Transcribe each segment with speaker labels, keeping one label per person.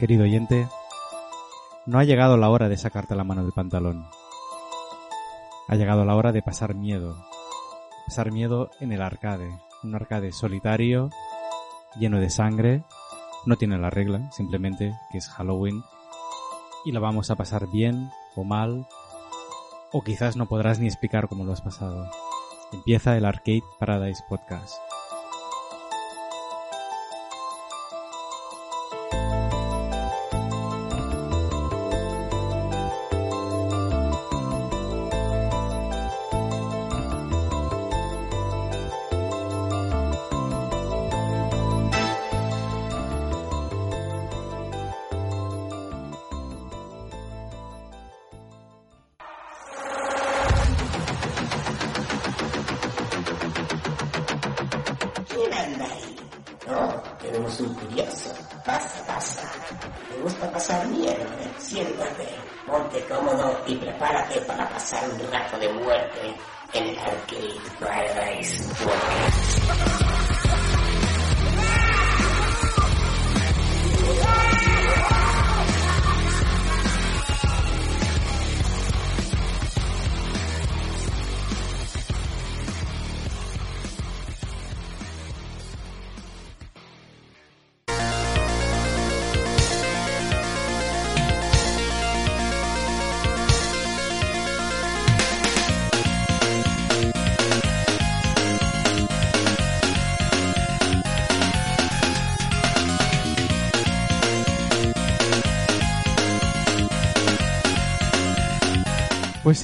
Speaker 1: Querido oyente, no ha llegado la hora de sacarte la mano del pantalón. Ha llegado la hora de pasar miedo. Pasar miedo en el arcade. Un arcade solitario, lleno de sangre. No tiene la regla, simplemente que es Halloween. Y lo vamos a pasar bien o mal. O quizás no podrás ni explicar cómo lo has pasado. Empieza el Arcade Paradise Podcast.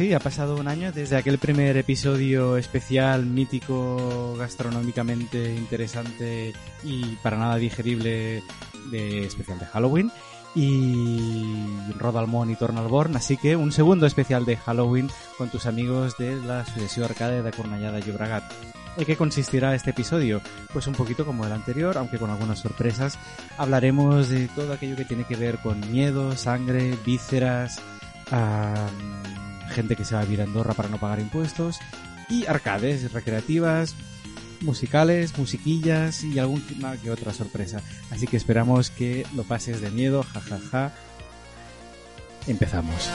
Speaker 1: Sí, ha pasado un año desde aquel primer episodio especial, mítico, gastronómicamente interesante y para nada digerible de especial de Halloween. Y Rodalmón y Tornalborn, así que un segundo especial de Halloween con tus amigos de la Asociación Arcade de Cornellada Llobregat. ¿En qué consistirá este episodio? Pues un poquito como el anterior, aunque con algunas sorpresas. Hablaremos de todo aquello que tiene que ver con miedo, sangre, vísceras, ah, gente que se va a vivir a Andorra para no pagar impuestos y arcades recreativas, musicales, musiquillas y alguna que otra sorpresa. Así que esperamos que lo pases de miedo, jajaja. Empezamos.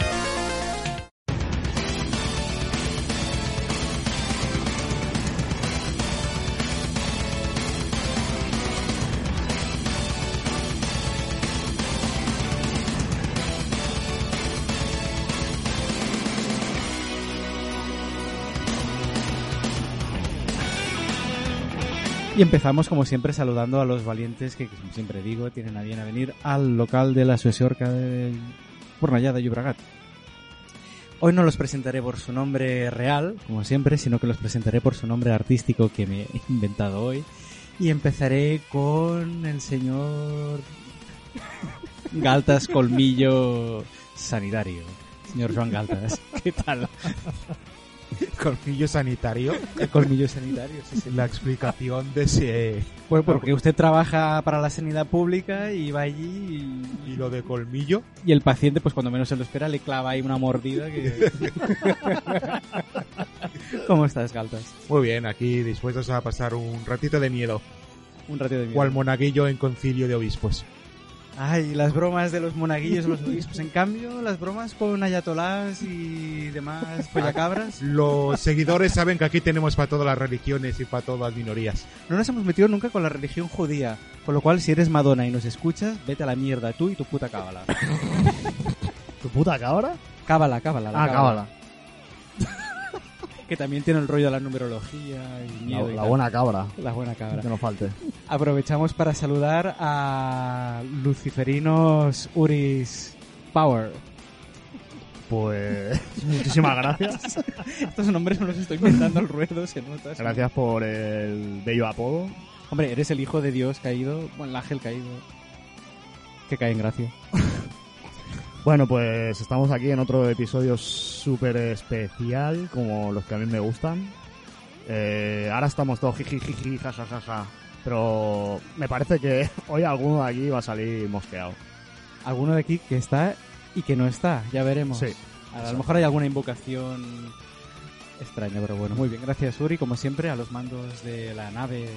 Speaker 1: Y empezamos, como siempre, saludando a los valientes que, como siempre digo, tienen a bien a venir al local de la Suesorca de Cornellá de Llobregat. Hoy no los presentaré por su nombre real, como siempre, sino que los presentaré por su nombre artístico que me he inventado hoy. Y empezaré con el señor Galtas Colmillo Sanitario. Señor Joan Galtas, ¿qué tal?
Speaker 2: Colmillo sanitario.
Speaker 1: El colmillo sanitario, sí, sí.
Speaker 2: La explicación de ese
Speaker 1: Pues porque usted trabaja para la sanidad pública y va allí y,
Speaker 2: hilo de colmillo.
Speaker 1: y el paciente, pues cuando menos se lo espera, le clava ahí una mordida que... ¿Cómo estás, Galtas?
Speaker 2: Muy bien, aquí dispuestos a pasar un ratito de miedo.
Speaker 1: Un ratito de miedo.
Speaker 2: Cual monaguillo en concilio de obispos.
Speaker 1: Ay, las bromas de los monaguillos, los obispos. En cambio, las bromas con ayatolás y demás follacabras.
Speaker 2: Los seguidores saben que aquí tenemos para todas las religiones y para todas las minorías.
Speaker 1: No nos hemos metido nunca con la religión judía. Con lo cual, si eres Madonna y nos escuchas, vete a la mierda tú y tu puta cábala.
Speaker 3: ¿Tu puta?
Speaker 1: Cábala, cábala. la
Speaker 3: Ah, cábala.
Speaker 1: Que también tiene el rollo de la numerología y
Speaker 3: La,
Speaker 1: miedo y
Speaker 3: la buena cabra.
Speaker 1: La buena cabra.
Speaker 3: Que no falte.
Speaker 1: Aprovechamos para saludar a Luciferinos Uris Power.
Speaker 3: Pues muchísimas gracias.
Speaker 1: Estos nombres me los estoy inventando al ruedo, se nota.
Speaker 3: Gracias por el bello apodo.
Speaker 1: Hombre, eres el hijo de Dios caído, bueno, el ángel caído. Que cae en gracia.
Speaker 3: Bueno, pues estamos aquí en otro episodio súper especial, como los que a mí me gustan. Eh, ahora estamos todos jiji, jajajaja. Pero me parece que hoy alguno de aquí va a salir mosqueado.
Speaker 1: Alguno de aquí que está y que no está, ya veremos.
Speaker 3: Sí.
Speaker 1: A lo mejor hay alguna invocación extraña, pero bueno, muy bien. Gracias, Uri, como siempre, a los mandos de la nave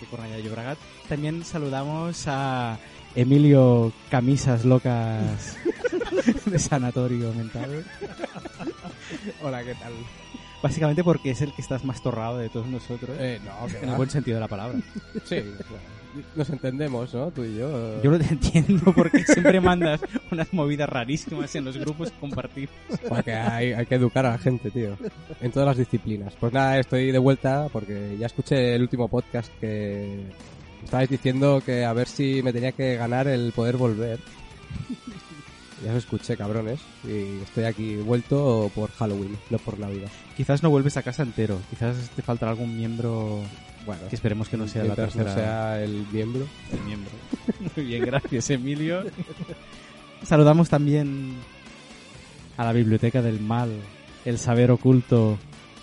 Speaker 1: de Cornellà de Llobregat. También saludamos a Emilio Camisas Locas de Sanatorio Mental. Hola, ¿qué tal? Básicamente porque es el que estás más torrado de todos nosotros.
Speaker 4: Eh, no, que
Speaker 1: en el buen sentido de la palabra.
Speaker 4: Sí, claro. nos entendemos, ¿no? Tú y yo.
Speaker 1: Yo lo entiendo porque siempre mandas unas movidas rarísimas en los grupos que compartimos.
Speaker 4: Porque hay, hay que educar a la gente, tío. En todas las disciplinas. Pues nada, estoy de vuelta porque ya escuché el último podcast que estabais diciendo que a ver si me tenía que ganar el poder volver. Ya os escuché, cabrones. Y estoy aquí vuelto por Halloween, no por Navidad.
Speaker 1: Quizás no vuelves a casa entero. Quizás te faltará algún miembro
Speaker 4: Bueno,
Speaker 1: que esperemos que no sea la
Speaker 4: mientras no
Speaker 1: tercera
Speaker 4: sea el miembro.
Speaker 1: el miembro. Muy bien, gracias Emilio. Saludamos también a la biblioteca del mal, el saber oculto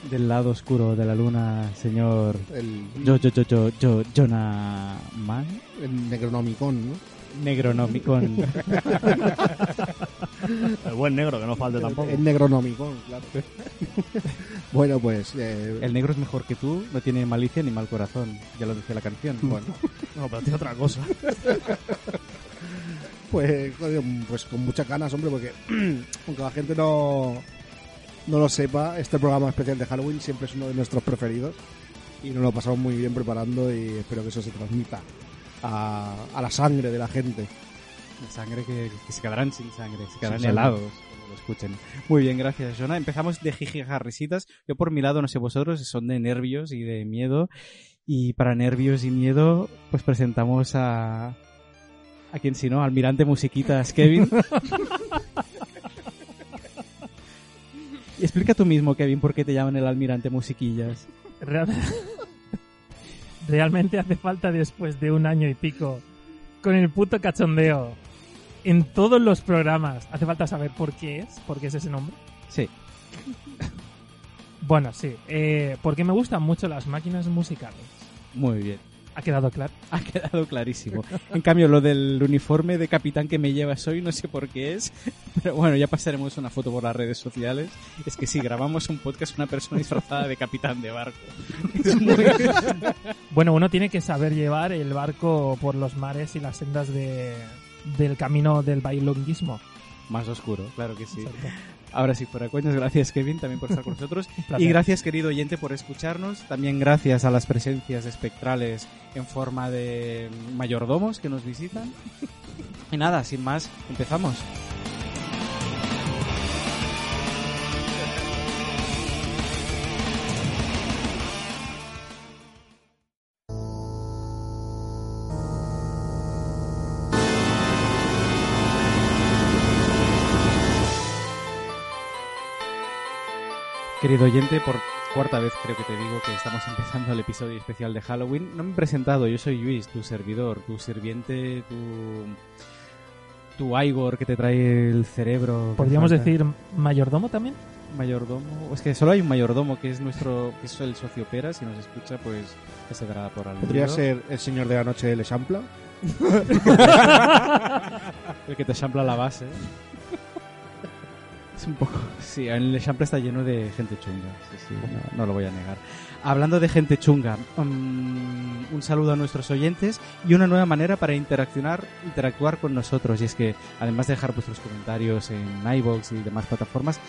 Speaker 1: del lado oscuro de la luna, señor
Speaker 5: El,
Speaker 1: yo yo yo yo yo Jonah Man,
Speaker 5: el Necronomicon, ¿no?
Speaker 1: Negronomicon.
Speaker 3: El buen negro, que no falte tampoco.
Speaker 5: El Necronomicon, claro. bueno, pues... eh,
Speaker 1: El negro es mejor que tú, no tiene malicia ni mal corazón. Ya lo decía la canción. Bueno,
Speaker 3: No, pero tiene otra cosa.
Speaker 5: Pues, pues con muchas ganas, hombre, porque aunque la gente no, no lo sepa, este programa especial de Halloween siempre es uno de nuestros preferidos y nos lo pasamos muy bien preparando y espero que eso se transmita a, a la sangre de la gente.
Speaker 1: la sangre que, que se quedarán sin sangre, se quedarán
Speaker 5: Sin sangre.
Speaker 1: helados cuando lo escuchen. Muy bien, gracias, Jonah. Empezamos de jijijas risitas. Yo por mi lado, no sé vosotros, son de nervios y de miedo. Y para nervios y miedo, pues presentamos a... ¿A quién si no? Almirante Musiquitas, Kevin. explica tú mismo, Kevin, por qué te llaman el Almirante Musiquillas.
Speaker 6: Real- Realmente hace falta después de un año y pico con el puto cachondeo en todos los programas. Hace falta saber por qué es, por qué es ese nombre.
Speaker 1: Sí.
Speaker 6: Bueno, sí, eh, porque me gustan mucho las máquinas musicales.
Speaker 1: Muy bien.
Speaker 6: ¿Ha quedado claro?
Speaker 1: Ha quedado clarísimo. En cambio, lo del uniforme de capitán que me llevas hoy, no sé por qué es. Pero bueno, ya pasaremos una foto por las redes sociales. Es que sí, grabamos un podcast una persona disfrazada de capitán de barco. Muy-
Speaker 6: Bueno, uno tiene que saber llevar el barco por los mares y las sendas de, del camino del bailonguismo.
Speaker 1: Más oscuro, claro que sí.
Speaker 6: Exacto.
Speaker 1: Ahora sí, fuera coñas, gracias Kevin también por estar con nosotros. Y gracias querido oyente por escucharnos. También gracias a las presencias espectrales en forma de mayordomos que nos visitan. Y nada, sin más, empezamos. Querido oyente, por cuarta vez creo que te digo que estamos empezando el episodio especial de Halloween. No me he presentado, yo soy Luis, tu servidor, tu sirviente, tu tu Igor que te trae el cerebro.
Speaker 6: ¿Podríamos decir mayordomo también?
Speaker 1: mayordomo. Es que solo hay un mayordomo que es nuestro, que es el socio Pera. Si nos escucha, pues que se dará por algo.
Speaker 5: Podría ser el señor de la noche de Lechampla.
Speaker 1: el que te champla la base. Es un poco. Sí, el Chample está lleno de gente chunga. Sí, sí, no, no lo voy a negar. Hablando de gente chunga, mm, un saludo a nuestros oyentes y una nueva manera para interaccionar, interactuar con nosotros. Y es que, además de dejar vuestros comentarios en iVoox y demás plataformas,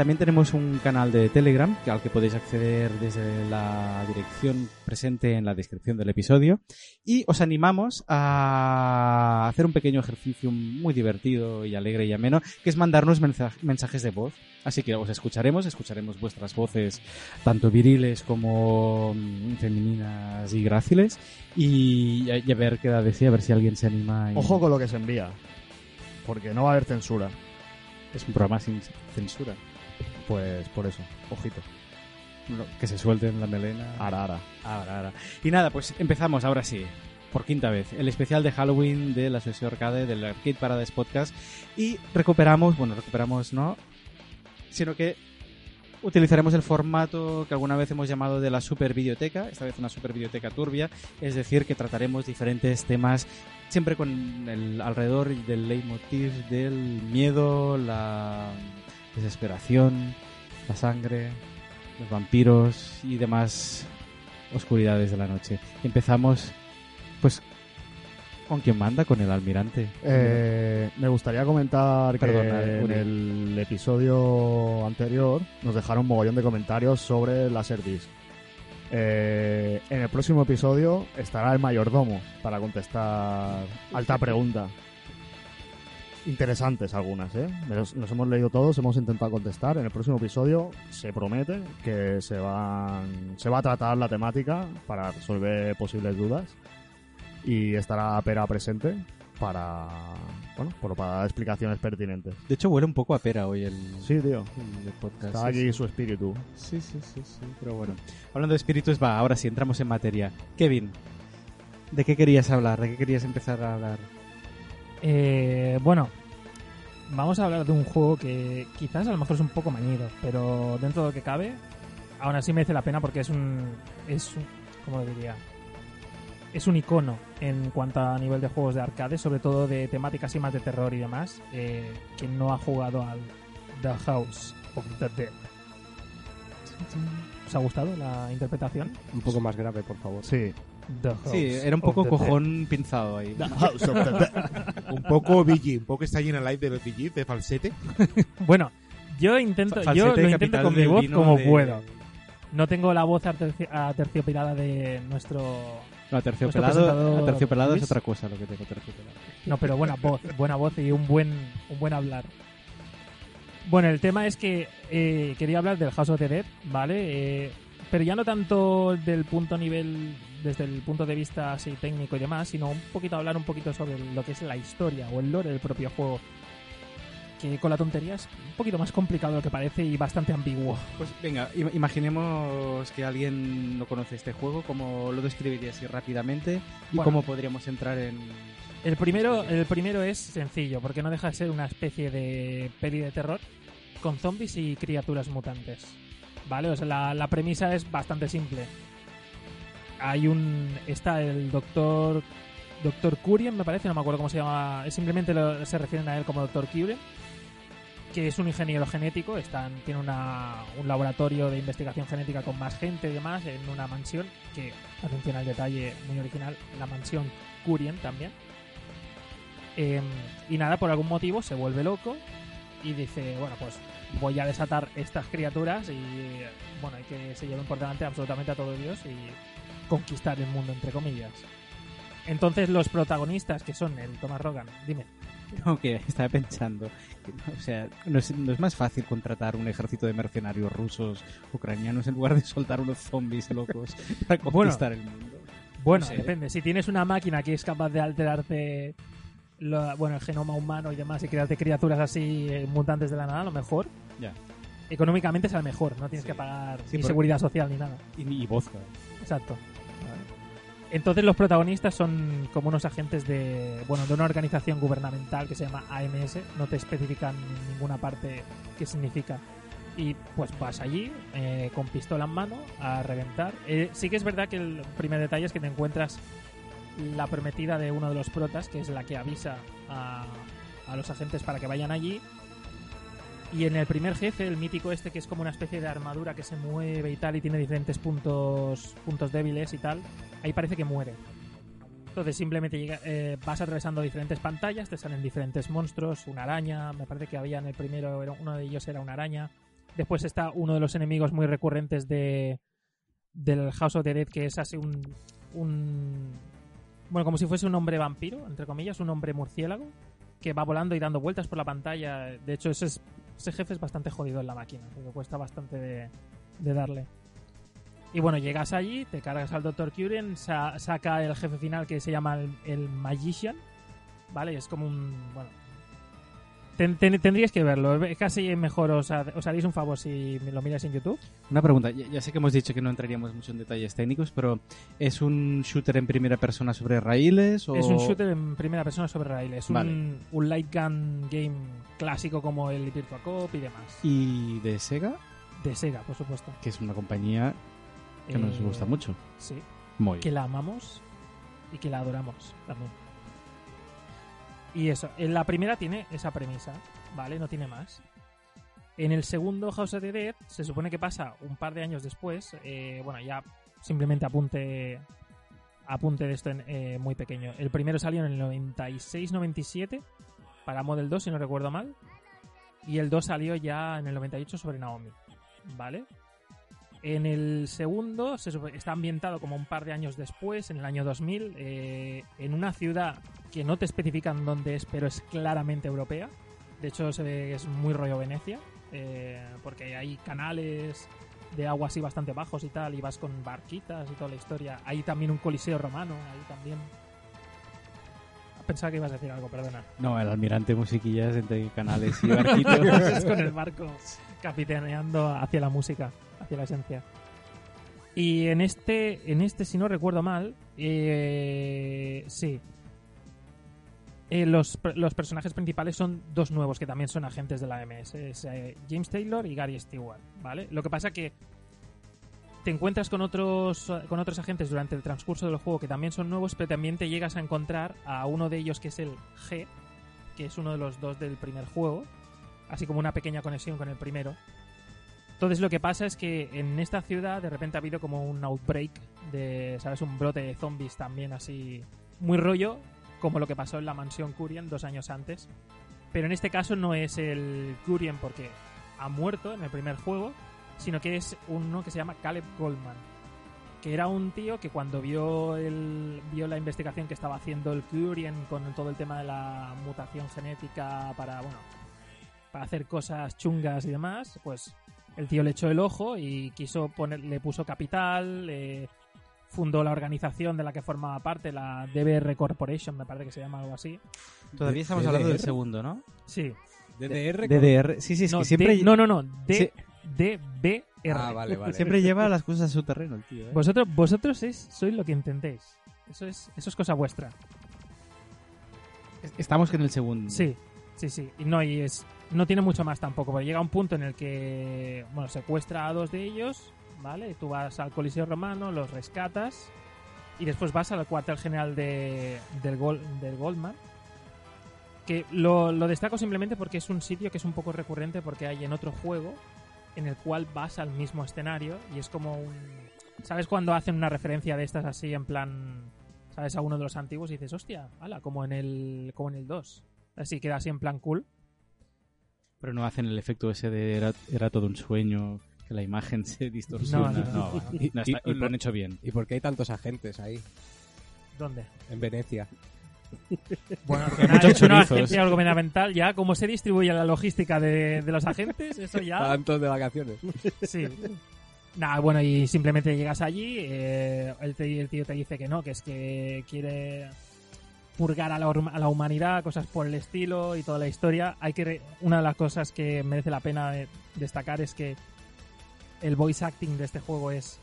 Speaker 1: también tenemos un canal de Telegram al que podéis acceder desde la dirección presente en la descripción del episodio. Y os animamos a hacer un pequeño ejercicio muy divertido y alegre y ameno, que es mandarnos mensa- mensajes de voz. Así que os escucharemos, escucharemos vuestras voces, tanto viriles como mm, femeninas y gráciles. Y, y a- y a ver qué da de sí, a ver si alguien se anima. y-
Speaker 3: Ojo con lo que se envía. Porque no va a haber censura.
Speaker 1: Es un programa sin censura.
Speaker 3: Pues por eso. Ojito.
Speaker 1: No, Que se suelten la melena.
Speaker 3: Ara, ara.
Speaker 1: Ahora, ahora. Y nada, pues empezamos ahora sí. Por quinta vez, el especial de Halloween de la Asociación Arcade, del Arcade Parades Podcast. Y recuperamos, bueno, recuperamos no, sino que utilizaremos el formato que alguna vez hemos llamado de la super videoteca, esta vez una super videoteca turbia, es decir, que trataremos diferentes temas siempre con el alrededor del leitmotiv del miedo, la desesperación, la sangre, los vampiros y demás oscuridades de la noche. Empezamos pues con quien manda, con el almirante.
Speaker 3: Eh, me gustaría comentar
Speaker 1: Perdona,
Speaker 3: que en el episodio anterior nos dejaron un mogollón de comentarios sobre Laserdisc. Eh, en el próximo episodio estará el mayordomo para contestar alta pregunta. Interesantes algunas, ¿eh? Nos, nos hemos leído todos, hemos intentado contestar. En el próximo episodio se promete que se, van, se va a tratar la temática para resolver posibles dudas y estará Pera presente para, bueno, por- para dar explicaciones pertinentes.
Speaker 1: De hecho, huele un poco a pera hoy el,
Speaker 3: Sí, tío.
Speaker 1: el podcast.
Speaker 3: Está aquí
Speaker 1: sí.
Speaker 3: su espíritu.
Speaker 1: Sí, sí, sí, sí, pero bueno. Hablando de espíritus, va, ahora sí, entramos en materia. Kevin, ¿de qué querías hablar? ¿De qué querías empezar a hablar?
Speaker 6: Eh, bueno, vamos a hablar de un juego que quizás a lo mejor es un poco mañido, pero dentro de lo que cabe, aún así merece la pena porque es un. Es un ¿Cómo lo diría? Es un icono en cuanto a nivel de juegos de arcade, sobre todo de temáticas y más de terror y demás. Eh, que no ha jugado al The House of the Dead. ¿Os ha gustado la interpretación?
Speaker 4: Un poco más grave, por favor.
Speaker 3: Sí.
Speaker 1: Sí, era un poco cojón pinzado ahí.
Speaker 3: House of the Dead.
Speaker 2: Un poco BG, un poco está llena live de BG, de falsete.
Speaker 6: Bueno, yo intento,
Speaker 1: Falsete,
Speaker 6: yo lo intento con mi voz como
Speaker 1: de-
Speaker 6: puedo. No tengo la voz aterci- aterciopelada de nuestro...
Speaker 1: No, aterciopelado, aterciopelado es otra cosa lo que tengo aterciopelado.
Speaker 6: No, pero buena voz, buena voz y un buen, un buen hablar. Bueno, el tema es que eh, quería hablar del House of the Dead, ¿vale? Eh, pero ya no tanto del punto nivel, desde el punto de vista así técnico y demás, sino un poquito hablar un poquito sobre lo que es la historia o el lore del propio juego. Que con la tontería es un poquito más complicado de lo que parece y bastante ambiguo.
Speaker 1: Pues venga, im- imaginemos que alguien no conoce este juego, ¿cómo lo describirías así rápidamente? ¿Y
Speaker 6: Bueno.
Speaker 1: cómo podríamos entrar en...?
Speaker 6: El primero, el primero es sencillo, porque no deja de ser una especie de peli de terror con zombies y criaturas mutantes. ¿Vale? O sea, la, la premisa es bastante simple. Hay un. Está el doctor. Doctor Curien, me parece, no me acuerdo cómo se llama. Simplemente lo- se refieren a él como Doctor Curien. Que es un ingeniero genético. Están, tiene una, un laboratorio de investigación genética con más gente y demás en una mansión. Que, atención al detalle muy original, la mansión Curien también. Eh, y nada, por algún motivo se vuelve loco y dice, bueno, pues voy a desatar estas criaturas y bueno, hay que se lleven por delante absolutamente a todo Dios y conquistar el mundo, entre comillas. Entonces los protagonistas, que son el Thomas Rogan, dime,
Speaker 1: No, que estaba pensando. que, o sea, no es, no es más fácil contratar un ejército de mercenarios rusos, ucranianos, en lugar de soltar unos zombies locos para conquistar el mundo.
Speaker 6: bueno,
Speaker 1: No sé.
Speaker 6: depende, si tienes una máquina que es capaz de alterarte lo- bueno, el genoma humano y demás y crearte criaturas así eh, mutantes de la nada, a lo mejor.
Speaker 1: Ya.
Speaker 6: Económicamente es el mejor, no tienes
Speaker 1: Sí.
Speaker 6: que pagar
Speaker 1: Sí,
Speaker 6: ni
Speaker 1: porque-
Speaker 6: seguridad social ni nada.
Speaker 1: Y, y vodka.
Speaker 6: Exacto. Entonces los protagonistas son como unos agentes de, bueno, de una organización gubernamental que se llama AMS, no te especifican en ninguna parte qué significa. Y pues vas allí eh, con pistola en mano a reventar. Eh, sí que es verdad que el primer detalle es que te encuentras la prometida de uno de los protas, que es la que avisa a, a los agentes para que vayan allí. Y en el primer jefe, el mítico este, que es como una especie de armadura que se mueve y tal, y tiene diferentes puntos, puntos débiles y tal, ahí parece que muere. Entonces simplemente llega- eh, vas atravesando diferentes pantallas, te salen diferentes monstruos, una araña, me parece que había en el primero, uno de ellos era una araña. Después está uno de los enemigos muy recurrentes de del House of the Dead, que es así un, un... Bueno, como si fuese un hombre vampiro, entre comillas, un hombre murciélago, que va volando y dando vueltas por la pantalla. De hecho, ese, es- ese jefe es bastante jodido en la máquina, porque cuesta bastante de, darle. Y bueno, llegas allí, te cargas al Dr. Curien, sa- saca el jefe final que se llama el, el Magician, ¿vale? Es como un... Bueno, ten- ten- tendríais que verlo, es casi mejor os, ha- os haréis un favor si lo miráis en YouTube.
Speaker 1: Una pregunta, ya, ya sé que hemos dicho que no entraríamos mucho en detalles técnicos, pero ¿es un shooter en primera persona sobre raíles? O...
Speaker 6: Es un shooter en primera persona sobre raíles, un,
Speaker 1: Vale.
Speaker 6: un light gun game clásico como el Virtua Cop y demás.
Speaker 1: ¿Y de Sega?
Speaker 6: De Sega, por supuesto.
Speaker 1: Que es una compañía que nos
Speaker 6: Eh,
Speaker 1: gusta mucho.
Speaker 6: Sí,
Speaker 1: Muy
Speaker 6: que la amamos y que la adoramos también. Y eso, en la primera tiene esa premisa, ¿vale? No tiene más. En el segundo House of the Dead se supone que pasa un par de años después. eh, bueno, ya simplemente apunte apunte de esto en, eh, muy pequeño. El primero salió en el 96-97 para Model 2, si no recuerdo mal. Y el 2 salió ya en el 98 sobre Naomi, ¿vale? En el segundo se está ambientado como un par de años después, en el año 2000, eh, en una ciudad que no te especifican dónde es, pero es claramente europea. De hecho, se ve que es muy rollo Venecia, eh, porque hay canales de agua así bastante bajos y tal, y vas con barquitas y toda la historia. Hay también un coliseo romano, ahí también. Pensaba que ibas a decir algo, perdona.
Speaker 1: No, el almirante musiquillas entre canales y barquitos.
Speaker 6: con el barco capitaneando hacia la música, hacia la esencia. Y en este, en este si no recuerdo mal, eh, sí. Eh, los, los personajes principales son dos nuevos que también son agentes de la MS. Eh, James Taylor y Gary Stewart, ¿vale? Lo que pasa que te encuentras con otros, con otros agentes durante el transcurso del juego que también son nuevos, pero también te llegas a encontrar a uno de ellos que es el G, que es uno de los dos del primer juego, así como una pequeña conexión con el primero. Entonces lo que pasa es que en esta ciudad de repente ha habido como un outbreak de, ¿sabes? Un brote de zombies también así muy rollo, como lo que pasó en la mansión Curien dos años antes. Pero en este caso no es el Curien porque ha muerto en el primer juego, sino que es uno que se llama Caleb Goldman, que era un tío que cuando vio el vio la investigación que estaba haciendo el Curien con todo el tema de la mutación genética para bueno para hacer cosas chungas y demás, pues el tío le echó el ojo y quiso poner, le puso capital, eh, fundó la organización de la que formaba parte, la DBR Corporation, me parece que se llama algo así.
Speaker 1: Todavía estamos
Speaker 4: DDR.
Speaker 1: hablando del segundo, ¿no?
Speaker 6: Sí.
Speaker 4: DDR.
Speaker 1: DDR. Sí, sí, es
Speaker 6: no,
Speaker 1: que siempre,
Speaker 6: D- no, no, no, D,
Speaker 1: Sí.
Speaker 6: DBR.
Speaker 4: Ah, vale, vale.
Speaker 1: siempre lleva las cosas a su terreno el tío. ¿eh?
Speaker 6: Vosotros, vosotros es, sois lo que intentéis. Eso es, eso es cosa vuestra.
Speaker 1: Estamos en el segundo.
Speaker 6: Sí, sí, sí. Y no, y es, no tiene mucho más tampoco, porque llega un punto en el que, bueno, secuestra a dos de ellos, ¿vale? Tú vas al Coliseo Romano, los rescatas, y después vas al cuartel general de, del, Gol- del Goldman. Que lo, lo destaco simplemente porque es un sitio que es un poco recurrente porque hay en otro juego en el cual vas al mismo escenario y es como un... ¿Sabes cuando hacen una referencia de estas así en plan... ¿Sabes? A uno de los antiguos y dices, hostia, ala, como en el, como en el 2. Así queda así en plan cool.
Speaker 1: Pero no hacen el efecto ese de era, era todo un sueño, que la imagen se distorsiona.
Speaker 6: No, no, no.
Speaker 1: bueno,
Speaker 4: Y-
Speaker 1: no, está-
Speaker 4: y- y
Speaker 1: lo han hecho bien.
Speaker 4: ¿Y por qué hay tantos agentes ahí,
Speaker 6: ¿Dónde?
Speaker 4: en Venecia?
Speaker 6: Bueno, es una agencia gubernamental, ya cómo se distribuye la logística de, de los agentes, eso ya...
Speaker 4: Tantos de vacaciones.
Speaker 6: Sí. Nada, bueno, y simplemente llegas allí, eh, el tío te dice que no, que es que quiere purgar a la, hum- a la humanidad, cosas por el estilo y toda la historia. Hay que re- una de las cosas que merece la pena de- destacar es que el voice acting de este juego es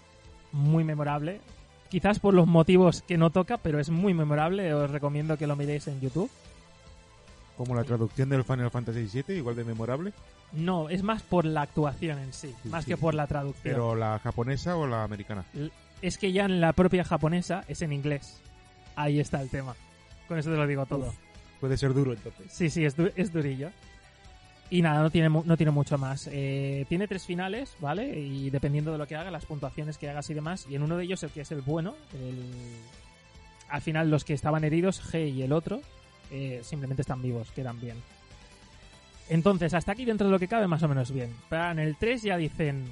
Speaker 6: muy memorable. Quizás por los motivos que no toca, pero es muy memorable. Os recomiendo que lo miréis en YouTube.
Speaker 2: Como la traducción del Final Fantasy VII, igual de memorable.
Speaker 6: No, es más por la actuación en sí,
Speaker 2: Sí,
Speaker 6: más
Speaker 2: sí.
Speaker 6: que por la traducción.
Speaker 2: Pero la japonesa o la americana.
Speaker 6: Es que ya en la propia japonesa es en inglés. Ahí está el tema. Con eso te lo digo todo.
Speaker 2: Puede ser duro entonces.
Speaker 6: Sí, sí, es, du- es durillo. Y nada, no tiene, no tiene mucho más. Eh, tiene tres finales, ¿vale? Y dependiendo de lo que haga, las puntuaciones que hagas y demás. Y en uno de ellos, el que es el bueno, el... al final los que estaban heridos, G y el otro, eh, simplemente están vivos, quedan bien. Entonces, hasta aquí dentro de lo que cabe, más o menos bien. Pero en el 3 ya dicen,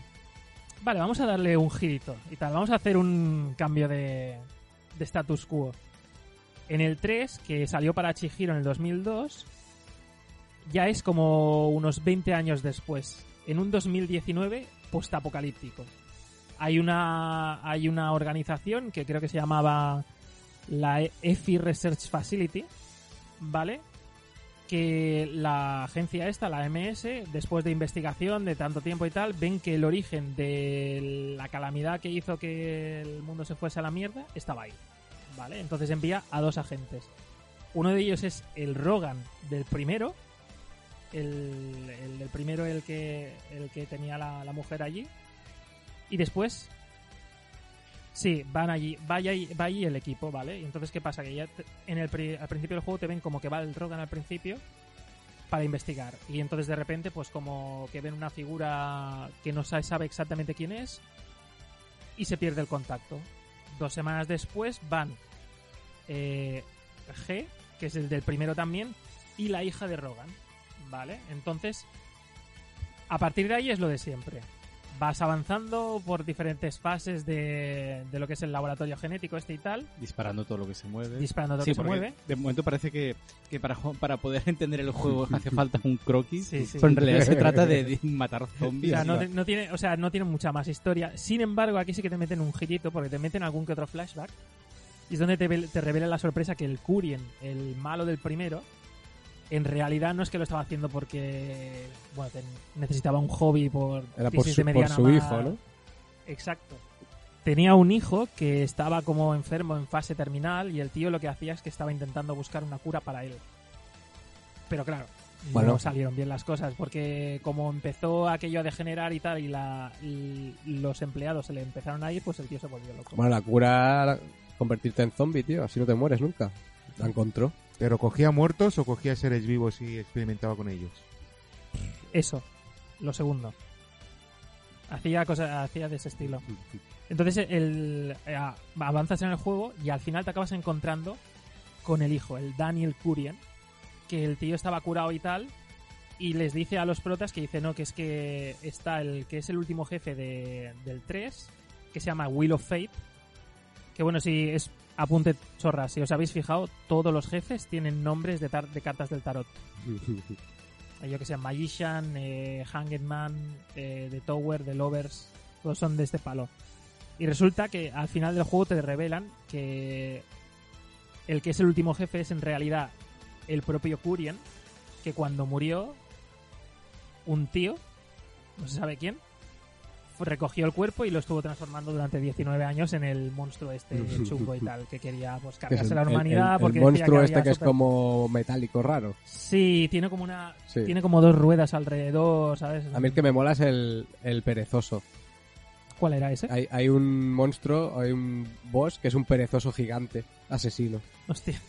Speaker 6: vale, vamos a darle un girito y tal, vamos a hacer un cambio de, de status quo. En el 3, que salió para Chihiro en el 2002, ya es como unos 20 años después. En un 2019 postapocalíptico. Hay una, hay una organización que creo que se llamaba la EFI Research Facility, ¿vale? Que la agencia esta, la MS, después de investigación de tanto tiempo y tal, ven que el origen de la calamidad que hizo que el mundo se fuese a la mierda estaba ahí, ¿vale? Entonces envía a dos agentes. Uno de ellos es el Rogan del primero, el, el, primero el que, el que tenía la, la mujer allí. Y después... Sí, van allí, va allí, va allí el equipo, ¿vale? Y entonces, ¿qué pasa? Que ya te- en el, al principio del juego te ven como que va el Rogan al principio para investigar. Y entonces de repente, pues como que ven una figura que no sabe exactamente quién es y se pierde el contacto. Dos semanas después van eh, G, que es el del primero también, y la hija de Rogan, ¿vale? Entonces, a partir de ahí es lo de siempre. Vas avanzando por diferentes fases de, de lo que es el laboratorio genético este y tal,
Speaker 1: Disparando todo lo que se mueve.
Speaker 6: disparando todo lo
Speaker 1: Sí,
Speaker 6: que se mueve.
Speaker 1: de momento parece que, que para, para poder entender el juego hace falta un croquis.
Speaker 6: Sí, sí.
Speaker 1: Pero en realidad se trata de, de matar
Speaker 6: O
Speaker 1: zombies.
Speaker 6: sea, no, no tiene, o sea, no tiene mucha más historia. Sin embargo, aquí sí que te meten un girito porque te meten algún que otro flashback. Y es donde te, ve- te revela la sorpresa que el Curien, el malo del primero, en realidad no es que lo estaba haciendo porque bueno, necesitaba un hobby por
Speaker 4: Era por su,
Speaker 6: de
Speaker 4: por
Speaker 6: mediana
Speaker 4: su
Speaker 6: mar.
Speaker 4: hijo, ¿no?
Speaker 6: Exacto. Tenía un hijo que estaba como enfermo en fase terminal y el tío lo que hacía es que estaba intentando buscar una cura para él. Pero claro,
Speaker 4: Bueno.
Speaker 6: no salieron bien las cosas porque como empezó aquello a degenerar y tal y, la, y los empleados se le empezaron a ir, pues el tío se volvió loco.
Speaker 4: Bueno, la cura convertirte en zombie, tío. Así no te mueres nunca. La encontró.
Speaker 2: ¿Pero cogía muertos o cogía seres vivos y experimentaba con ellos?
Speaker 6: Eso, lo segundo. Hacía cosas, hacía de ese estilo. Entonces el, eh, avanzas en el juego y al final te acabas encontrando con el hijo, el Daniel Curien, que el tío estaba curado y tal, y les dice a los protas que dice, no, que es que está el que es el último jefe de, del 3, que se llama Wheel of Fate, que bueno, si es apunte chorra, si os habéis fijado, todos los jefes tienen nombres de, tar- de cartas del tarot. Yo que sé, Magician, eh, Hanged Man, eh, The Tower, The Lovers, todos son de este palo. Y resulta que al final del juego te revelan que el que es el último jefe es en realidad el propio Curien, que cuando murió un tío, no se sabe quién, recogió el cuerpo y lo estuvo transformando durante 19 años en el monstruo este chungo y tal, que quería pues cargarse
Speaker 4: el-
Speaker 6: la
Speaker 4: el-
Speaker 6: humanidad
Speaker 4: el, el
Speaker 6: porque decía
Speaker 4: monstruo
Speaker 6: que
Speaker 4: este que es como metálico raro.
Speaker 6: Sí, tiene como una
Speaker 4: Sí.
Speaker 6: tiene como dos ruedas alrededor, ¿sabes?
Speaker 4: A mí el que me mola es el, el perezoso.
Speaker 6: ¿Cuál era ese?
Speaker 4: Hay, hay un monstruo, hay un boss que es un perezoso gigante, asesino.
Speaker 6: Hostia.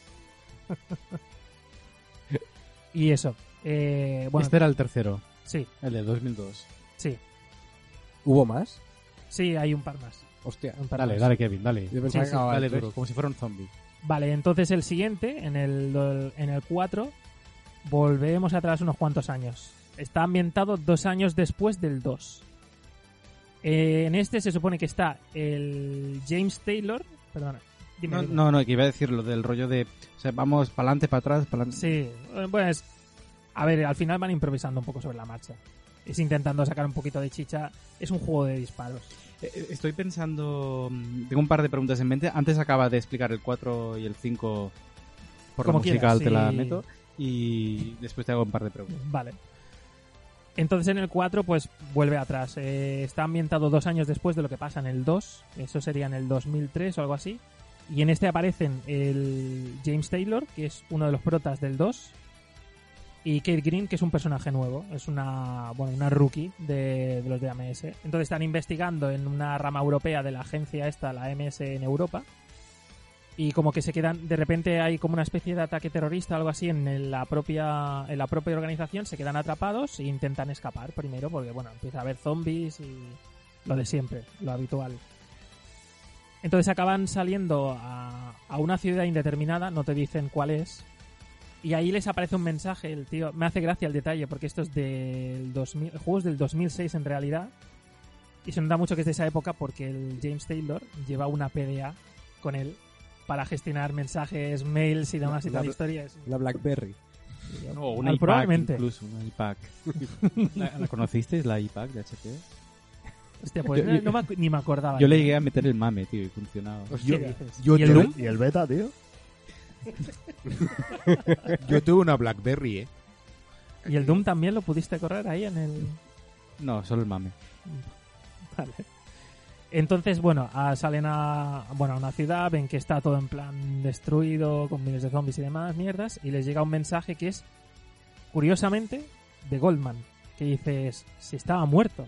Speaker 6: y eso. Eh, bueno,
Speaker 1: Este era el tercero,
Speaker 6: sí,
Speaker 1: el de 2002.
Speaker 6: sí.
Speaker 4: ¿Hubo más?
Speaker 6: Sí, hay un par más.
Speaker 4: Hostia.
Speaker 6: Un par
Speaker 1: Dale,
Speaker 6: más.
Speaker 1: dale, Kevin, dale.
Speaker 4: Yo pensaba
Speaker 6: Sí,
Speaker 4: que
Speaker 6: sí,
Speaker 4: acababa
Speaker 1: Dale duro, como si fuera un zombie.
Speaker 6: Vale, entonces el siguiente, en el, en el 4, volvemos atrás unos cuantos años. Está ambientado dos años después del 2. Eh, en este se supone que está el James Taylor. Perdona. Dime,
Speaker 1: No,
Speaker 6: dime.
Speaker 1: no, no, que iba a decir lo del rollo de. O sea, vamos para adelante, para atrás, para adelante.
Speaker 6: Sí, pues. A ver, al final van improvisando un poco sobre la marcha. Es intentando sacar un poquito de chicha. Es un juego de disparos.
Speaker 1: Eh, Estoy pensando. mm, Tengo un par de preguntas en mente. Antes acaba de explicar el 4 y el 5 por
Speaker 6: Como
Speaker 1: la
Speaker 6: quieras,
Speaker 1: musical, te la meto. Y después te hago un par de preguntas.
Speaker 6: Vale. Entonces en el 4 pues vuelve atrás. Eh, está ambientado dos años después de lo que pasa en el 2. Eso sería en el 2003 o algo así. Y en este aparecen el James Taylor, que es uno de los protas del 2. Y Kate Green, que es un personaje nuevo. Es una, bueno, una rookie de, de los de AMS. Entonces están investigando en una rama europea de la agencia esta, la AMS en Europa. Y como que se quedan, de repente hay como una especie de ataque terrorista algo así en la propia, en la propia organización, se quedan atrapados e intentan escapar primero, porque bueno, empieza a haber zombies y lo de siempre, lo habitual. Entonces acaban saliendo a, a una ciudad indeterminada, no te dicen cuál es, y ahí les aparece un mensaje, el tío, me hace gracia el detalle, porque esto es del 2000, el juego es del 2006 en realidad, y se nota mucho que es de esa época porque el James Taylor lleva una PDA con él para gestionar mensajes, mails y demás y
Speaker 4: La-
Speaker 6: toda la
Speaker 4: la-
Speaker 6: historia. Es-
Speaker 4: La Blackberry.
Speaker 1: No,
Speaker 6: Ah,
Speaker 1: una iPac
Speaker 6: probablemente.
Speaker 1: incluso, una iPac. ¿La, la conocisteis, la iPac de HP?
Speaker 6: Hostia, pues
Speaker 1: Yo-
Speaker 6: no, no me ni me acordaba.
Speaker 1: Yo le llegué a meter el mame, tío, y funcionaba.
Speaker 6: ¿Y el?
Speaker 3: ¿Y el beta, tío?
Speaker 2: Yo tuve una Blackberry, ¿eh?
Speaker 6: ¿Y el Doom también lo pudiste correr ahí en el...?
Speaker 1: No, solo el mame.
Speaker 6: Vale. Entonces, bueno, ah, salen a, bueno, a una ciudad, ven que está todo en plan destruido, con miles de zombies y demás mierdas, y les llega un mensaje que es, curiosamente, de Goldman, que dices, si estaba muerto.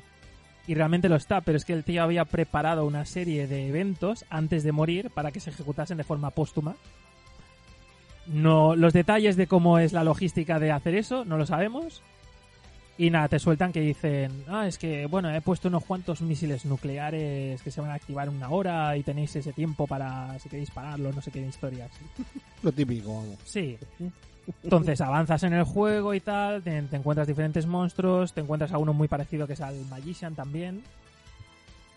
Speaker 6: Y realmente lo está, pero es que el tío había preparado una serie de eventos antes de morir para que se ejecutasen de forma póstuma. No, los detalles de cómo es la logística de hacer eso no lo sabemos. Y nada, te sueltan que dicen, ah, es que, bueno, he puesto unos cuantos misiles nucleares que se van a activar en una hora y tenéis ese tiempo para, si queréis pararlo, no sé qué historias.
Speaker 5: Lo típico, vamos.
Speaker 6: Sí. Entonces avanzas en el juego y tal, te, te encuentras diferentes monstruos, te encuentras a uno muy parecido que es al Magician también.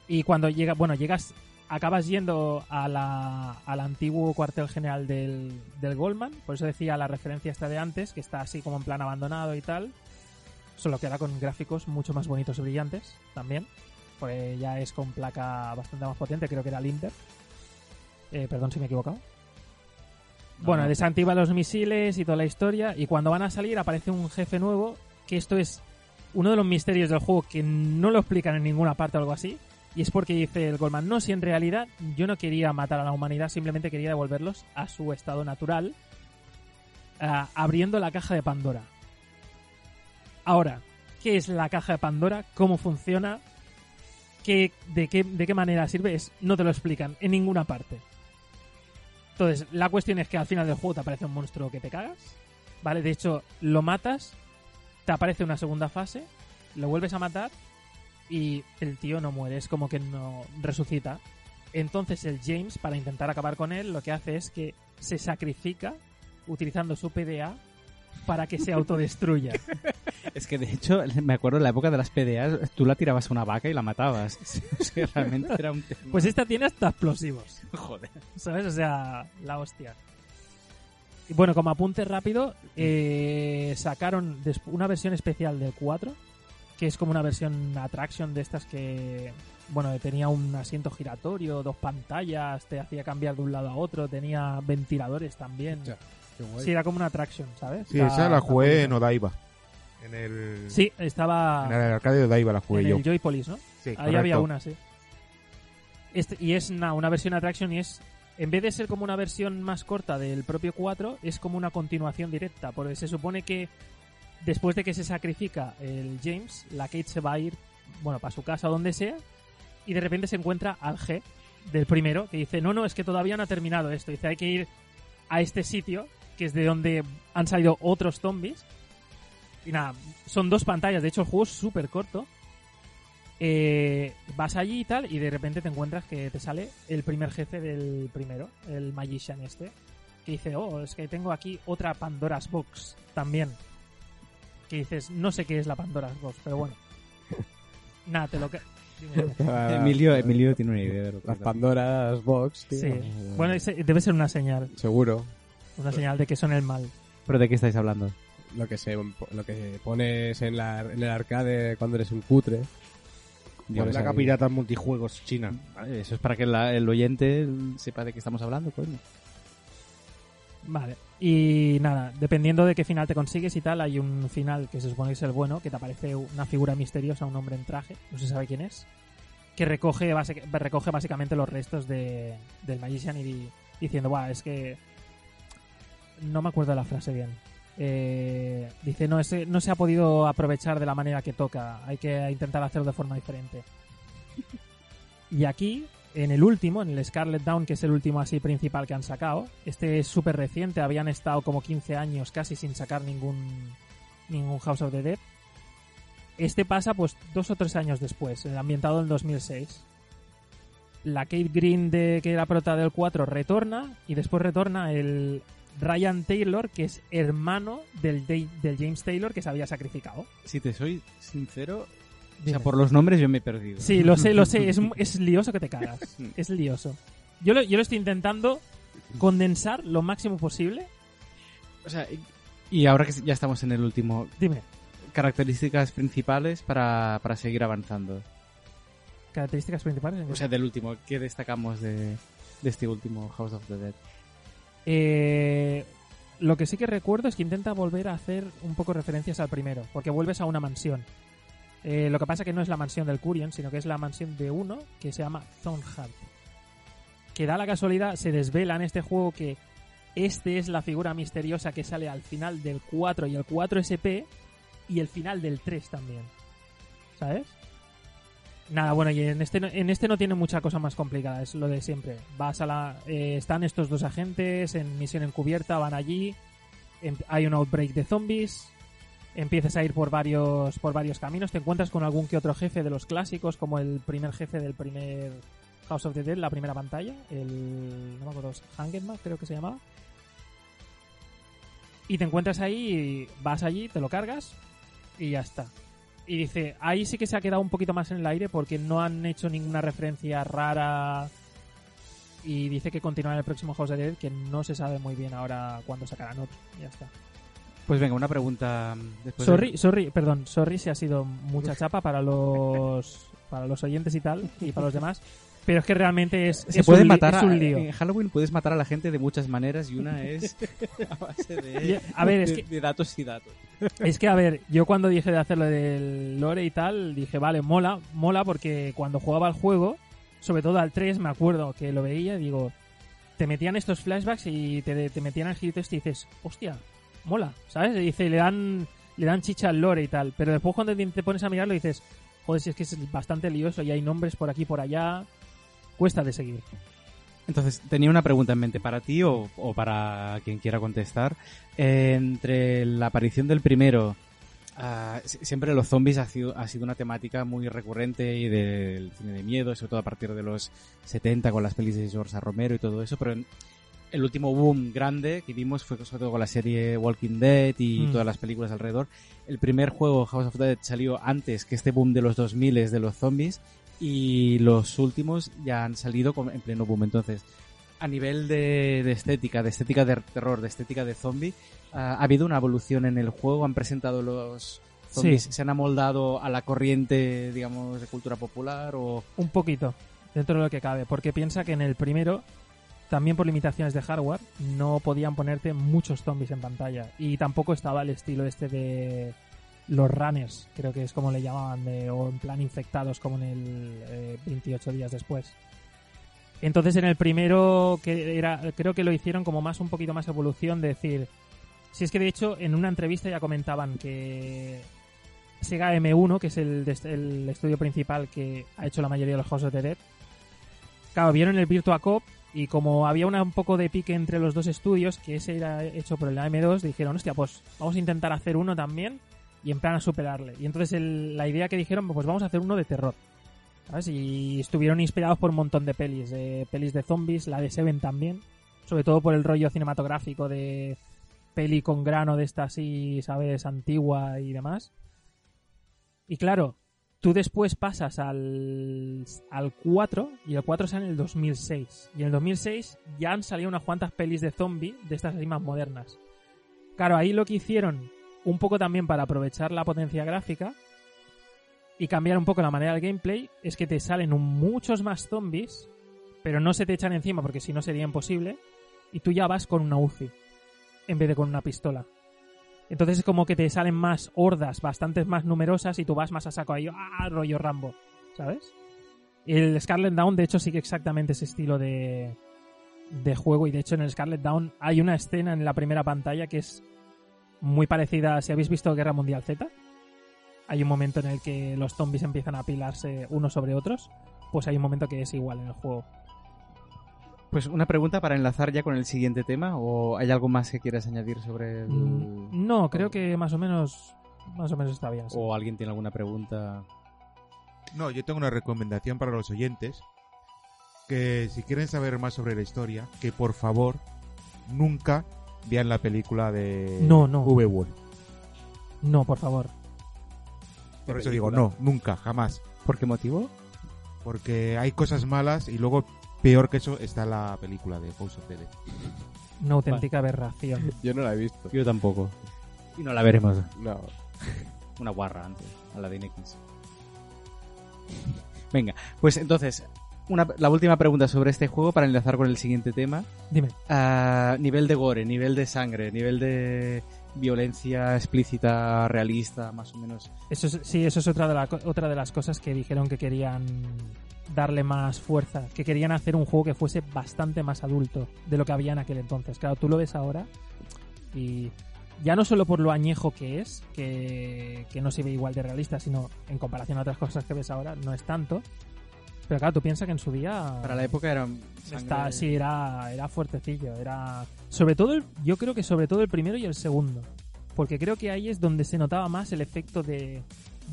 Speaker 6: Y cuando llega, bueno, llegas, acabas yendo a la, al antiguo cuartel general del, del Goldman, por eso decía la referencia esta de antes, que está así como en plan abandonado y tal. Solo que ahora con gráficos mucho más bonitos y brillantes también. Pues ya es con placa bastante más potente, creo que era Limber. Eh, perdón si me he equivocado. Bueno,
Speaker 1: no,
Speaker 6: desactiva los misiles y toda la historia. Y cuando van a salir aparece un jefe nuevo. Que esto es uno de los misterios del juego que no lo explican en ninguna parte o algo así. Y es porque dice el Goldman, no, si en realidad yo no quería matar a la humanidad, simplemente quería devolverlos a su estado natural, ah, abriendo la caja de Pandora. Ahora, ¿qué es la caja de Pandora? ¿Cómo funciona? ¿Qué, de, qué, ¿De qué manera sirve? No te lo explican en ninguna parte. Entonces, la cuestión es que al final del juego te aparece un monstruo que te cagas. ¿Vale? De hecho, lo matas, te aparece una segunda fase, lo vuelves a matar y el tío no muere, es como que no resucita. Entonces el James, para intentar acabar con él, lo que hace es que se sacrifica utilizando su PDA para que se autodestruya.
Speaker 1: Es que de hecho, me acuerdo en la época de las PDAs, tú la tirabas a una vaca y la matabas. O sea, realmente era un tema.
Speaker 6: Pues esta tiene hasta explosivos.
Speaker 1: Joder.
Speaker 6: ¿Sabes? O sea, la hostia. Y bueno, como apunte rápido, eh, sacaron una versión especial del 4, que es como una versión attraction de estas que, bueno, tenía un asiento giratorio, dos pantallas, te hacía cambiar de un lado a otro, tenía ventiladores también.
Speaker 5: Ya, Qué guay.
Speaker 6: Sí, era como una attraction, ¿sabes?
Speaker 2: Sí,
Speaker 6: Está-
Speaker 2: esa la jugué en. Odaiba. En el,
Speaker 6: Sí, estaba
Speaker 2: en el arcade de Odaiba la jugué
Speaker 6: en
Speaker 2: yo.
Speaker 6: el Joypolis, ¿no?
Speaker 2: Sí,
Speaker 6: Ahí
Speaker 2: correcto.
Speaker 6: había una, sí. Este, y es una, una versión attraction y es, en vez de ser como una versión más corta del propio 4, es como una continuación directa, porque se supone que después de que se sacrifica el James, la Kate se va a ir, bueno, para su casa o donde sea, y de repente se encuentra al G del primero, que dice, no, no, es que todavía no ha terminado esto, dice, hay que ir a este sitio, que es de donde han salido otros zombies, y nada, son dos pantallas, de hecho el juego es súper corto, eh, vas allí y tal, y de repente te encuentras que te sale el primer jefe del primero, el Magician este, que dice, oh, es que tengo aquí otra Pandora's Box también. Que dices, no sé qué es la Pandora's Box, pero bueno. Nada, te lo que...
Speaker 1: Emilio, Emilio tiene una idea de lo que
Speaker 4: Las
Speaker 1: es.
Speaker 4: Pandoras Box, tío.
Speaker 6: Sí. Bueno, ese- debe ser una señal,
Speaker 4: Seguro.
Speaker 6: una señal de que son el mal.
Speaker 1: ¿Pero de qué estáis hablando?
Speaker 4: Lo que, se, lo que pones en, la, en el arcade cuando eres un cutre.
Speaker 1: Dios,
Speaker 4: Pones
Speaker 5: La
Speaker 4: ahí.
Speaker 5: pirata multijuegos china.
Speaker 1: Vale, eso es para que la- el oyente sepa de qué estamos hablando, coño.
Speaker 6: Vale. Y nada, dependiendo de qué final te consigues y tal, hay un final que se supone que es el bueno, que te aparece una figura misteriosa, un hombre en traje, no se sabe quién es, que recoge, basi- recoge básicamente los restos de, del Magician y di- diciendo, Buah, es que... No me acuerdo de la frase bien. Eh, dice, no, ese, no se ha podido aprovechar de la manera que toca, hay que intentar hacerlo de forma diferente. Y aquí, en el último, en el Scarlet Down, que es el último así principal que han sacado, este es súper reciente, habían estado como 15 años casi sin sacar ningún, ningún House of the Dead. Este pasa pues dos o tres años después, eh, ambientado en 2006. La Kate Green de que era prota del 4 retorna y después retorna el Ryan Taylor, que es hermano del, de- del James Taylor que se había sacrificado.
Speaker 1: Si te soy sincero, o sea, por los nombres yo me he perdido.
Speaker 6: Sí, lo sé, lo sé. Es, es lioso que te cagas. Es lioso. Yo lo, yo lo estoy intentando condensar lo máximo posible.
Speaker 1: O sea, y- y ahora que ya estamos en el último,
Speaker 6: Dime,
Speaker 1: características principales para, para seguir avanzando.
Speaker 6: características principales.
Speaker 1: O sea, del último, ¿qué destacamos de, de este último House of the Dead?
Speaker 6: Eh, lo que sí que recuerdo es que intenta volver a hacer un poco referencias al primero, porque vuelves a una mansión. Eh, lo que pasa que no es la mansión del Curion, sino que es la mansión de uno que se llama Thornheart. Que da la casualidad, se desvela en este juego que este es la figura misteriosa que sale al final del 4 y el 4 SP y el final del 3 también. ¿Sabes? Nada, bueno, y en este, en este no tiene mucha cosa más complicada, es lo de siempre. Vas a la. eh, están estos dos agentes en misión encubierta, van allí, em- hay un outbreak de zombies, empiezas a ir por varios, por varios caminos, te encuentras con algún que otro jefe de los clásicos, como el primer jefe del primer House of the Dead, la primera pantalla, el. no me acuerdo, Hangetman creo que se llamaba. Y te encuentras ahí, vas allí, te lo cargas y ya está. Y dice, ahí sí que se ha quedado un poquito más en el aire porque no han hecho ninguna referencia rara. Y dice que continuará el próximo House of the Dead, que no se sabe muy bien ahora cuándo sacarán otro. Ya está.
Speaker 1: Pues venga, una pregunta. Después
Speaker 6: Sorry, sorry, perdón, sorry si ha sido mucha chapa para los para los oyentes y tal, y para los demás. Pero es que realmente es,
Speaker 1: Se
Speaker 6: es
Speaker 1: puede
Speaker 6: un,
Speaker 1: matar
Speaker 6: es un lío.
Speaker 1: En Halloween puedes matar a la gente de muchas maneras y una es a base de,
Speaker 6: A ver, es
Speaker 1: de-
Speaker 6: que-
Speaker 1: de datos y datos.
Speaker 6: Es que, a ver, yo cuando dije de hacerlo del lore y tal, dije, vale, mola, mola porque cuando jugaba al juego, sobre todo al 3, me acuerdo que lo veía digo, te metían estos flashbacks y te, te metían el girito este y dices, hostia, mola, ¿sabes? Dice, le dan, le dan chicha al lore y tal, pero después cuando te, pones a mirarlo dices, joder, si es que es bastante lioso y hay nombres por aquí por allá, cuesta de seguir.
Speaker 1: Entonces, tenía una pregunta en mente para ti o, para quien quiera contestar. Eh, entre la aparición del primero, ah, si- siempre los zombies ha sido, ha sido una temática muy recurrente y del cine de miedo, sobre todo a partir de los 70 con las pelis de George. Romero y todo eso, pero en- el último boom grande que vimos fue sobre todo con la serie Walking Dead y
Speaker 6: Mm.
Speaker 1: todas las películas alrededor. El primer juego, House of Dead, salió antes que este boom de los 2000 de los zombies y los últimos ya han salido en pleno boom. Entonces, a nivel de, de estética, de estética de terror, de estética de zombie, ah, ha habido una evolución en el juego. Han presentado los zombies,
Speaker 6: Sí.
Speaker 1: se han amoldado a la corriente, digamos, de cultura popular o
Speaker 6: Un poquito, dentro de lo que cabe, porque piensa que en el primero, también por limitaciones de hardware, no podían ponerte muchos zombies en pantalla. Y tampoco estaba el estilo este de los runners, creo que es como le llamaban, de, o en plan infectados, como en el eh, 28 días después. Entonces en el primero, que era, creo que lo hicieron como más un poquito más evolución, de decir, si es que de hecho en una entrevista ya comentaban que Sega M1, que es el estudio principal que ha hecho la mayoría de los House of the Dead, claro, vieron el Virtua Cop y como había una, un poco de pique entre los dos estudios, que ese era hecho por el AM2, dijeron, hostia, pues vamos a intentar hacer uno también y en plan a superarle. Y entonces el- la idea que dijeron, pues vamos a hacer uno de terror. ¿Sabes? Y estuvieron inspirados por un montón de pelis, de pelis de zombies, la de Seven también, sobre todo por el rollo cinematográfico de peli con grano de esta así, ¿sabes? Antigua y demás. Y claro, tú después pasas al, al 4 y el 4 sale en el 2006. Y en el 2006 ya han salido unas cuantas pelis de zombie de estas así más modernas. Claro, ahí lo que hicieron, un poco también para aprovechar la potencia gráfica y cambiar un poco la manera del gameplay, es que te salen muchos más zombies, pero no se te echan encima porque si no sería imposible, y tú ya vas con una UCI en vez de con una pistola. Entonces es como que te salen más hordas, bastantes más numerosas, y tú vas más a saco ahí, ¡ah! rollo Rambo, ¿sabes? El Scarlet Dawn, de hecho, sigue exactamente ese estilo de, de juego, y de hecho en el Scarlet Dawn hay una escena en la primera pantalla que es muy parecida, si habéis visto Guerra Mundial Z, hay un momento en el que los zombies empiezan a apilarse unos sobre otros, pues hay un momento que es igual en el juego.
Speaker 1: Pues una pregunta para enlazar ya con el siguiente tema, o hay algo más que quieras añadir sobre el...
Speaker 6: Mm, No, creo que más o menos más o menos está bien. sí.
Speaker 1: o alguien tiene alguna pregunta.
Speaker 2: No, yo tengo una recomendación para los oyentes. Que si quieren saber más sobre la historia, que por favor nunca vean la película de
Speaker 6: No, no.
Speaker 2: V-Wolf.
Speaker 6: No, por favor.
Speaker 2: Por
Speaker 1: ¿Qué
Speaker 2: eso digo, no, nunca, jamás.
Speaker 1: ¿Por qué motivo?
Speaker 2: Porque hay cosas malas y luego, peor que eso, está la película de House of the Dead.
Speaker 6: Una auténtica aberración.
Speaker 4: Yo no la he visto.
Speaker 1: Yo tampoco. Y no la veremos.
Speaker 4: No.
Speaker 1: Una guarra antes, a la de Inex. Venga, pues entonces, una, la última pregunta sobre este juego para enlazar con el siguiente tema.
Speaker 6: Dime.
Speaker 1: Nivel de gore, nivel de sangre, nivel de violencia explícita, realista, más o menos.
Speaker 6: Eso es- sí, eso es otra de, la otra de las cosas que dijeron que querían darle más fuerza, que querían hacer un juego que fuese bastante más adulto de lo que había en aquel entonces. Claro, tú lo ves ahora y ya no solo por lo añejo que es, que, que no se ve igual de realista, sino en comparación a otras cosas que ves ahora, no es tanto. Pero claro, tú piensas que en su día...
Speaker 1: Para la época era
Speaker 6: Está, sí, era, era fuertecillo. Era. Sobre todo, el- yo creo que sobre todo el primero y el segundo. Porque creo que ahí es donde se notaba más el efecto de,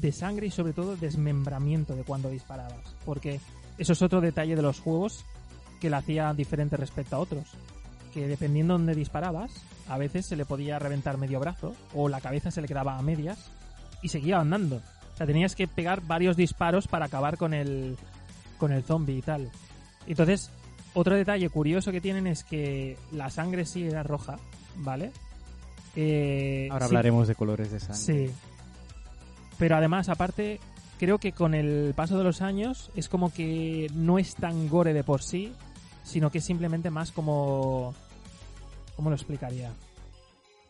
Speaker 6: de sangre y sobre todo desmembramiento de cuando disparabas. Porque eso es otro detalle de los juegos que le hacía diferente respecto a otros. Que dependiendo de dónde disparabas, a veces se le podía reventar medio brazo o la cabeza se le quedaba a medias y seguía andando. O sea, tenías que pegar varios disparos para acabar con el, con el zombie y tal. Entonces, otro detalle curioso que tienen es que la sangre sí era roja, ¿vale? Eh,
Speaker 1: Ahora
Speaker 6: sí-
Speaker 1: hablaremos de colores de sangre.
Speaker 6: Sí. Pero además, aparte, creo que con el paso de los años es como que no es tan gore de por sí, sino que es simplemente más como... ¿Cómo lo explicaría?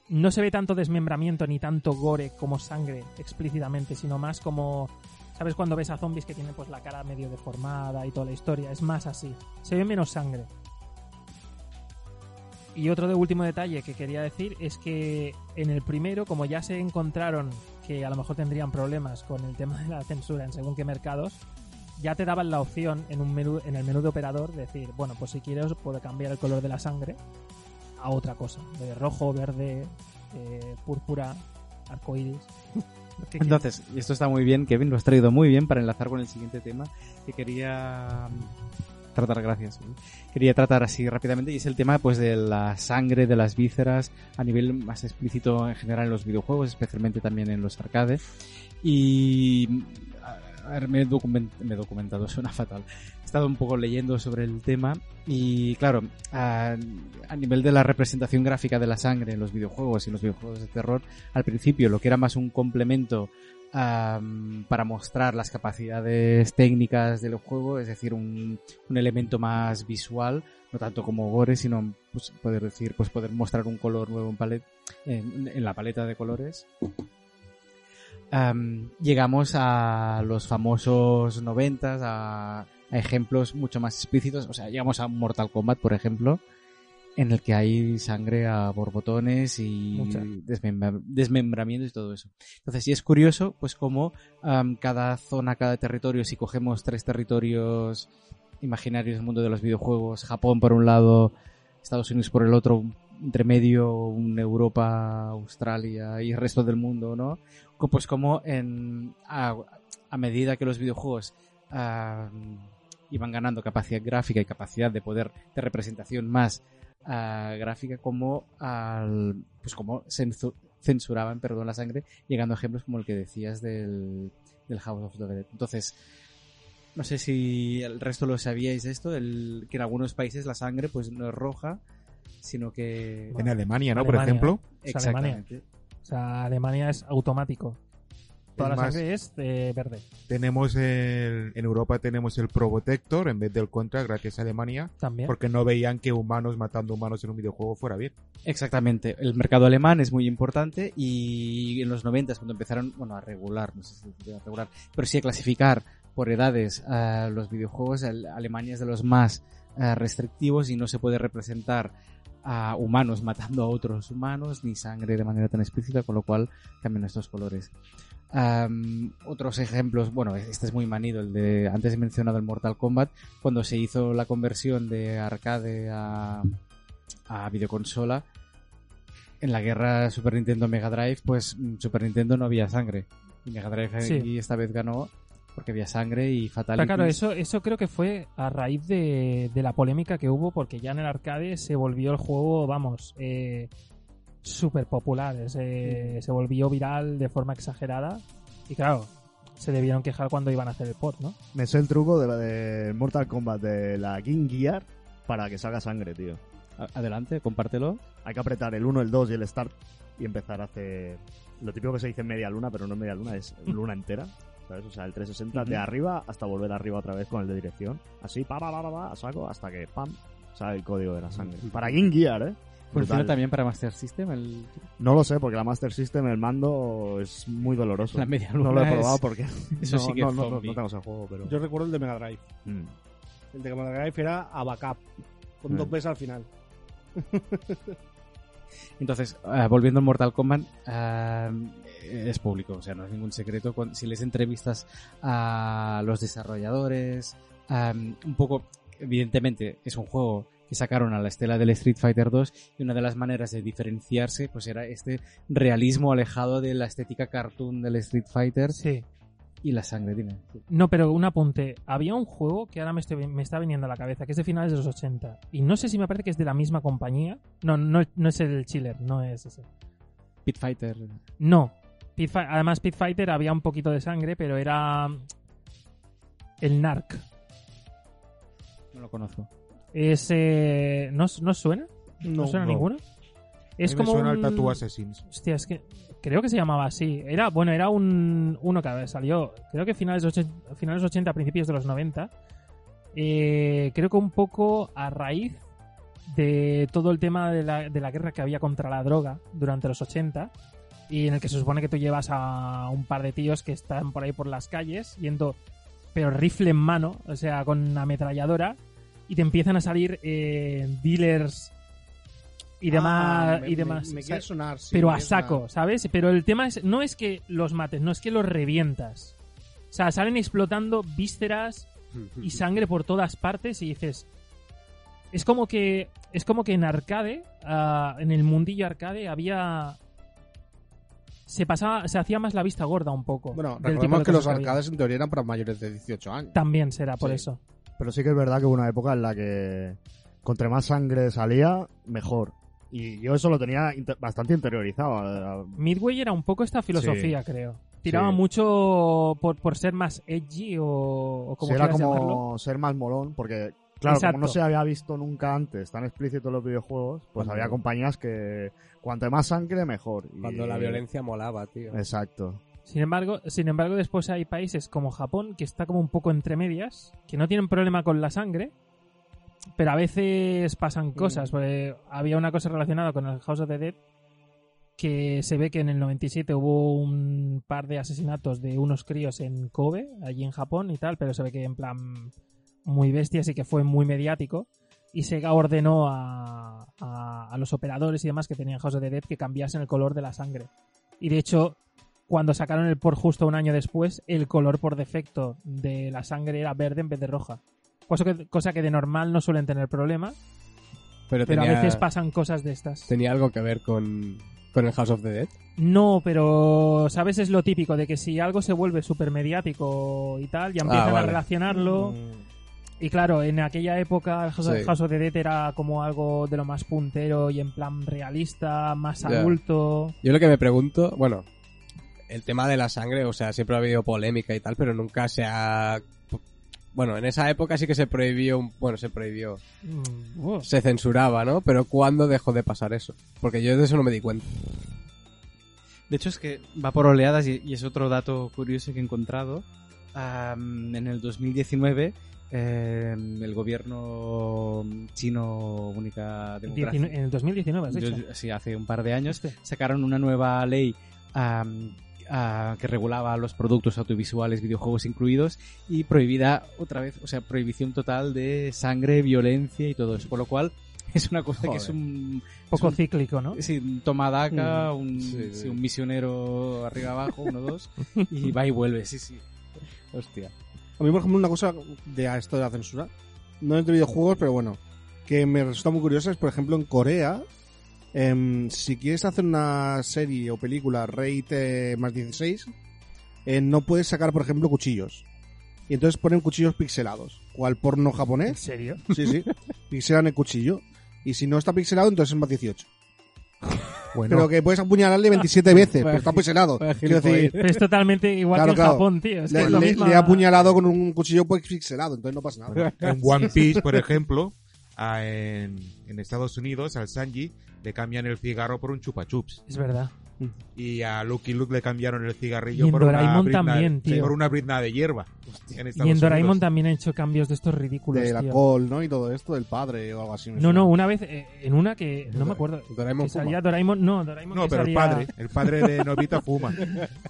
Speaker 6: No se ve tanto desmembramiento ni tanto gore como sangre explícitamente, sino más como... ¿Sabes cuando ves a zombies que tienen pues la cara medio deformada y toda la historia? Es más así. Se ve menos sangre. Y otro de último detalle que quería decir es que en el primero, como ya se encontraron que a lo mejor tendrían problemas con el tema de la censura en según qué mercados, ya te daban la opción en un menú, en el menú de operador de decir, bueno, pues si quieres puedo cambiar el color de la sangre a otra cosa, de rojo, verde, eh, púrpura, arcoíris.
Speaker 1: Entonces, y esto está muy bien, Kevin, lo has traído muy bien para enlazar con el siguiente tema que quería tratar, gracias. Quería tratar así rápidamente y es el tema pues de la sangre, de las vísceras a nivel más explícito en general en los videojuegos, especialmente también en los arcades. Y a ver, me he, me he documentado, suena fatal. He estado un poco leyendo sobre el tema y claro, a, a nivel de la representación gráfica de la sangre en los videojuegos y en los videojuegos de terror, al principio lo que era más un complemento am, para mostrar las capacidades técnicas del juego, es decir, un, un elemento más visual, no tanto como gore, sino pues, poder decir, pues poder mostrar un color nuevo en, palet- en, la paleta de colores. Am, llegamos a los famosos noventas, a, a ejemplos mucho más explícitos, o sea, llegamos a Mortal Kombat, por ejemplo, en el que hay sangre a borbotones y desmembra- desmembramientos y todo eso. Entonces, sí es curioso, pues como am, cada zona, cada territorio, si cogemos tres territorios imaginarios del mundo de los videojuegos, Japón por un lado, Estados Unidos por el otro, entre medio, un Europa, Australia y el resto del mundo, ¿no? Pues como en, a, a medida que los videojuegos ah, iban ganando capacidad gráfica y capacidad de poder de representación más ah, gráfica, como al, pues como censu- censuraban, perdón, la sangre, llegando a ejemplos como el que decías del, del House of the Dead. Entonces, no sé si el resto lo sabíais esto, el, que en algunos países la sangre pues no es roja, sino que...
Speaker 2: En Alemania, ¿no? Por ejemplo.
Speaker 6: Alemania.
Speaker 1: Exactamente.
Speaker 6: O sea, Alemania es automático. Toda
Speaker 2: Es
Speaker 6: la
Speaker 2: más,
Speaker 6: sangre es de verde.
Speaker 2: Tenemos el, en Europa tenemos el Probotector en vez del Contra, gracias a Alemania,
Speaker 6: También.
Speaker 2: porque no veían que humanos matando humanos en un videojuego fuera bien.
Speaker 1: Exactamente. El mercado alemán es muy importante y en los 90 cuando empezaron, bueno, a regular, no sé si a regular, pero sí a clasificar por edades a los videojuegos, el- Alemania es de los más eh, restrictivos y no se puede representar a humanos matando a otros humanos ni sangre de manera tan explícita, con lo cual cambian estos colores. Otros ejemplos, bueno, este es muy manido, el de antes he mencionado el Mortal Kombat, cuando se hizo la conversión de arcade a, a videoconsola, en la guerra Super Nintendo Mega Drive, pues mm, Super Nintendo no había sangre. Y Mega Drive
Speaker 6: Sí.
Speaker 1: aquí esta vez ganó porque había sangre y fatalities.
Speaker 6: claro, eso, eso creo que fue a raíz de, de la polémica que hubo, porque ya en el arcade se volvió el juego, vamos, eh, súper popular. Se, se volvió viral de forma exagerada. Y claro, se debieron quejar cuando iban a hacer el port, ¿no?
Speaker 3: Me sé el truco de la de Mortal Kombat de la King Gear para que salga sangre, tío.
Speaker 1: Adelante, compártelo.
Speaker 3: Hay que apretar el 1, el 2 y el Start y empezar a hacer lo típico que se dice media luna, pero no es media luna, es luna entera. ¿Sabes? O sea, el 360 de arriba hasta volver arriba otra vez con el de dirección. Así, pa, pa, pa, pa, pa, a saco hasta que, pam, sale el código de la sangre. Para King Gear, ¿eh?
Speaker 1: Funciona también para Master System. El...
Speaker 3: No lo sé, porque la Master System, el mando es muy doloroso.
Speaker 1: La media
Speaker 3: no lo he
Speaker 1: luna
Speaker 3: probado
Speaker 1: es-
Speaker 3: porque
Speaker 1: eso
Speaker 3: no,
Speaker 1: sí que
Speaker 3: no,
Speaker 1: es
Speaker 3: no, no, tengo ese juego, pero...
Speaker 5: Yo recuerdo el de Mega Drive.
Speaker 3: Mm.
Speaker 5: El de Mega Drive era a backup, con
Speaker 3: Mm.
Speaker 5: dos veces al final.
Speaker 1: Entonces, ah, volviendo al Mortal Kombat, ah, es público, o sea, no es ningún secreto. Cuando- si les entrevistas a los desarrolladores, un poco, evidentemente, es un juego que sacaron a la estela del Street Fighter 2 y una de las maneras de diferenciarse pues era este realismo alejado de la estética cartoon del Street Fighter
Speaker 6: Sí.
Speaker 1: y la sangre, dime.
Speaker 6: No, pero un apunte. Había un juego que ahora me, estoy- me está viniendo a la cabeza, que es de finales de los 80. Y no sé si me parece que es de la misma compañía. No, no, no es el Chiller, no es ese.
Speaker 1: Pit Fighter.
Speaker 6: No. Además, Pit Fighter había un poquito de sangre, pero era el Narc.
Speaker 1: No lo conozco.
Speaker 6: Es, eh, ¿no, os- ¿No os suena? ¿No, suena
Speaker 2: no.
Speaker 6: ninguno? Es
Speaker 2: A mí me
Speaker 6: como
Speaker 2: suena
Speaker 6: un...
Speaker 2: el Tattoo Assassins.
Speaker 6: Hostia, es que creo que se llamaba así. Era, bueno, era un uno que salió, creo que finales de 80, finales 80 principios de los 90. Eh, creo que un poco a raíz de todo el tema de la, de la guerra que había contra la droga durante los 80 y en el que se supone que tú llevas a un par de tíos que están por ahí por las calles yendo pero rifle en mano, o sea, con ametralladora y te empiezan a salir eh, dealers y demás
Speaker 5: Ah, me-
Speaker 6: y demás.
Speaker 5: Me,
Speaker 6: sea,
Speaker 5: quiere sonar, sí,
Speaker 6: pero a saco,
Speaker 5: sonar.
Speaker 6: ¿sabes? Pero el tema es no es que los mates, no es que los revientas. O sea, salen explotando vísceras y sangre por todas partes y dices es como que es como que en arcade ah, en el mundillo arcade había se pasaba se hacía más la vista gorda un poco
Speaker 5: Bueno, recordemos
Speaker 6: de
Speaker 5: que los arcades en teoría eran para mayores de 18 años.
Speaker 6: también será por
Speaker 5: Sí.
Speaker 6: eso
Speaker 3: Pero sí que es verdad que hubo una época en la que contra más sangre salía, mejor. Y yo eso lo tenía inter- bastante interiorizado. eh,
Speaker 6: Midway era un poco esta filosofía creo tiraba
Speaker 3: Sí.
Speaker 6: mucho por, por ser más edgy o, o como
Speaker 3: Sí, era como
Speaker 6: llamarlo
Speaker 3: ser más molón, porque claro,
Speaker 6: Exacto.
Speaker 3: como no se había visto nunca antes tan explícito en los videojuegos, pues había compañías que cuanto más sangre mejor. Y-
Speaker 4: Cuando la violencia molaba, tío.
Speaker 3: Exacto.
Speaker 6: Sin embargo, sin embargo, después hay países como Japón que está como un poco entre medias, que no tienen problema con la sangre, pero a veces pasan cosas. porque había una cosa relacionada con el House of the Dead que se ve que en el 97 hubo un par de asesinatos de unos críos en Kobe, allí en Japón y tal, pero se ve que en plan muy bestia, así que fue muy mediático. Y Sega ordenó a, a- a los operadores y demás que tenían House of the Dead que cambiasen el color de la sangre. Y de hecho, cuando sacaron el por justo un año después, el color por defecto de la sangre era verde en vez de roja. Cosa que, cosa que de normal no suelen tener problema,
Speaker 4: Pero,
Speaker 6: pero
Speaker 4: tenía,
Speaker 6: a veces pasan cosas de estas.
Speaker 4: tenía algo que ver con, con el House of the Dead.
Speaker 6: No, pero sabes es lo típico de que si algo se vuelve súper mediático y tal, ya empiezan a
Speaker 4: vale.
Speaker 6: relacionarlo. Y claro, en aquella época el House,
Speaker 4: Sí.
Speaker 6: House of the Dead era como algo de lo más puntero y en plan realista, más adulto.
Speaker 4: Yo lo que me pregunto, bueno, el tema de la sangre, o sea, siempre ha habido polémica y tal, pero nunca se ha... Bueno, en esa época sí que se prohibió, un- bueno, se prohibió,
Speaker 6: Mm, wow.
Speaker 4: se censuraba, ¿no? Pero ¿cuándo dejó de pasar eso? Porque yo de eso no me di cuenta.
Speaker 1: De hecho, es que va por oleadas y, y es otro dato curioso que he encontrado. En el 2019, eh, el gobierno chino única democracia.
Speaker 6: Diecinueve- en el 2019, has dicho.
Speaker 1: Yo- sí, hace un par de años
Speaker 6: Este.
Speaker 1: sacaron una nueva ley ah, que regulaba los productos audiovisuales, videojuegos incluidos, y prohibida otra vez, o sea, prohibición total de sangre, violencia y todo eso. Por lo cual, es una cosa que es un.
Speaker 6: Poco
Speaker 1: es un-
Speaker 6: cíclico, ¿no?
Speaker 1: Sí, un toma daca, un,
Speaker 4: Sí,
Speaker 1: sí,
Speaker 4: sí.
Speaker 1: un misionero arriba abajo, uno, dos, y va y vuelve, sí, sí.
Speaker 4: Hostia.
Speaker 5: A mí, por ejemplo, una cosa de esto de la censura, no entre videojuegos, pero bueno, que me resulta muy curiosa es, por ejemplo, en Corea, em, si quieres hacer una serie o película rate más 16, eh, no puedes sacar, por ejemplo, cuchillos. Y entonces ponen cuchillos pixelados, cual porno
Speaker 6: ¿En
Speaker 5: japonés.
Speaker 6: serio?
Speaker 5: Sí, sí. Pixelan el cuchillo. Y si no está pixelado, entonces es más 18.
Speaker 4: Bueno,
Speaker 5: Pero que puedes apuñalarle 27 veces, pero está
Speaker 4: vaya
Speaker 5: Quiero decir,
Speaker 6: Pero es totalmente igual
Speaker 5: Claro,
Speaker 6: que en
Speaker 5: claro.
Speaker 6: Japón, tío. Es que
Speaker 5: le,
Speaker 6: es la
Speaker 5: le-
Speaker 6: misma-
Speaker 5: le he apuñalado con un cuchillo pues, pixelado, entonces no pasa nada.
Speaker 2: En One Piece, por ejemplo, a- en, en Estados Unidos, al Sanji le cambian el cigarro por un chupa chups.
Speaker 6: Es verdad.
Speaker 2: Y a Lucky Luke le cambiaron el cigarrillo
Speaker 6: Y en
Speaker 2: por, una
Speaker 6: Doraemon
Speaker 2: brizna-
Speaker 6: también, tío.
Speaker 2: por una brizna de hierba. en
Speaker 6: Y en Doraemon
Speaker 2: Unidos.
Speaker 6: también han hecho cambios de estos ridículos,
Speaker 5: De la
Speaker 6: tío.
Speaker 5: col, ¿no? Y todo esto, del padre o algo así.
Speaker 6: No, no, una vez eh, en una que no me acuerdo.
Speaker 4: Doraemon
Speaker 6: que salía Doraemon, no, Doraemon
Speaker 2: No,
Speaker 6: que
Speaker 2: pero el
Speaker 6: salía-
Speaker 2: padre, el padre de Novita fuma.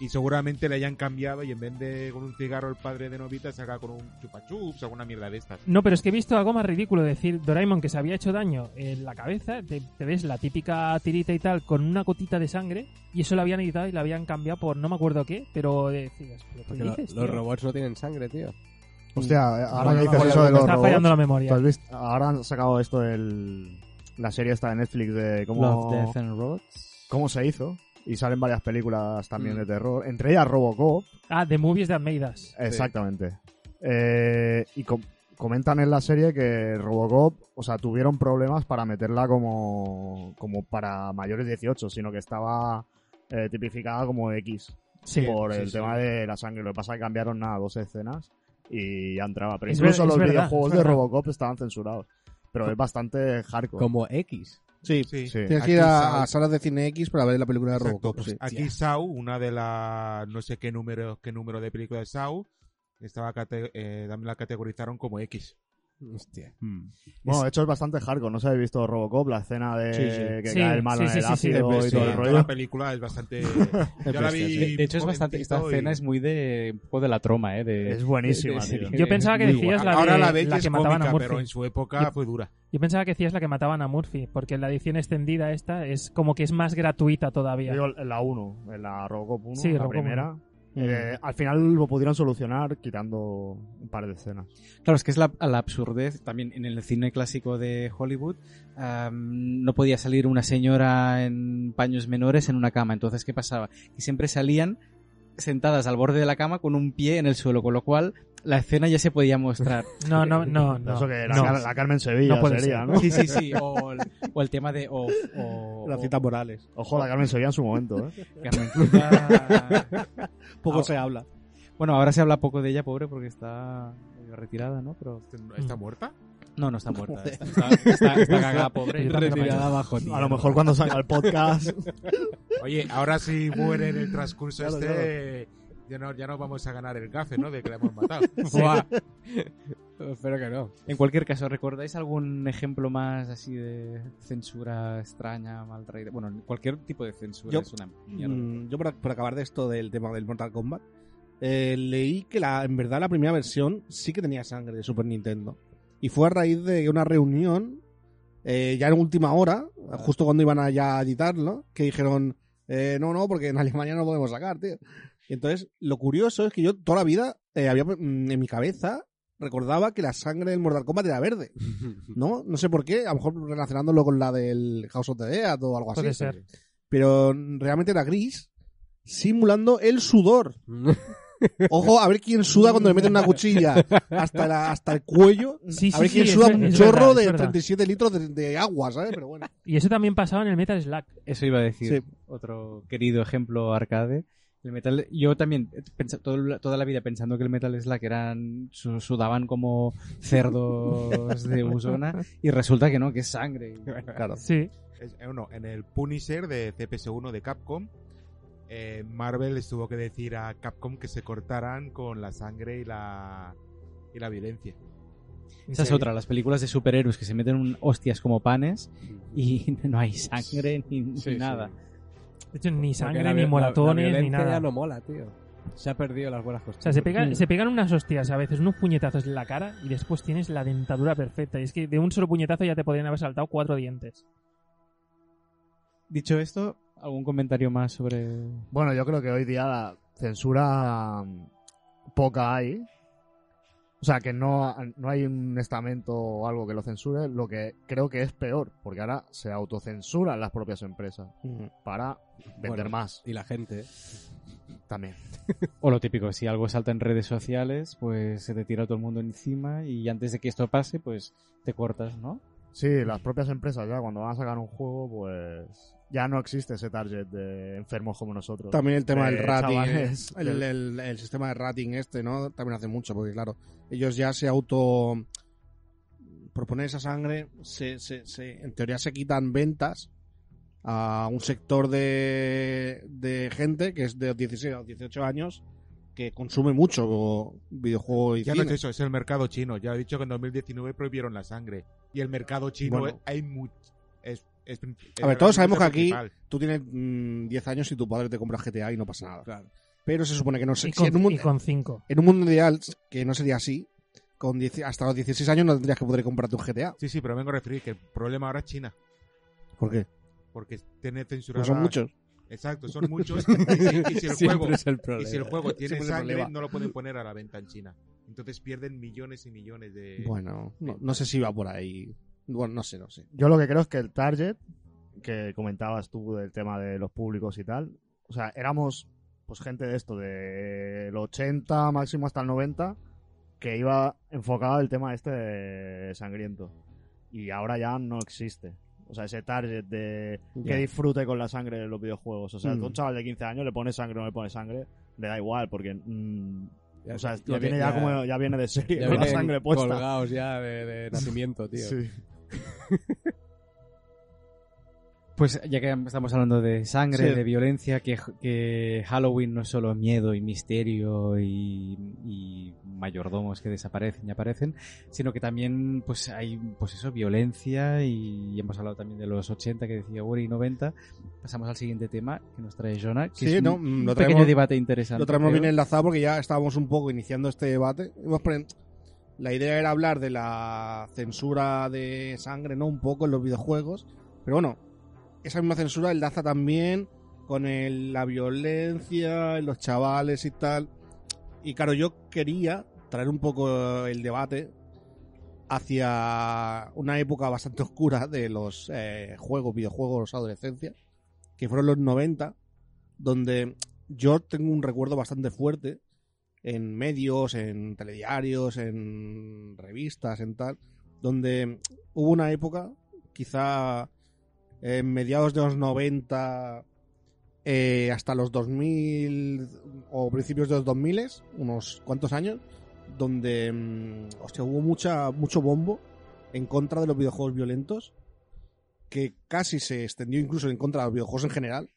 Speaker 2: Y seguramente le hayan cambiado y en vez de con un cigarro el padre de Novita saca con un chupachups, alguna mierda de estas.
Speaker 6: No, pero es que he visto algo más ridículo. Decir Doraemon que se había hecho daño en la cabeza. Te, te ves la típica tirita y tal con una gotita de sangre. Y eso lo habían editado y lo habían cambiado por no me acuerdo qué. Pero decías, ¿pero qué
Speaker 4: lo-
Speaker 6: dices,
Speaker 4: los
Speaker 6: tío?
Speaker 4: robots no tienen sangre, tío.
Speaker 3: Hostia, ahora
Speaker 6: No,
Speaker 3: que dices eso
Speaker 6: me
Speaker 3: de los
Speaker 6: está
Speaker 3: robots,
Speaker 6: fallando la
Speaker 3: ¿tú
Speaker 6: memoria.
Speaker 3: has visto? ahora han sacado esto el la serie esta de Netflix de cómo,
Speaker 1: Love, Death and Robots.
Speaker 3: cómo se hizo y salen varias películas también
Speaker 4: Mm.
Speaker 3: de terror, entre ellas Robocop,
Speaker 6: Ah, The Movies Made Us.
Speaker 3: exactamente. Eh, y com- comentan en la serie que Robocop, o sea, tuvieron problemas para meterla como como para mayores de 18, sino que estaba eh, tipificada como X
Speaker 6: Sí.
Speaker 3: por
Speaker 2: sí,
Speaker 3: el
Speaker 2: sí.
Speaker 3: tema de la sangre. Lo que pasa es que cambiaron nada, dos escenas y ya entraba. Pero
Speaker 6: Es
Speaker 3: incluso los
Speaker 6: verdad,
Speaker 3: videojuegos de. Robocop estaban censurados. Pero es bastante hardcore.
Speaker 4: Como X.
Speaker 5: Sí,
Speaker 2: Sí.
Speaker 3: Sí.
Speaker 5: tienes que
Speaker 2: Aquí
Speaker 5: ir a, salas de cine X para ver la película de
Speaker 2: Exacto,
Speaker 5: Robocop.
Speaker 2: pues
Speaker 5: sí.
Speaker 2: aquí Saw, una de las no sé qué número qué número de película de Saw, estaba cate- eh, también la categorizaron como X.
Speaker 4: Hostia.
Speaker 3: Bueno, de hecho es bastante hardcore. ¿No se habéis visto Robocop? La escena de
Speaker 5: Sí, sí.
Speaker 3: que
Speaker 6: Sí,
Speaker 3: cae el malo
Speaker 6: sí,
Speaker 3: en el
Speaker 6: sí, sí.
Speaker 3: ácido
Speaker 5: Es
Speaker 3: y todo el rollo.
Speaker 2: La película es bastante yo la vi
Speaker 1: De, de hecho, es bastante. Esta
Speaker 2: y-
Speaker 1: escena es muy de. un poco de la troma, ¿eh? De,
Speaker 3: Es buenísima,
Speaker 1: de- de-
Speaker 3: tío.
Speaker 1: de-
Speaker 6: Yo pensaba que decías la
Speaker 2: Ahora
Speaker 6: de-
Speaker 2: la
Speaker 6: la
Speaker 2: es
Speaker 6: que mataban a Murphy.
Speaker 2: pero en su época fue dura.
Speaker 6: Yo pensaba que decías la que mataban a Murphy, porque en la edición extendida esta es como que es más gratuita todavía.
Speaker 3: En la 1, en la Robocop 1,
Speaker 6: Sí,
Speaker 3: la
Speaker 6: Robocop
Speaker 3: primera.
Speaker 6: 1.
Speaker 3: Eh, al final lo pudieron solucionar quitando un par de escenas.
Speaker 1: Claro, es que es la, la absurdez. También en el cine clásico de Hollywood no podía salir una señora en paños menores en una cama. Entonces, ¿qué pasaba? Que siempre salían sentadas al borde de la cama con un pie en el suelo, con lo cual la escena ya se podía mostrar.
Speaker 6: No, no, no, no.
Speaker 3: Eso que la,
Speaker 6: no.
Speaker 3: Car- la Carmen Sevilla
Speaker 6: No puede
Speaker 3: sería,
Speaker 6: ser.
Speaker 3: ¿no?
Speaker 1: Sí, sí, sí. O el, o el tema de... O, o-
Speaker 5: La cita Morales.
Speaker 3: Ojo, la Carmen Sevilla en su momento, ¿eh?
Speaker 1: Carmencita-
Speaker 5: Poco
Speaker 1: Ah,
Speaker 5: se habla.
Speaker 1: Bueno, ahora se habla poco de ella, pobre, porque está retirada, ¿no? Pero
Speaker 2: ¿Está muerta?
Speaker 1: no, no está muerta. Está, está, está- está cagada, pobre.
Speaker 4: Retirada abajo, tío.
Speaker 3: A lo mejor cuando salga el podcast.
Speaker 2: Oye, ahora si muere en el transcurso
Speaker 5: Claro,
Speaker 2: este ya no ya no vamos a ganar el gafe, ¿no? De que la hemos matado.
Speaker 4: Espero que no.
Speaker 1: En cualquier caso, ¿recordáis algún ejemplo más así de censura extraña, mal traída? Bueno, cualquier tipo de censura
Speaker 5: Yo-
Speaker 1: es una mierda.
Speaker 5: Mm, yo por, por acabar de esto del tema del Mortal Kombat, eh, leí que la, en verdad la primera versión sí que tenía sangre de Super Nintendo. Y fue a raíz de una reunión, eh, ya en última hora, justo cuando iban a ya editarlo, que dijeron, eh, no, no, porque en Alemania no podemos sacar, tío. Y entonces, lo curioso es que yo toda la vida eh, había mm, en mi cabeza recordaba que la sangre del Mortal Kombat era verde. ¿No? No sé por qué, a lo mejor relacionándolo con la del House of the Dead o algo así
Speaker 6: Puede ser.
Speaker 5: pero realmente era gris, simulando el sudor. Ojo, a ver quién suda cuando le meten una cuchilla hasta, la- hasta el cuello.
Speaker 6: Sí,
Speaker 5: a ver
Speaker 6: sí,
Speaker 5: quién
Speaker 6: es
Speaker 5: suda
Speaker 6: ver-
Speaker 5: un
Speaker 6: es
Speaker 5: chorro
Speaker 6: verdad, es
Speaker 5: de
Speaker 6: verdad.
Speaker 5: 37 litros de, de agua, ¿sabes? Pero bueno.
Speaker 6: Y eso también pasaba en el Metal Slack.
Speaker 1: Eso iba a decir.
Speaker 5: Sí.
Speaker 1: Otro querido ejemplo arcade. El metal, yo también eh, pensa- todo la- toda la vida pensando que el Metal Slack eran su- sudaban como cerdos de Usona y resulta que no, que es sangre.
Speaker 5: Claro.
Speaker 6: Sí.
Speaker 2: Es- eh, no, en el Punisher de CPS1 de Capcom, eh, Marvel les tuvo que decir a Capcom que se cortaran con la sangre y la y la violencia.
Speaker 1: Esa es otra, las películas de superhéroes que se meten un- hostias como panes y no hay sangre ni, ni
Speaker 4: Sí, sí.
Speaker 6: De hecho, ni sangre,
Speaker 4: la
Speaker 6: ni
Speaker 4: la-
Speaker 6: moratones,
Speaker 4: la
Speaker 6: ni nada.
Speaker 4: ya no mola, tío. Se ha perdido las buenas
Speaker 6: O
Speaker 4: costumbres.
Speaker 6: sea, se, pega-
Speaker 5: Mm.
Speaker 6: se pegan unas hostias a veces, unos puñetazos en la cara y después tienes la dentadura perfecta. Y es que de un solo puñetazo ya te podrían haber saltado cuatro dientes.
Speaker 1: Dicho esto, ¿algún comentario más sobre...?
Speaker 3: Bueno, yo creo que hoy día la censura mm, poca hay. O sea, que no, no hay un estamento o algo que lo censure, lo que creo que es peor, porque ahora se autocensuran las propias empresas para vender
Speaker 4: Bueno.
Speaker 3: más
Speaker 4: Y la gente.
Speaker 3: también.
Speaker 1: O lo típico, si algo salta en redes sociales, pues se te tira todo el mundo encima y antes de que esto pase, pues te cortas, ¿no?
Speaker 3: Sí, las propias empresas ya cuando van a sacar un juego, pues ya no existe ese target de enfermos como nosotros.
Speaker 5: También el tema
Speaker 3: De
Speaker 5: del rating.
Speaker 3: chavales
Speaker 5: el, el- el sistema de rating este, ¿no? También hace mucho, porque claro, ellos ya se auto. Por poner esa sangre, se, se, se- en teoría se quitan ventas a un sector de, de gente que es de 16 a 18 años que consume mucho videojuego y
Speaker 2: Ya no
Speaker 5: cine.
Speaker 2: es eso, es el mercado chino. Ya he dicho que en 2019 prohibieron la sangre. Y el mercado chino
Speaker 5: Bueno.
Speaker 2: hay mucho. Es, es,
Speaker 5: A ver, todos sabemos que aquí
Speaker 2: principal.
Speaker 5: tú tienes mm, 10 años y tu padre te compra GTA y no pasa nada.
Speaker 4: Claro.
Speaker 5: Pero se supone que no sé.
Speaker 6: Y
Speaker 5: si en, un
Speaker 6: con,
Speaker 5: mundo,
Speaker 6: y con cinco.
Speaker 5: en un mundo ideal, que no sería así, con 10 hasta los 16 años no tendrías que poder comprarte un GTA.
Speaker 2: Sí, sí, pero vengo a referir que el problema ahora es China.
Speaker 5: ¿Por qué?
Speaker 2: Porque tiene censurada.
Speaker 5: Pues son muchos.
Speaker 2: Exacto, son muchos. y, si- y si el juego,
Speaker 4: es el
Speaker 2: y
Speaker 4: problema.
Speaker 2: si el juego tiene
Speaker 5: Siempre
Speaker 2: sangre,
Speaker 5: problema.
Speaker 2: no lo pueden poner a la venta en China. Entonces pierden millones y millones de.
Speaker 5: Bueno, no, no sé si va por ahí. Bueno, no sé, no sé.
Speaker 3: Yo lo que creo es que el target que comentabas tú del tema de los públicos y tal, o sea, éramos pues gente de esto, del 80 máximo hasta el 90, que iba enfocado al tema este de sangriento. Y ahora ya no existe. O sea, ese target de que disfrute con la sangre de los videojuegos. O sea,
Speaker 5: Mm.
Speaker 3: tú a un chaval de 15 años le pone sangre o no le pone sangre, le da igual, porque... mm, o sea,
Speaker 4: ya
Speaker 3: lo
Speaker 4: vi-
Speaker 3: tiene ya,
Speaker 4: ya-
Speaker 3: como ya viene de serie,
Speaker 4: Ya
Speaker 3: la sangre puesta.
Speaker 4: colgados ya de, de nacimiento, tío.
Speaker 3: Sí.
Speaker 1: Pues ya que estamos hablando de sangre,
Speaker 5: Sí.
Speaker 1: de violencia, que, que Halloween no es solo miedo y misterio y, y mayordomos que desaparecen y aparecen, sino que también pues hay pues eso, violencia y hemos hablado también de los 80 que decía Uri y 90. Pasamos al siguiente tema que nos trae Jonah, que
Speaker 5: Sí,
Speaker 1: es
Speaker 5: no,
Speaker 1: un,
Speaker 5: lo
Speaker 1: pequeño
Speaker 5: traemos-
Speaker 1: debate interesante.
Speaker 5: Lo traemos
Speaker 1: creo.
Speaker 5: bien enlazado porque ya estábamos un poco iniciando este debate. Hemos La idea era hablar de la censura de sangre, ¿no? Un poco en los videojuegos. Pero bueno, esa misma censura enlaza también con el- la violencia en los chavales y tal. Y claro, yo quería traer un poco el debate hacia una época bastante oscura de los eh, juegos, videojuegos, adolescencia, que fueron los 90, donde yo tengo un recuerdo bastante fuerte en medios, en telediarios, en revistas, en tal, donde hubo una época, quizá en mediados de los 90 eh, hasta los 2000 o principios de los 2000, unos cuantos años, donde mm, hubo mucha, mucho bombo en contra de los videojuegos violentos, que casi se extendió incluso en contra de los videojuegos en general,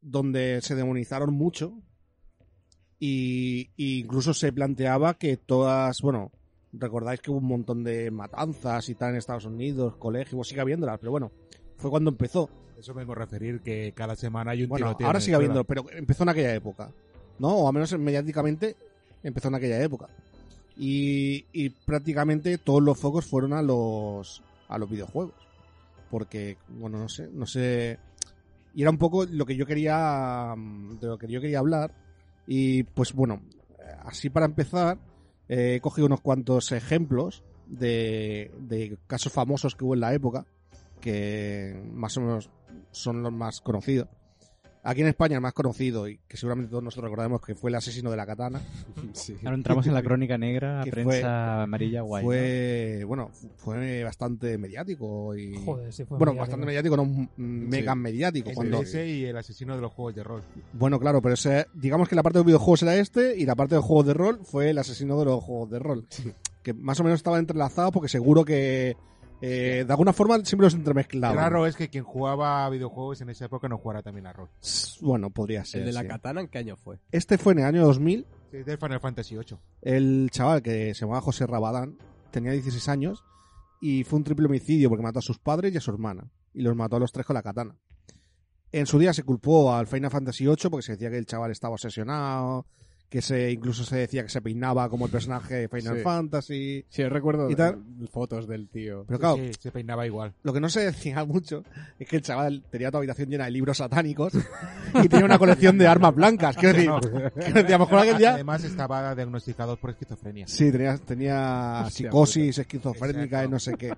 Speaker 5: donde se demonizaron mucho y, y incluso se planteaba que todas, bueno, recordáis que hubo un montón de matanzas y tal en Estados Unidos, colegios, sigue habiéndolas, pero bueno, fue cuando empezó.
Speaker 2: Eso a referir que cada semana hay un
Speaker 5: Bueno,
Speaker 2: tiroteo.
Speaker 5: ahora sigue habiendo, pero empezó en aquella época, ¿no? O al menos mediáticamente empezó en aquella época. Y, y prácticamente todos los focos fueron a los a los videojuegos. Porque, bueno, no sé, no sé. Y era un poco lo que yo quería. mm, de lo que yo quería hablar. Y pues bueno, así para empezar, eh, he cogido unos cuantos ejemplos de, de casos famosos que hubo en la época. Que más o menos son los más conocidos. Aquí en España el más conocido, y que seguramente todos nosotros recordamos que fue el asesino de la katana,
Speaker 4: Sí.
Speaker 1: Ahora entramos en la crónica negra,
Speaker 5: Que
Speaker 1: prensa
Speaker 5: fue-
Speaker 1: amarilla guay. ¿no?
Speaker 5: fue, bueno, fue bastante mediático y...
Speaker 6: Joder, sí fue
Speaker 5: bueno,
Speaker 6: mediático.
Speaker 5: bastante mediático, no mega mediático. Cuando,
Speaker 2: ese y el asesino de los juegos de rol.
Speaker 5: bueno, claro, pero ese, digamos que la parte de videojuegos era este y la parte de juegos de rol fue el asesino de los juegos de rol. Que más o menos estaba entrelazado porque seguro que eh, de alguna forma siempre los entremezclaban.
Speaker 2: Claro es que quien jugaba a videojuegos en esa época no jugara también a rol.
Speaker 5: Bueno, podría ser.
Speaker 4: El de la
Speaker 5: sí.
Speaker 4: katana, ¿en qué año fue?
Speaker 5: Este fue en el año 2000
Speaker 2: Es del Final Fantasy VIII.
Speaker 5: El chaval que se llamaba José Rabadán tenía 16 años y fue un triple homicidio porque mató a sus padres y a su hermana. Y los mató a los tres con la katana. En su día se culpó al Final Fantasy VIII porque se decía que el chaval estaba obsesionado, que se incluso se decía que se peinaba como el personaje de Final
Speaker 4: Sí.
Speaker 5: Fantasy.
Speaker 4: Sí, recuerdo
Speaker 5: ¿Y tal?
Speaker 4: fotos del tío.
Speaker 5: Pero claro,
Speaker 2: Sí, se peinaba igual.
Speaker 5: lo que no se decía mucho es que el chaval tenía toda habitación llena de libros satánicos y tenía una colección de armas blancas. Quiero decir, quiero decir, a lo mejor aquel día
Speaker 2: Además estaba diagnosticado por esquizofrenia.
Speaker 5: Sí, tenía, tenía
Speaker 4: Hostia
Speaker 5: psicosis esquizofrénica
Speaker 2: Exacto.
Speaker 5: y no sé qué.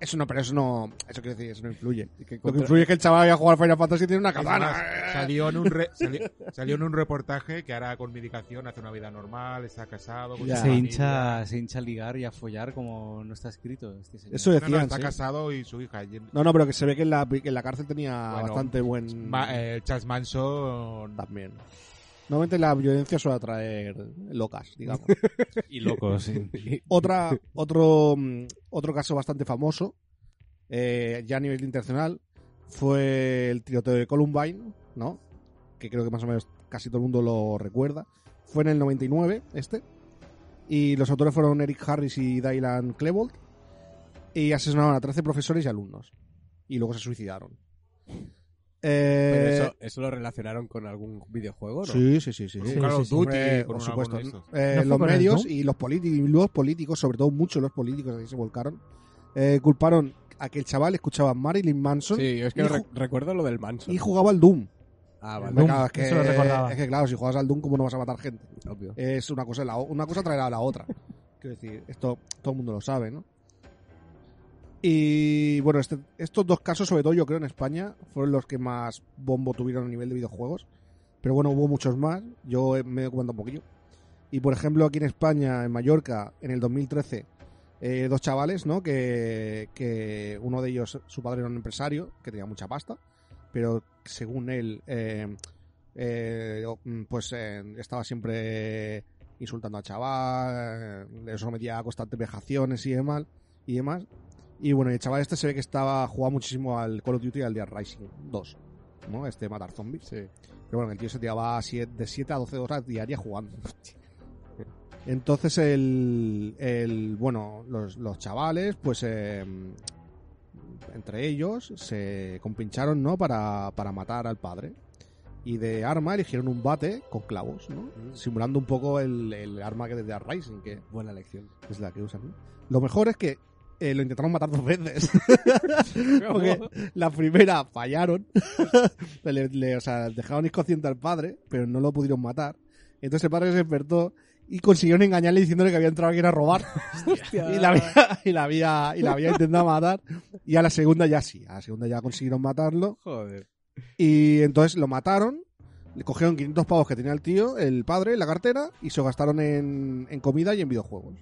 Speaker 5: Eso no, pero eso no, eso quiero decir, eso no influye.
Speaker 4: Y que
Speaker 5: Lo que influye es que el chaval había jugado al Final Fantasy y tiene una katana.
Speaker 2: más, salió, en un re- salió, salió en un reportaje que ahora con medicación hace una vida normal, está casado. con
Speaker 5: Ya.
Speaker 2: su
Speaker 1: Se hincha, se hincha a ligar y a follar como no está escrito. Este señor.
Speaker 5: Eso
Speaker 2: No, no,
Speaker 5: decían,
Speaker 2: está
Speaker 5: sí.
Speaker 2: casado y su hija.
Speaker 5: No, no, pero que se ve que en la, que en la cárcel tenía
Speaker 2: Bueno,
Speaker 5: bastante buen...
Speaker 2: Ma- eh, Charles Manson.
Speaker 5: También. Normalmente la violencia suele atraer locas, digamos.
Speaker 1: Y locos, sí.
Speaker 5: Otra, otro, mm, otro caso bastante famoso, eh, ya a nivel internacional, fue el tiroteo de Columbine, ¿no? Que creo que más o menos casi todo el mundo lo recuerda. Fue en el 99, este. Y los autores fueron Eric Harris y Dylan Klebold. Y asesinaron a 13 profesores y alumnos. Y luego se suicidaron. Eh,
Speaker 4: Pero eso, eso lo relacionaron con algún videojuego, ¿no?
Speaker 5: Sí, sí, sí, sí.
Speaker 2: Con
Speaker 6: Sí,
Speaker 2: Call of
Speaker 6: sí.
Speaker 2: Duty,
Speaker 5: por supuesto. Eh,
Speaker 6: ¿No fue
Speaker 5: los medios y los políticos, y los políticos, sobre todo muchos de los políticos ahí se volcaron, eh, culparon a que el chaval escuchaba Marilyn Manson
Speaker 4: Sí, yo es que re- recuerdo lo del Manson.
Speaker 5: y jugaba al Doom.
Speaker 4: Ah, vale.
Speaker 5: claro, es, que,
Speaker 6: eso lo recordaba.
Speaker 5: es que claro, si juegas al Doom, ¿cómo no vas a matar gente?
Speaker 4: Obvio.
Speaker 5: Es una cosa, una cosa traerá a la otra. Quiero decir, esto todo el mundo lo sabe, ¿no? Y bueno, este- estos dos casos, sobre todo yo creo en España, fueron los que más bombo tuvieron a nivel de videojuegos. Pero bueno, hubo muchos más. Yo eh, me he un poquillo. Y por ejemplo, aquí en España, en Mallorca, en el 2013, eh, dos chavales, ¿no? Que, que uno de ellos, su padre era un empresario que tenía mucha pasta, pero según él, eh, eh, mm, pues eh, estaba siempre insultando al chaval, eh, le sometía a constantes vejaciones y demás, y demás. Y bueno, el chaval este se ve que estaba jugando muchísimo al Call of Duty y al Dead Rising 2, ¿no? Este matar zombies.
Speaker 4: Sí.
Speaker 5: Pero bueno, el tío se tiraba siete- de 7 a 12 horas diarias jugando. Entonces el, el bueno, los, los chavales, pues eh, entre ellos se compincharon, ¿no? Para, para matar al padre. Y de arma eligieron un bate con clavos, ¿no? Simulando un poco el, el arma que de Dead Rising, que
Speaker 4: Buena elección.
Speaker 5: es la que usan. ¿no? Lo mejor es que eh, lo intentaron matar dos veces. Porque la primera fallaron. Le- le- o sea, dejaron inconsciente al padre, pero no lo pudieron matar. Entonces el padre se despertó y consiguieron engañarle diciéndole que había entrado alguien a robar. y, la había, y, la había, y la había intentado matar. Y a la segunda ya sí. A la segunda ya consiguieron matarlo.
Speaker 4: Joder.
Speaker 5: Y entonces lo mataron. Le cogieron 500 pavos que tenía el tío, el padre, en la cartera, y se lo gastaron en, en comida y en videojuegos.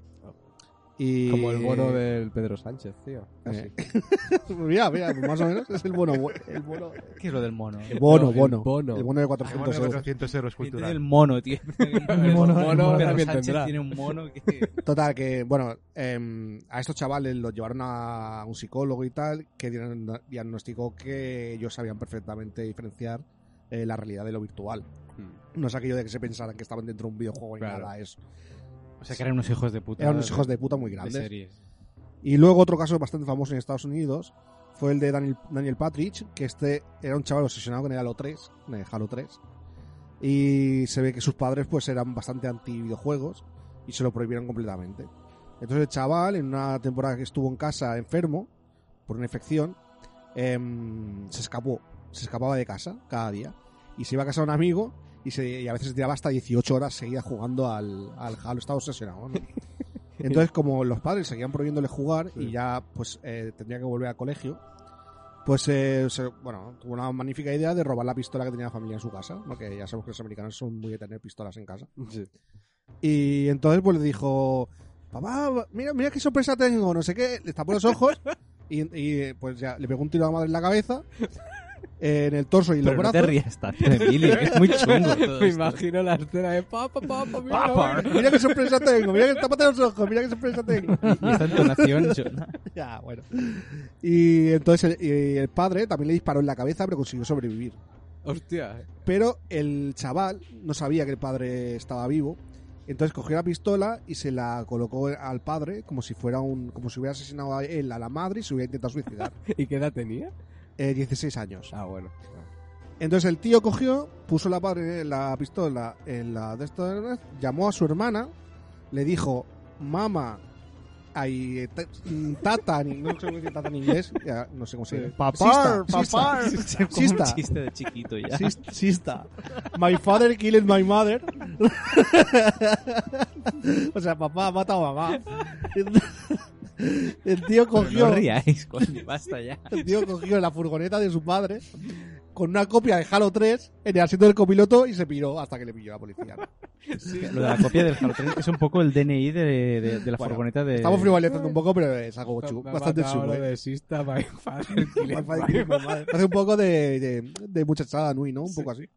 Speaker 5: Y...
Speaker 4: Como el bono del Pedro Sánchez, tío.
Speaker 5: Eh, mira, mira, pues más o menos es el bono. El bono,
Speaker 1: ¿Qué es lo del mono?
Speaker 5: el bono,
Speaker 4: No, el
Speaker 5: bono,
Speaker 4: bono.
Speaker 5: El bono de
Speaker 2: El bono
Speaker 5: 400
Speaker 2: de
Speaker 5: euros.
Speaker 2: 400 euros
Speaker 1: Tiene
Speaker 2: cultural.
Speaker 1: el mono, tío.
Speaker 6: El mono-
Speaker 4: el mono
Speaker 1: Pedro Sánchez
Speaker 4: tendrá.
Speaker 1: tiene un mono que...
Speaker 5: Total, que, bueno, em, a estos chavales los llevaron a un psicólogo y tal, que diagn- diagnosticó que ellos sabían perfectamente diferenciar eh, la realidad de lo virtual. No es aquello de que se pensaran que estaban dentro de un videojuego y
Speaker 4: Claro.
Speaker 5: nada eso.
Speaker 1: O sea, que eran unos hijos de puta.
Speaker 5: Eran unos hijos de puta muy
Speaker 1: de
Speaker 5: grandes.
Speaker 1: series.
Speaker 5: Y luego otro caso bastante famoso en Estados Unidos fue el de Daniel, Daniel Patridge, que este era un chaval obsesionado con el Halo 3, con el Halo 3. Y se ve que sus padres pues eran bastante anti videojuegos y se lo prohibieron completamente. Entonces el chaval, en una temporada que estuvo en casa enfermo por una infección, em, se escapó, se escapaba de casa cada día y se iba a casa de un amigo y, se, y a veces se tiraba hasta 18 horas seguidas jugando al, al Halo, estaba obsesionado. ¿no? Entonces, como los padres seguían prohibiéndole jugar y ya pues eh, tendría que volver al colegio, pues eh, se- bueno, tuvo una magnífica idea de robar la pistola que tenía la familia en su casa, ¿no? que ya sabemos que los americanos son muy de tener pistolas en casa.
Speaker 4: Sí.
Speaker 5: Y entonces pues le dijo, papá, mira, mira qué sorpresa tengo, no sé qué, le tapó los ojos y, y, pues ya le pegó un tiro a la madre en la cabeza, en el torso y en los
Speaker 1: Pero no te
Speaker 5: brazos.
Speaker 1: rías tanto de Billy, que es muy chungo todo
Speaker 4: Me
Speaker 1: esto.
Speaker 4: imagino la escena de papa, mira,
Speaker 1: Papa.
Speaker 4: mira.
Speaker 5: Qué sorpresa tengo, mira que tápate los ojos, mira qué sorpresa tengo.
Speaker 1: Y esta entonación, yo-.
Speaker 5: Ya, bueno. Y entonces el, y el padre también le disparó en la cabeza, pero consiguió sobrevivir.
Speaker 4: Hostia.
Speaker 5: Pero el chaval no sabía que el padre estaba vivo. Entonces cogió la pistola y se la colocó al padre como si fuera un, como si hubiera asesinado a él a la madre y se hubiera intentado suicidar.
Speaker 4: ¿Y qué edad tenía?
Speaker 5: Eh, 16 años.
Speaker 4: Ah, bueno.
Speaker 5: Entonces el tío cogió, puso la, padre, la pistola en la de esto, llamó a su hermana, le dijo, mamá, ay, ta- tata, ni- no sé cómo decir tata en inglés, ya, no sé cómo se dice.
Speaker 3: Papá,
Speaker 5: Sista,
Speaker 3: papá.
Speaker 5: sista,
Speaker 1: Como un chiste de chiquito ya.
Speaker 5: sista, sista. My father killed my mother. o sea, papá mata a mamá. El tío cogió,
Speaker 1: No ríais, coño, basta ya.
Speaker 5: el tío cogió la furgoneta de su padre con una copia de Halo 3 en el asiento del copiloto y se piró hasta que le pilló la policía.
Speaker 1: Lo de la copia del Halo 3 es un poco el DNI de, de- de la
Speaker 5: Bueno,
Speaker 1: furgoneta de...
Speaker 5: Estamos frivolizando un poco, pero es algo bastante chulo.
Speaker 4: lo
Speaker 5: ¿eh? mother. Hace un poco de, de, de muchachada Nui, ¿no? Un poco así.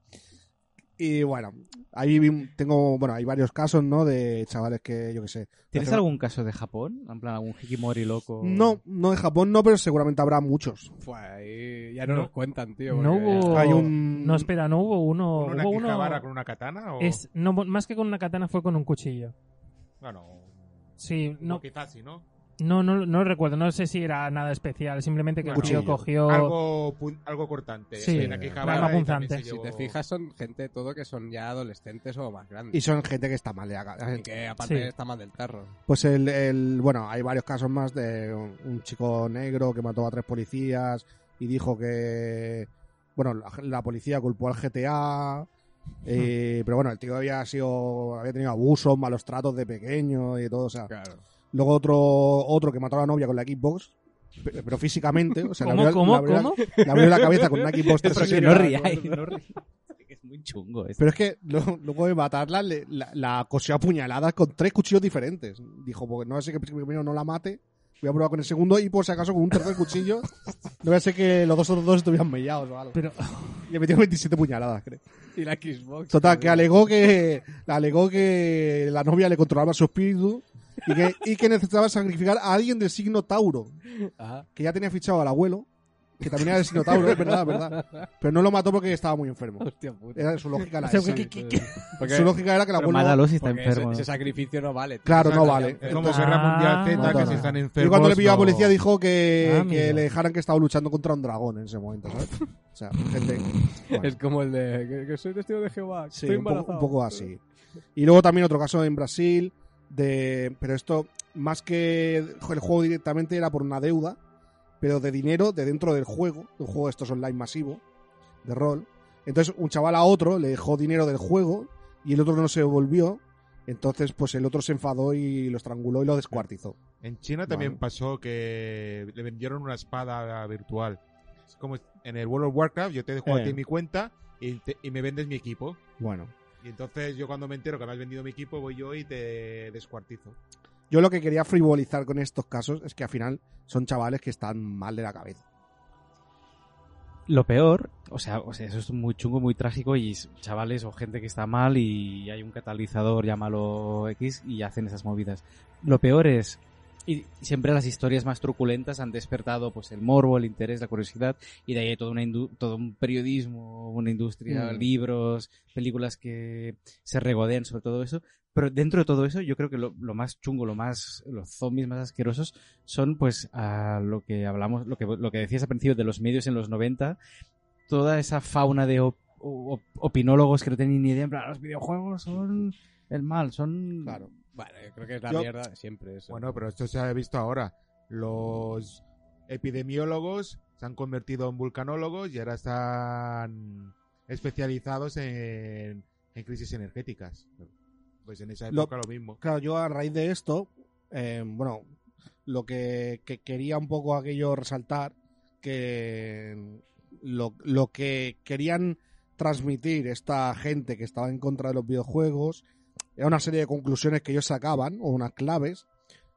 Speaker 5: Y bueno, ahí tengo, bueno, hay varios casos, ¿no? De chavales que, yo qué sé.
Speaker 1: ¿Tienes
Speaker 5: Hace-
Speaker 1: algún caso de Japón? En plan, algún Hikimori loco.
Speaker 5: No, no de Japón, no, pero seguramente habrá muchos.
Speaker 4: Fue ahí, ya no,
Speaker 6: No.
Speaker 4: nos cuentan, tío.
Speaker 6: No hubo...
Speaker 5: Hay un-
Speaker 6: No, espera, no hubo uno...
Speaker 2: ¿Con una
Speaker 6: hubo uno...
Speaker 2: Con una katana? O...
Speaker 6: Es, no, más que con una katana fue con un cuchillo.
Speaker 2: Bueno,
Speaker 6: Sí, no,
Speaker 2: no. quizás sí, ¿no?
Speaker 6: No, no, no recuerdo. No sé si era nada especial. Simplemente que el
Speaker 5: Cuchillo.
Speaker 6: tío cogió...
Speaker 2: Algo, algo cortante.
Speaker 6: Sí, punzante.
Speaker 4: Si te fijas, son gente todo que son ya adolescentes o más grandes.
Speaker 5: Y son gente que está mal de acá.
Speaker 4: Y que aparte
Speaker 6: Sí.
Speaker 4: está mal del tarro.
Speaker 5: Pues el, el- bueno, hay varios casos más de un, un chico negro que mató a tres policías y dijo que, bueno, la, la policía culpó al GTA, eh, pero bueno, el tío había sido, había tenido abusos, malos tratos de pequeño y todo, o sea.
Speaker 4: Claro.
Speaker 5: Luego otro, otro que mató a la novia con la Xbox, pe- pero físicamente, o sea, le
Speaker 6: ¿Cómo,
Speaker 5: abrió-
Speaker 6: cómo,
Speaker 5: le abrió la-
Speaker 6: cómo?
Speaker 5: le abrió la cabeza con una Xbox
Speaker 1: Pero que
Speaker 5: 360.
Speaker 1: no riáis, no riáis. Que Es muy chungo esto.
Speaker 5: Pero es que lo- luego de matarla, le- la, la cosió a puñaladas con tres cuchillos diferentes. Dijo, porque no sé que primero no la mate, voy a probar con el segundo y por si acaso con un tercer cuchillo, no voy a ser que los dos otros dos estuvieran mellados o algo.
Speaker 6: Pero,
Speaker 5: Y le metió 27 puñaladas, creo.
Speaker 4: Y la Xbox.
Speaker 5: Total, que alegó que, alegó que la novia le controlaba su espíritu y que, y que necesitaba sacrificar a alguien del signo Tauro,
Speaker 4: Ajá.
Speaker 5: que ya tenía fichado al abuelo, que también era del signo Tauro, es verdad, verdad. Pero no lo mató porque estaba muy enfermo.
Speaker 4: Hostia puta.
Speaker 5: Era su lógica era
Speaker 6: O sea,
Speaker 5: esa.
Speaker 6: ¿qué- qué- qué-
Speaker 4: Porque,
Speaker 5: Su lógica era que el abuelo...
Speaker 1: mátalo si está enfermo.
Speaker 4: ese, ese sacrificio no vale. tío.
Speaker 5: Claro, no vale.
Speaker 2: Es como Guerra Mundial Z,
Speaker 5: Ah,
Speaker 2: que
Speaker 5: no.
Speaker 2: si están
Speaker 5: Y
Speaker 2: enfermos...
Speaker 5: cuando le pilló a la policía dijo que,
Speaker 6: Ah,
Speaker 5: que le dejaran que estaba luchando contra un dragón en ese momento, ¿sabes? O sea, gente... bueno,
Speaker 4: Es como el de que, que soy testigo de Jehová.
Speaker 5: sí,
Speaker 4: estoy
Speaker 5: un poco, un poco así. Y luego también otro caso en Brasil, de pero esto, más que el juego directamente, era por una deuda, pero de dinero de dentro del juego, de un juego de estos online masivo, de rol. Entonces un chaval a otro le dejó dinero del juego y el otro no se devolvió. Entonces, pues el otro se enfadó y lo estranguló y lo descuartizó.
Speaker 2: En China también pasó que le vendieron una espada virtual. Es como en el World of Warcraft, yo te dejo a
Speaker 5: Eh.
Speaker 2: ti mi cuenta y, te- y me vendes mi equipo.
Speaker 5: Bueno.
Speaker 2: Y entonces yo cuando me entero que me has vendido mi equipo, voy yo y te descuartizo.
Speaker 5: Yo lo que quería frivolizar con estos casos es que al final son chavales que están mal de la cabeza.
Speaker 1: Lo peor, o sea, o sea, eso es muy chungo, muy trágico y chavales o gente que está mal y hay un catalizador, llámalo X, y hacen esas movidas. Lo peor es, y siempre las historias más truculentas han despertado pues el morbo, el interés, la curiosidad y de ahí hay toda una todo un periodismo, una industria,
Speaker 5: Mm.
Speaker 1: libros, películas que se regodean sobre todo eso. Pero dentro de todo eso, yo creo que lo, lo más chungo, lo más, los zombies más asquerosos son pues a lo que hablamos, lo que, lo que decías al principio de los medios en los 90, toda esa fauna de op- op- opinólogos que no tenían ni idea, en plan, los videojuegos son el mal, son...
Speaker 5: Claro.
Speaker 4: Bueno, yo creo que es la
Speaker 2: Yo-
Speaker 4: mierda siempre. Eso.
Speaker 2: Bueno, pero esto se ha visto ahora. Los epidemiólogos se han convertido en vulcanólogos y ahora están especializados en, en crisis energéticas. Pues en esa
Speaker 5: Lo-
Speaker 2: época lo, mismo.
Speaker 5: Claro, yo a raíz de esto, eh, bueno, lo que, que quería un poco aquello resaltar, que lo, lo que querían transmitir esta gente que estaba en contra de los videojuegos era una serie de conclusiones que ellos sacaban, o unas claves,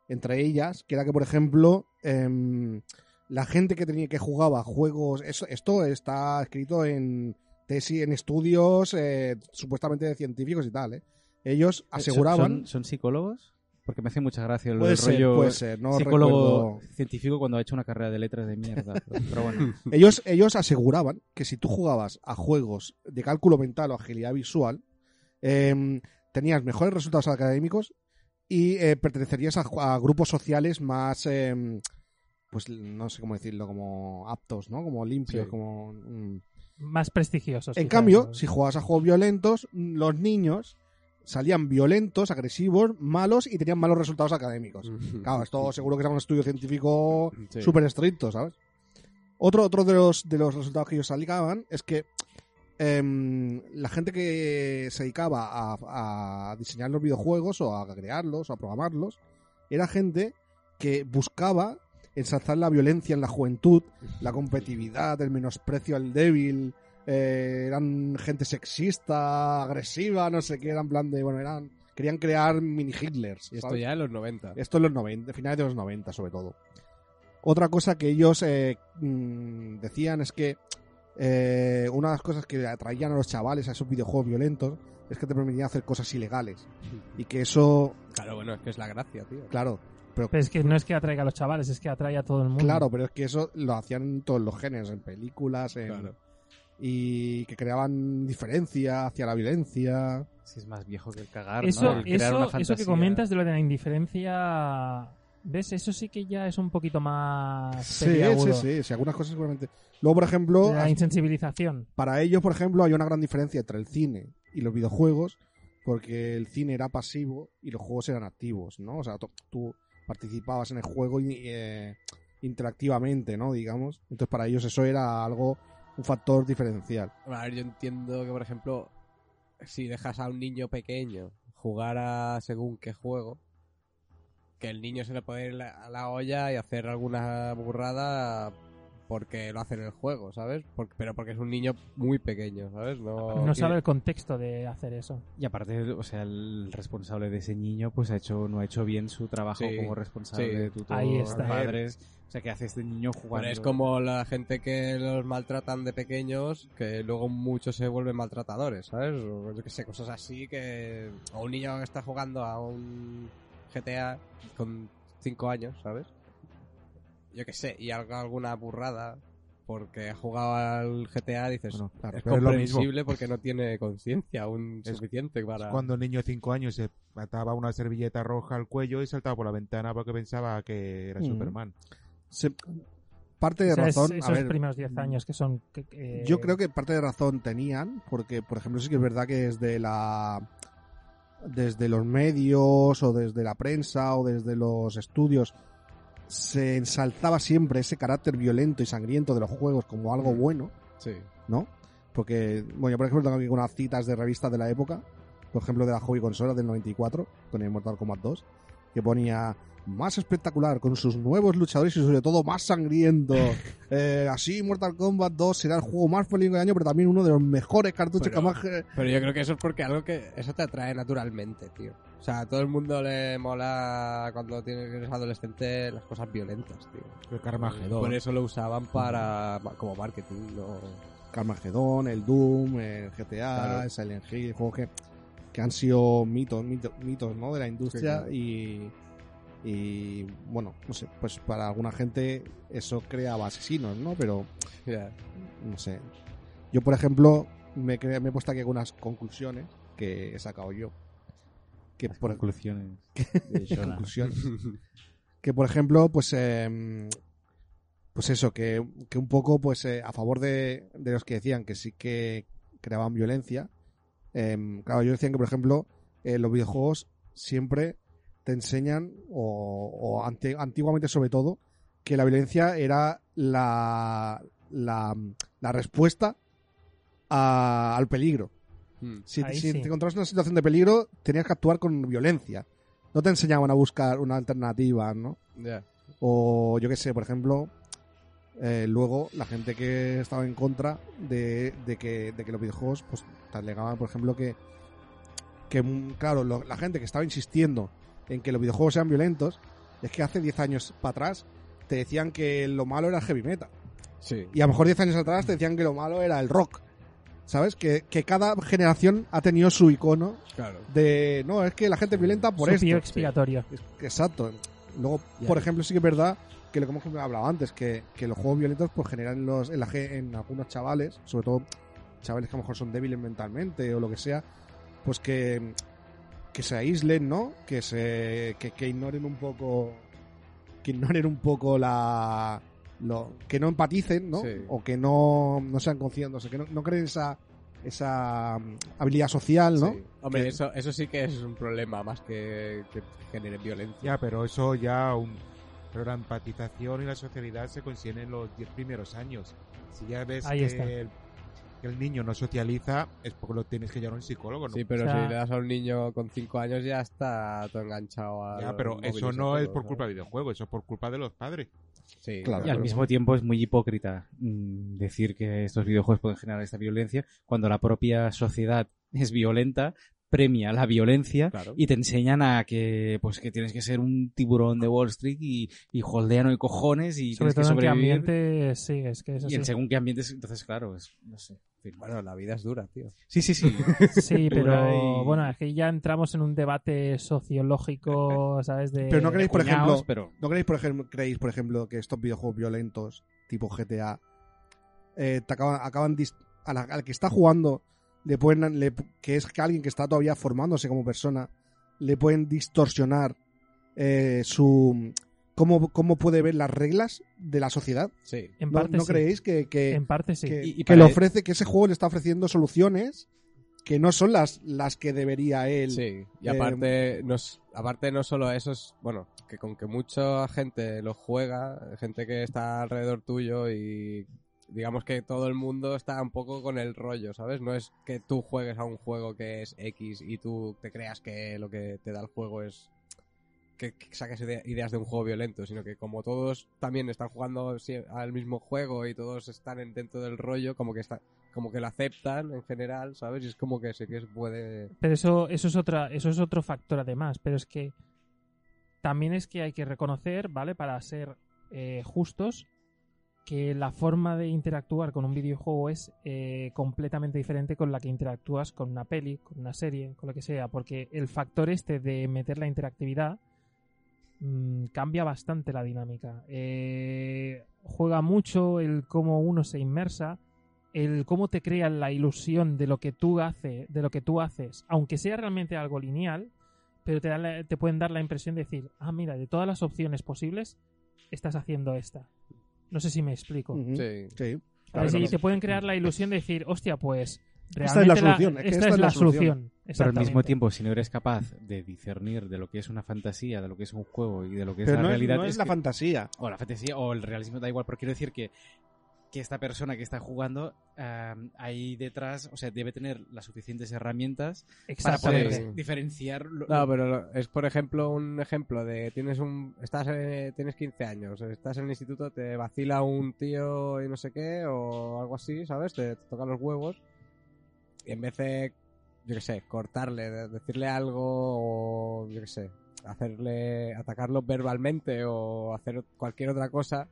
Speaker 5: entre ellas, que era que, por ejemplo, em, la gente que tenía que jugaba juegos, eso, esto está escrito en tesis, en estudios eh, supuestamente de científicos y tal, ¿eh? Ellos aseguraban...
Speaker 1: ¿Son, son psicólogos? Porque me hace mucha gracia el
Speaker 5: Puede ser,
Speaker 1: rollo
Speaker 5: puede ser, no
Speaker 1: psicólogo
Speaker 5: recuerdo.
Speaker 1: científico cuando ha hecho una carrera de letras de mierda. Pero, pero bueno,
Speaker 5: Ellos, ellos aseguraban que si tú jugabas a juegos de cálculo mental o agilidad visual, em, tenías mejores resultados académicos y eh, pertenecerías a, grupos sociales más, em, pues no sé cómo decirlo, como aptos, ¿no? Como limpios,
Speaker 4: Sí.
Speaker 5: como... mm.
Speaker 6: más prestigiosos.
Speaker 5: En cambio, si jugabas a juegos violentos, los niños salían violentos, agresivos, malos y tenían malos resultados académicos. Claro, esto seguro que era un estudio científico
Speaker 4: Sí.
Speaker 5: súper estricto, ¿sabes? Otro, otro de, los, de los resultados que ellos sacaban es que em, la gente que se dedicaba a, a diseñar los videojuegos o a crearlos o a programarlos era gente que buscaba ensalzar la violencia en la juventud, la competitividad, el menosprecio al débil, eh, eran gente sexista, agresiva, no sé qué, eran plan de, bueno, eran querían crear mini Hitlers.
Speaker 4: Y esto ya en los 90.
Speaker 5: Esto en los 90, finales de los 90 sobre todo. Otra cosa que ellos eh, mm, decían es que eh, una de las cosas que atraían a los chavales a esos videojuegos violentos es que te permitían hacer cosas ilegales. Y que eso,
Speaker 4: Claro, bueno, es que es la gracia, tío.
Speaker 5: claro, pero,
Speaker 6: Pero es que no es que atraiga a los chavales, es que atrae a todo el mundo.
Speaker 5: claro, pero es que eso lo hacían en todos los géneros, en películas, en-
Speaker 4: Claro.
Speaker 5: y que creaban diferencia hacia la violencia.
Speaker 1: Si es más viejo que el cagar,
Speaker 6: Eso,
Speaker 1: ¿no? El crear una
Speaker 6: eso, eso que comentas de lo de la indiferencia. ¿Ves? Eso sí que ya es un poquito más.
Speaker 5: Sí, sí, sí, sí, algunas cosas seguramente. Luego, por ejemplo,
Speaker 6: La insensibilización.
Speaker 5: para ellos, por ejemplo, hay una gran diferencia entre el cine y los videojuegos, porque el cine era pasivo y los juegos eran activos, ¿no? O sea, tú- tú participabas en el juego y, eh, interactivamente, ¿no? Digamos. Entonces, para ellos eso era algo, un factor diferencial.
Speaker 4: A ver, yo entiendo que, por ejemplo, si dejas a un niño pequeño jugar a según qué juego, que el niño se le puede ir a la olla y hacer alguna burrada porque lo hace en el juego, ¿sabes? Por- pero porque es un niño muy pequeño, ¿sabes? No,
Speaker 6: No sabe el contexto de hacer eso.
Speaker 1: Y aparte, o sea, el responsable de ese niño pues ha hecho no ha hecho bien su trabajo
Speaker 4: Sí,
Speaker 1: como responsable
Speaker 4: sí.
Speaker 1: de tutor,
Speaker 6: Ahí está.
Speaker 1: padres. O sea, que hace este niño jugando.
Speaker 4: Pero es como la gente que los maltratan de pequeños, que luego muchos se vuelven maltratadores, ¿sabes? O yo que sé, cosas así que... O un niño que está jugando a un GTA con 5 años, ¿sabes? Yo que sé, y haga alguna burrada porque ha jugado al GTA, dices,
Speaker 2: Bueno, claro,
Speaker 4: es
Speaker 2: pero es lo mismo.
Speaker 4: comprensible porque no tiene conciencia aún
Speaker 2: Es-
Speaker 4: suficiente para...
Speaker 2: Cuando un niño de 5 años se ataba una servilleta roja al cuello y saltaba por la ventana porque pensaba que era
Speaker 5: Mm.
Speaker 2: Superman.
Speaker 5: Se- parte de
Speaker 6: O sea, es-
Speaker 5: razón. a
Speaker 6: esos
Speaker 5: ver,
Speaker 6: primeros 10 años que son. que- que-
Speaker 5: Yo creo que parte de razón tenían, porque, por ejemplo, sí que es verdad que desde la. Desde los medios, o desde la prensa, o desde los estudios, se ensalzaba siempre ese carácter violento y sangriento de los juegos como algo bueno,
Speaker 4: Sí.
Speaker 5: ¿no? Porque, bueno, yo por ejemplo tengo aquí unas citas de revistas de la época, por ejemplo de la Hobby Consola del 94, con el Mortal Kombat 2, que ponía más espectacular, con sus nuevos luchadores y sobre todo más sangriento. Eh, así Mortal Kombat 2 será el juego más feliz del año, pero también uno de los mejores cartuchos
Speaker 4: Pero-
Speaker 5: que jamás... ge-
Speaker 4: Pero yo creo que eso es porque algo que eso te atrae naturalmente, tío. O sea, a todo el mundo le mola cuando tienes adolescente las cosas violentas, tío.
Speaker 2: El Carmageddon.
Speaker 4: Por eso lo usaban para como marketing, no
Speaker 5: Carmageddon, el Doom, el GTA,
Speaker 4: Claro.
Speaker 5: el Silent Hill, juegos que, que han sido mitos, mitos, mitos ¿no? de la industria
Speaker 4: claro.
Speaker 5: y, y bueno, no sé, pues para alguna gente eso creaba asesinos, ¿no? Pero no sé. Yo, por ejemplo, me, cre- me he puesto aquí algunas conclusiones que he sacado yo. Que
Speaker 1: Las
Speaker 5: por,
Speaker 1: conclusiones de Shona.
Speaker 5: conclusiones. que por ejemplo, pues eh, pues eso, que, que un poco pues eh, a favor de, de los que decían que sí que creaban violencia. eh, claro, ellos decían que por ejemplo eh, los videojuegos siempre te enseñan, o, o ante- antiguamente sobre todo, que la violencia era la, la, la respuesta a- al peligro.
Speaker 4: Hmm.
Speaker 5: Si,
Speaker 6: Ahí
Speaker 5: si
Speaker 6: sí.
Speaker 5: te encontrabas en una situación de peligro, tenías que actuar con violencia. No te enseñaban a buscar una alternativa, ¿no? O yo qué sé, por ejemplo, eh, luego la gente que estaba en contra de, de que, de que los videojuegos, pues te alegaban, por ejemplo, que, que mm, claro, lo- la gente que estaba insistiendo en que los videojuegos sean violentos, es que hace 10 años para atrás te decían que lo malo era el heavy metal.
Speaker 4: Sí.
Speaker 5: Y a lo mejor 10 años atrás te decían que lo malo era el rock. ¿Sabes? Que, que cada generación ha tenido su icono
Speaker 4: Claro.
Speaker 5: de... No, es que la gente es violenta por
Speaker 6: su
Speaker 5: esto.
Speaker 6: pío expiatorio.
Speaker 5: Es- Exacto. Luego,
Speaker 4: Ya.
Speaker 5: por ejemplo, sí que es verdad que lo que hemos hablado antes, que, que los juegos violentos pues generan los, en, la en algunos chavales, sobre todo chavales que a lo mejor son débiles mentalmente o lo que sea, pues que, que se aíslen, ¿no? Que se que, que ignoren un poco que ignoren un poco la lo, que no empaticen, ¿no?
Speaker 4: Sí.
Speaker 5: O que no, no sean conscientes, o sea, que no, no creen esa esa mm, habilidad social, ¿no?
Speaker 4: Sí. Hombre,
Speaker 5: Que-
Speaker 4: eso, eso sí que es un problema más que, que genere violencia.
Speaker 2: Ya, pero eso ya un... Pero la empatización y la socialidad se consiguen en los 10 primeros años. Si ya ves
Speaker 6: Ahí
Speaker 2: que
Speaker 6: está.
Speaker 2: el, que el niño no socializa, es porque lo tienes que llevar a un psicólogo, ¿no?
Speaker 4: Sí, pero
Speaker 6: O sea-
Speaker 4: si le das a un niño con 5 años ya está todo enganchado a.
Speaker 2: Ya, pero eso no es por culpa del videojuego, eso es por culpa de los padres.
Speaker 4: Sí,
Speaker 5: Claro.
Speaker 1: Y al mismo tiempo es muy hipócrita mm, decir que estos videojuegos pueden generar esta violencia cuando la propia sociedad es violenta, premia la violencia
Speaker 4: Claro.
Speaker 1: y te enseñan a que pues que tienes que ser un tiburón de Wall Street y, y holdeano y cojones y
Speaker 6: Sobre
Speaker 1: tienes que
Speaker 6: todo en qué
Speaker 1: sobrevivir.
Speaker 6: ambiente, sí, es que es
Speaker 1: Y en según qué ambientes, entonces claro, es, no sé.
Speaker 4: Bueno, la vida es dura, tío.
Speaker 1: Sí, sí, sí.
Speaker 6: Sí, pero
Speaker 1: y-
Speaker 6: bueno, es que ya entramos en un debate sociológico, ¿sabes? De...
Speaker 5: Pero no creéis, por
Speaker 1: Cuñados,
Speaker 5: ejemplo,
Speaker 1: pero
Speaker 5: ¿no creéis, por ejemplo, creéis, por ejemplo, que estos videojuegos violentos, tipo GTA, eh, te acaban, acaban dis- a la- al que está jugando, le pueden, le- que es que alguien que está todavía formándose como persona, le pueden distorsionar eh, su cómo, cómo puede ver las reglas de la sociedad.
Speaker 4: Sí.
Speaker 6: En
Speaker 5: ¿No,
Speaker 6: parte
Speaker 5: no
Speaker 6: sí.
Speaker 5: creéis que, que,
Speaker 6: En parte sí.
Speaker 5: que,
Speaker 1: Y- y
Speaker 5: que
Speaker 1: para
Speaker 5: le
Speaker 1: él-
Speaker 5: ofrece, que ese juego le está ofreciendo soluciones que no son las, las que debería él?
Speaker 4: Sí, y
Speaker 5: eh,
Speaker 4: aparte, no, es- aparte no solo eso, es, bueno, que con que mucha gente lo juega, gente que está alrededor tuyo y digamos que todo el mundo está un poco con el rollo, ¿sabes? No es que tú juegues a un juego que es X y tú te creas que lo que te da el juego es que, que saques ide- ideas de un juego violento, sino que como todos también están jugando al mismo juego y todos están en- dentro del rollo, como que está, como que lo aceptan en general, ¿sabes? Y es como que sí que se puede
Speaker 6: Pero eso, eso es otra, eso es otro factor además. Pero es que también es que hay que reconocer, ¿vale? Para ser eh, justos, que la forma de interactuar con un videojuego es eh, completamente diferente con la que interactúas con una peli, con una serie, con lo que sea. Porque el factor este de meter la interactividad mm, cambia bastante la dinámica. Eh, juega mucho el cómo uno se inmersa, el cómo te crea la ilusión de lo que tú hace, de lo que tú haces, aunque sea realmente algo lineal, pero te, te pueden dar la impresión de decir, ah, mira, de todas las opciones posibles, estás haciendo esta. No sé si me explico.
Speaker 5: Ujú.
Speaker 4: Sí.
Speaker 5: Sí.
Speaker 6: ¿Sabes?
Speaker 5: Claro,
Speaker 6: y
Speaker 5: claro.
Speaker 6: te pueden crear la ilusión de decir, hostia, pues
Speaker 5: Esta es la solución, es que
Speaker 6: esta es la solución.
Speaker 1: Pero al mismo tiempo, si no eres capaz de discernir de lo que es una fantasía, de lo que es un juego y de lo que es
Speaker 5: Pero
Speaker 1: la
Speaker 5: no, es-
Speaker 1: realidad,
Speaker 5: no es, la
Speaker 1: que-
Speaker 5: fantasía.
Speaker 1: o la fantasía o el realismo da igual, pero quiero decir que, que esta persona que está jugando eh, ahí detrás, o sea, debe tener las suficientes herramientas para poder diferenciar. lo-
Speaker 4: No, pero lo- es por ejemplo un ejemplo de tienes un estás eh, tienes 15 años, estás en el instituto, te vacila un tío y no sé qué o algo así, ¿sabes? Te, te toca los huevos y en vez de yo qué sé, cortarle, de- decirle algo o yo qué sé, hacerle atacarlo verbalmente o hacer cualquier otra cosa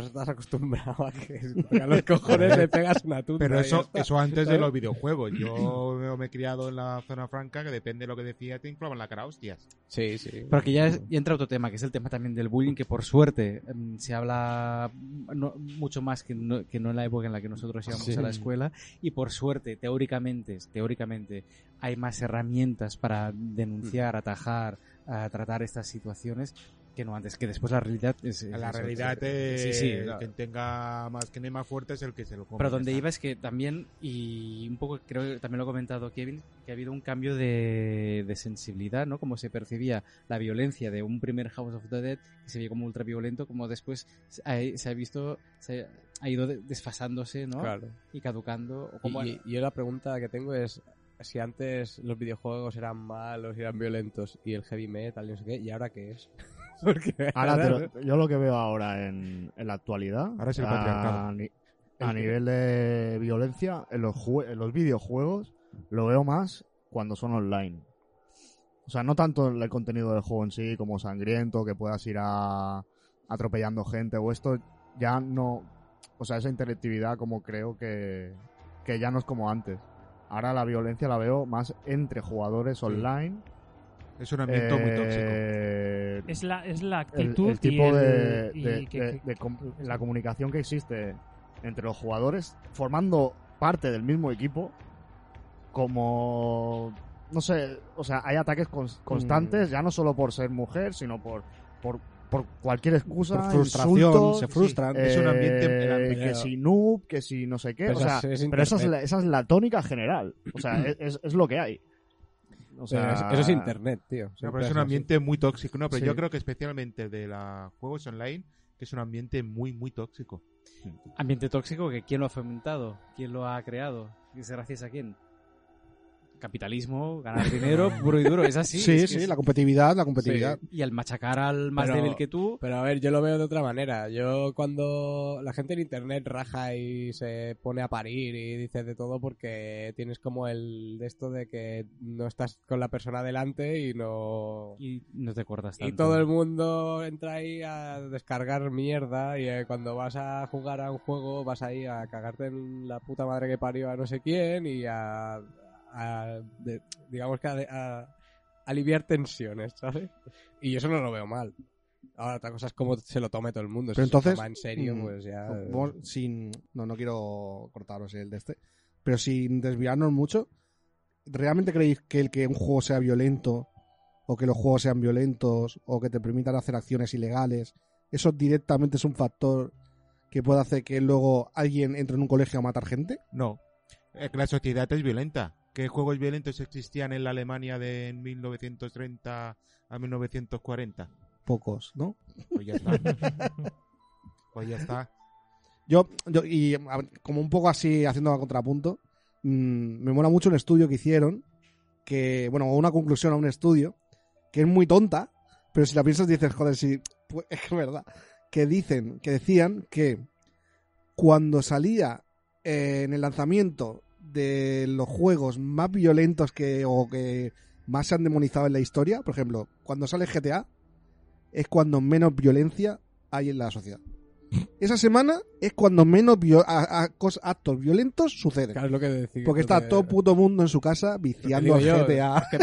Speaker 4: tú estás acostumbrado a que tocan los cojones le pegas una tunda.
Speaker 2: Pero eso, eso antes de los videojuegos. Yo me he criado en la zona franca que depende de lo que decía, te inflaban la cara a hostias.
Speaker 4: Sí, sí.
Speaker 1: Pero que ya, es- ya entra otro tema, que es el tema también del bullying, que por suerte em, se habla no- mucho más que no, que no en la época en la que nosotros íbamos
Speaker 4: Sí.
Speaker 1: a la escuela. Y por suerte, teóricamente, teóricamente, hay más herramientas para denunciar, atajar, a tratar estas situaciones que no antes, que después la realidad es...
Speaker 2: La
Speaker 1: es-
Speaker 2: realidad
Speaker 1: es-
Speaker 2: es
Speaker 1: sí, sí,
Speaker 2: el
Speaker 1: claro.
Speaker 2: que tenga más que más fuerte es el que se lo come.
Speaker 1: Pero donde
Speaker 2: está.
Speaker 1: iba es que también, y un poco creo que también lo ha comentado Kevin, que ha habido un cambio de, de sensibilidad, ¿no? Como se percibía la violencia de un primer House of the Dead, que se veía como ultra violento, como después se ha, se ha visto, se ha ido de- desfasándose, ¿no?
Speaker 4: Claro.
Speaker 1: Y caducando. O
Speaker 4: Y, y yo la pregunta que tengo es si antes los videojuegos eran malos y eran violentos y el heavy metal y no sé qué, ¿y ahora qué es? Porque
Speaker 3: Ahora, te lo- yo lo que veo ahora en, en la actualidad,
Speaker 2: Ahora es el
Speaker 3: a, ni- a nivel de violencia, en los, jue- en los videojuegos, lo veo más cuando son online. O sea, no tanto el contenido del juego en sí, como sangriento, que puedas ir a atropellando gente o esto, ya no... O sea, esa interactividad como creo que, que ya no es como antes. Ahora la violencia la veo más entre jugadores online.
Speaker 2: Es un ambiente muy tóxico.
Speaker 3: eh,
Speaker 6: Es la, es la
Speaker 3: el,
Speaker 6: actitud
Speaker 3: el tipo
Speaker 6: y el-
Speaker 3: de,
Speaker 6: y
Speaker 3: de-
Speaker 6: que-
Speaker 3: de-
Speaker 6: que-
Speaker 3: de com- la comunicación que existe entre los jugadores formando parte del mismo equipo como no sé o sea hay ataques
Speaker 5: Mm.
Speaker 3: constantes ya no solo por ser mujer sino por por, por cualquier excusa
Speaker 5: Por frustración,
Speaker 3: insultos,
Speaker 5: se frustran.
Speaker 3: eh,
Speaker 2: Es un ambiente- ambiente-
Speaker 3: que si noob que si no sé qué
Speaker 4: Pero
Speaker 3: o sea
Speaker 4: esa es- es
Speaker 3: pero esa es, la, esa es la tónica general o sea es, es- lo que hay o sea
Speaker 4: es- eso es internet, tío.
Speaker 2: No, pero es un
Speaker 4: así.
Speaker 2: ambiente muy tóxico. No, pero
Speaker 3: Sí.
Speaker 2: yo creo que especialmente de los juegos online, que es un ambiente muy, muy tóxico.
Speaker 1: ambiente tóxico, que ¿quién lo ha fomentado? ¿Quién lo ha creado? ¿Y gracias a quién? Capitalismo, ganar dinero, puro y duro, es así.
Speaker 5: Sí,
Speaker 1: es
Speaker 5: sí,
Speaker 1: es-
Speaker 5: la competitividad, la competitividad.
Speaker 1: Y al machacar al más
Speaker 4: Pero-
Speaker 1: débil que tú,
Speaker 4: Pero a ver, yo lo veo de otra manera. Yo cuando la gente en internet raja y se pone a parir y dice de todo porque tienes como el de esto de que no estás con la persona delante y no...
Speaker 1: y no te cortas
Speaker 4: Y
Speaker 1: tanto.
Speaker 4: todo el mundo entra ahí a descargar mierda y eh, cuando vas a jugar a un juego vas ahí a cagarte en la puta madre que parió a no sé quién y a... a- de- digamos que a, a aliviar tensiones, ¿sabes? Y yo eso no lo veo mal. Ahora, otra cosa es cómo se lo tome todo el mundo.
Speaker 5: Pero
Speaker 4: si se lo
Speaker 5: entonces,
Speaker 4: toma en serio,
Speaker 5: mm,
Speaker 4: pues ya...
Speaker 5: Vamos sin, no, no quiero cortaros el de este, pero sin desviarnos mucho, ¿realmente creéis que el que un juego sea violento o que los juegos sean violentos o que te permitan hacer acciones ilegales, eso directamente es un factor que puede hacer que luego alguien entre en un colegio a matar gente?
Speaker 2: No. Es que la sociedad es violenta. ¿Qué juegos violentos existían en la Alemania de 1930 a 1940?
Speaker 5: Pocos, ¿no?
Speaker 2: Pues ya está. pues ya está.
Speaker 5: Yo, yo y a ver, como un poco así haciendo a contrapunto, mm, me mola mucho un estudio que hicieron, que, bueno, una conclusión a un estudio, que es muy tonta, pero si la piensas dices, joder, sí, pues, es que es verdad, que dicen, que decían que cuando salía eh, en el lanzamiento de los juegos más violentos que, o que más se han demonizado en la historia, por ejemplo, cuando sale GTA, es cuando menos violencia hay en la sociedad. Esa semana es cuando menos a- a- actos violentos suceden.
Speaker 4: Claro, es lo que decía.
Speaker 5: Porque está todo puto mundo en su casa viciando al
Speaker 4: yo,
Speaker 5: GTA.
Speaker 4: es que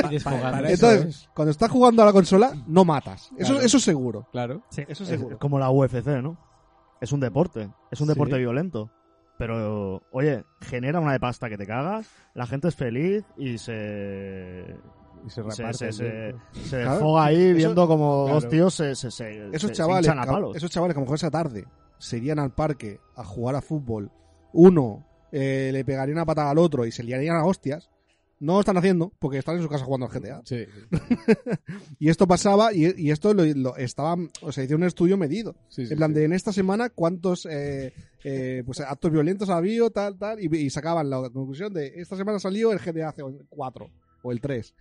Speaker 5: Entonces,
Speaker 4: es.
Speaker 5: cuando estás jugando a la consola, no matas. Eso,
Speaker 4: Claro.
Speaker 5: eso es seguro.
Speaker 4: Claro.
Speaker 6: Sí.
Speaker 5: Eso
Speaker 3: Es,
Speaker 5: seguro.
Speaker 3: es como la UFC, ¿no? Es un deporte. Es un
Speaker 4: Sí.
Speaker 3: deporte violento. Pero, oye, genera una de pasta que te cagas, la gente es feliz y se.
Speaker 4: Y se
Speaker 3: se,
Speaker 4: reparte.
Speaker 3: se, se, se
Speaker 5: Claro.
Speaker 3: desfoga ahí
Speaker 5: Eso-
Speaker 3: viendo como
Speaker 4: claro.
Speaker 3: dos tíos se, se, se,
Speaker 5: Esos chavales,
Speaker 3: a palos.
Speaker 5: esos chavales que a lo mejor esa tarde se irían al parque a jugar a fútbol, uno eh, le pegaría una patada al otro y se liarían a hostias, no lo están haciendo porque están en su casa jugando al GTA.
Speaker 4: Sí.
Speaker 5: Y esto pasaba y, y esto lo, lo- estaba, o sea, hizo un estudio medido.
Speaker 4: sí, sí,
Speaker 5: en plan
Speaker 4: sí.
Speaker 5: de en esta semana cuántos eh, eh, pues actos violentos ha habido, tal, tal, y, sacaban la conclusión de esta semana salió el GTA 4 o el 3.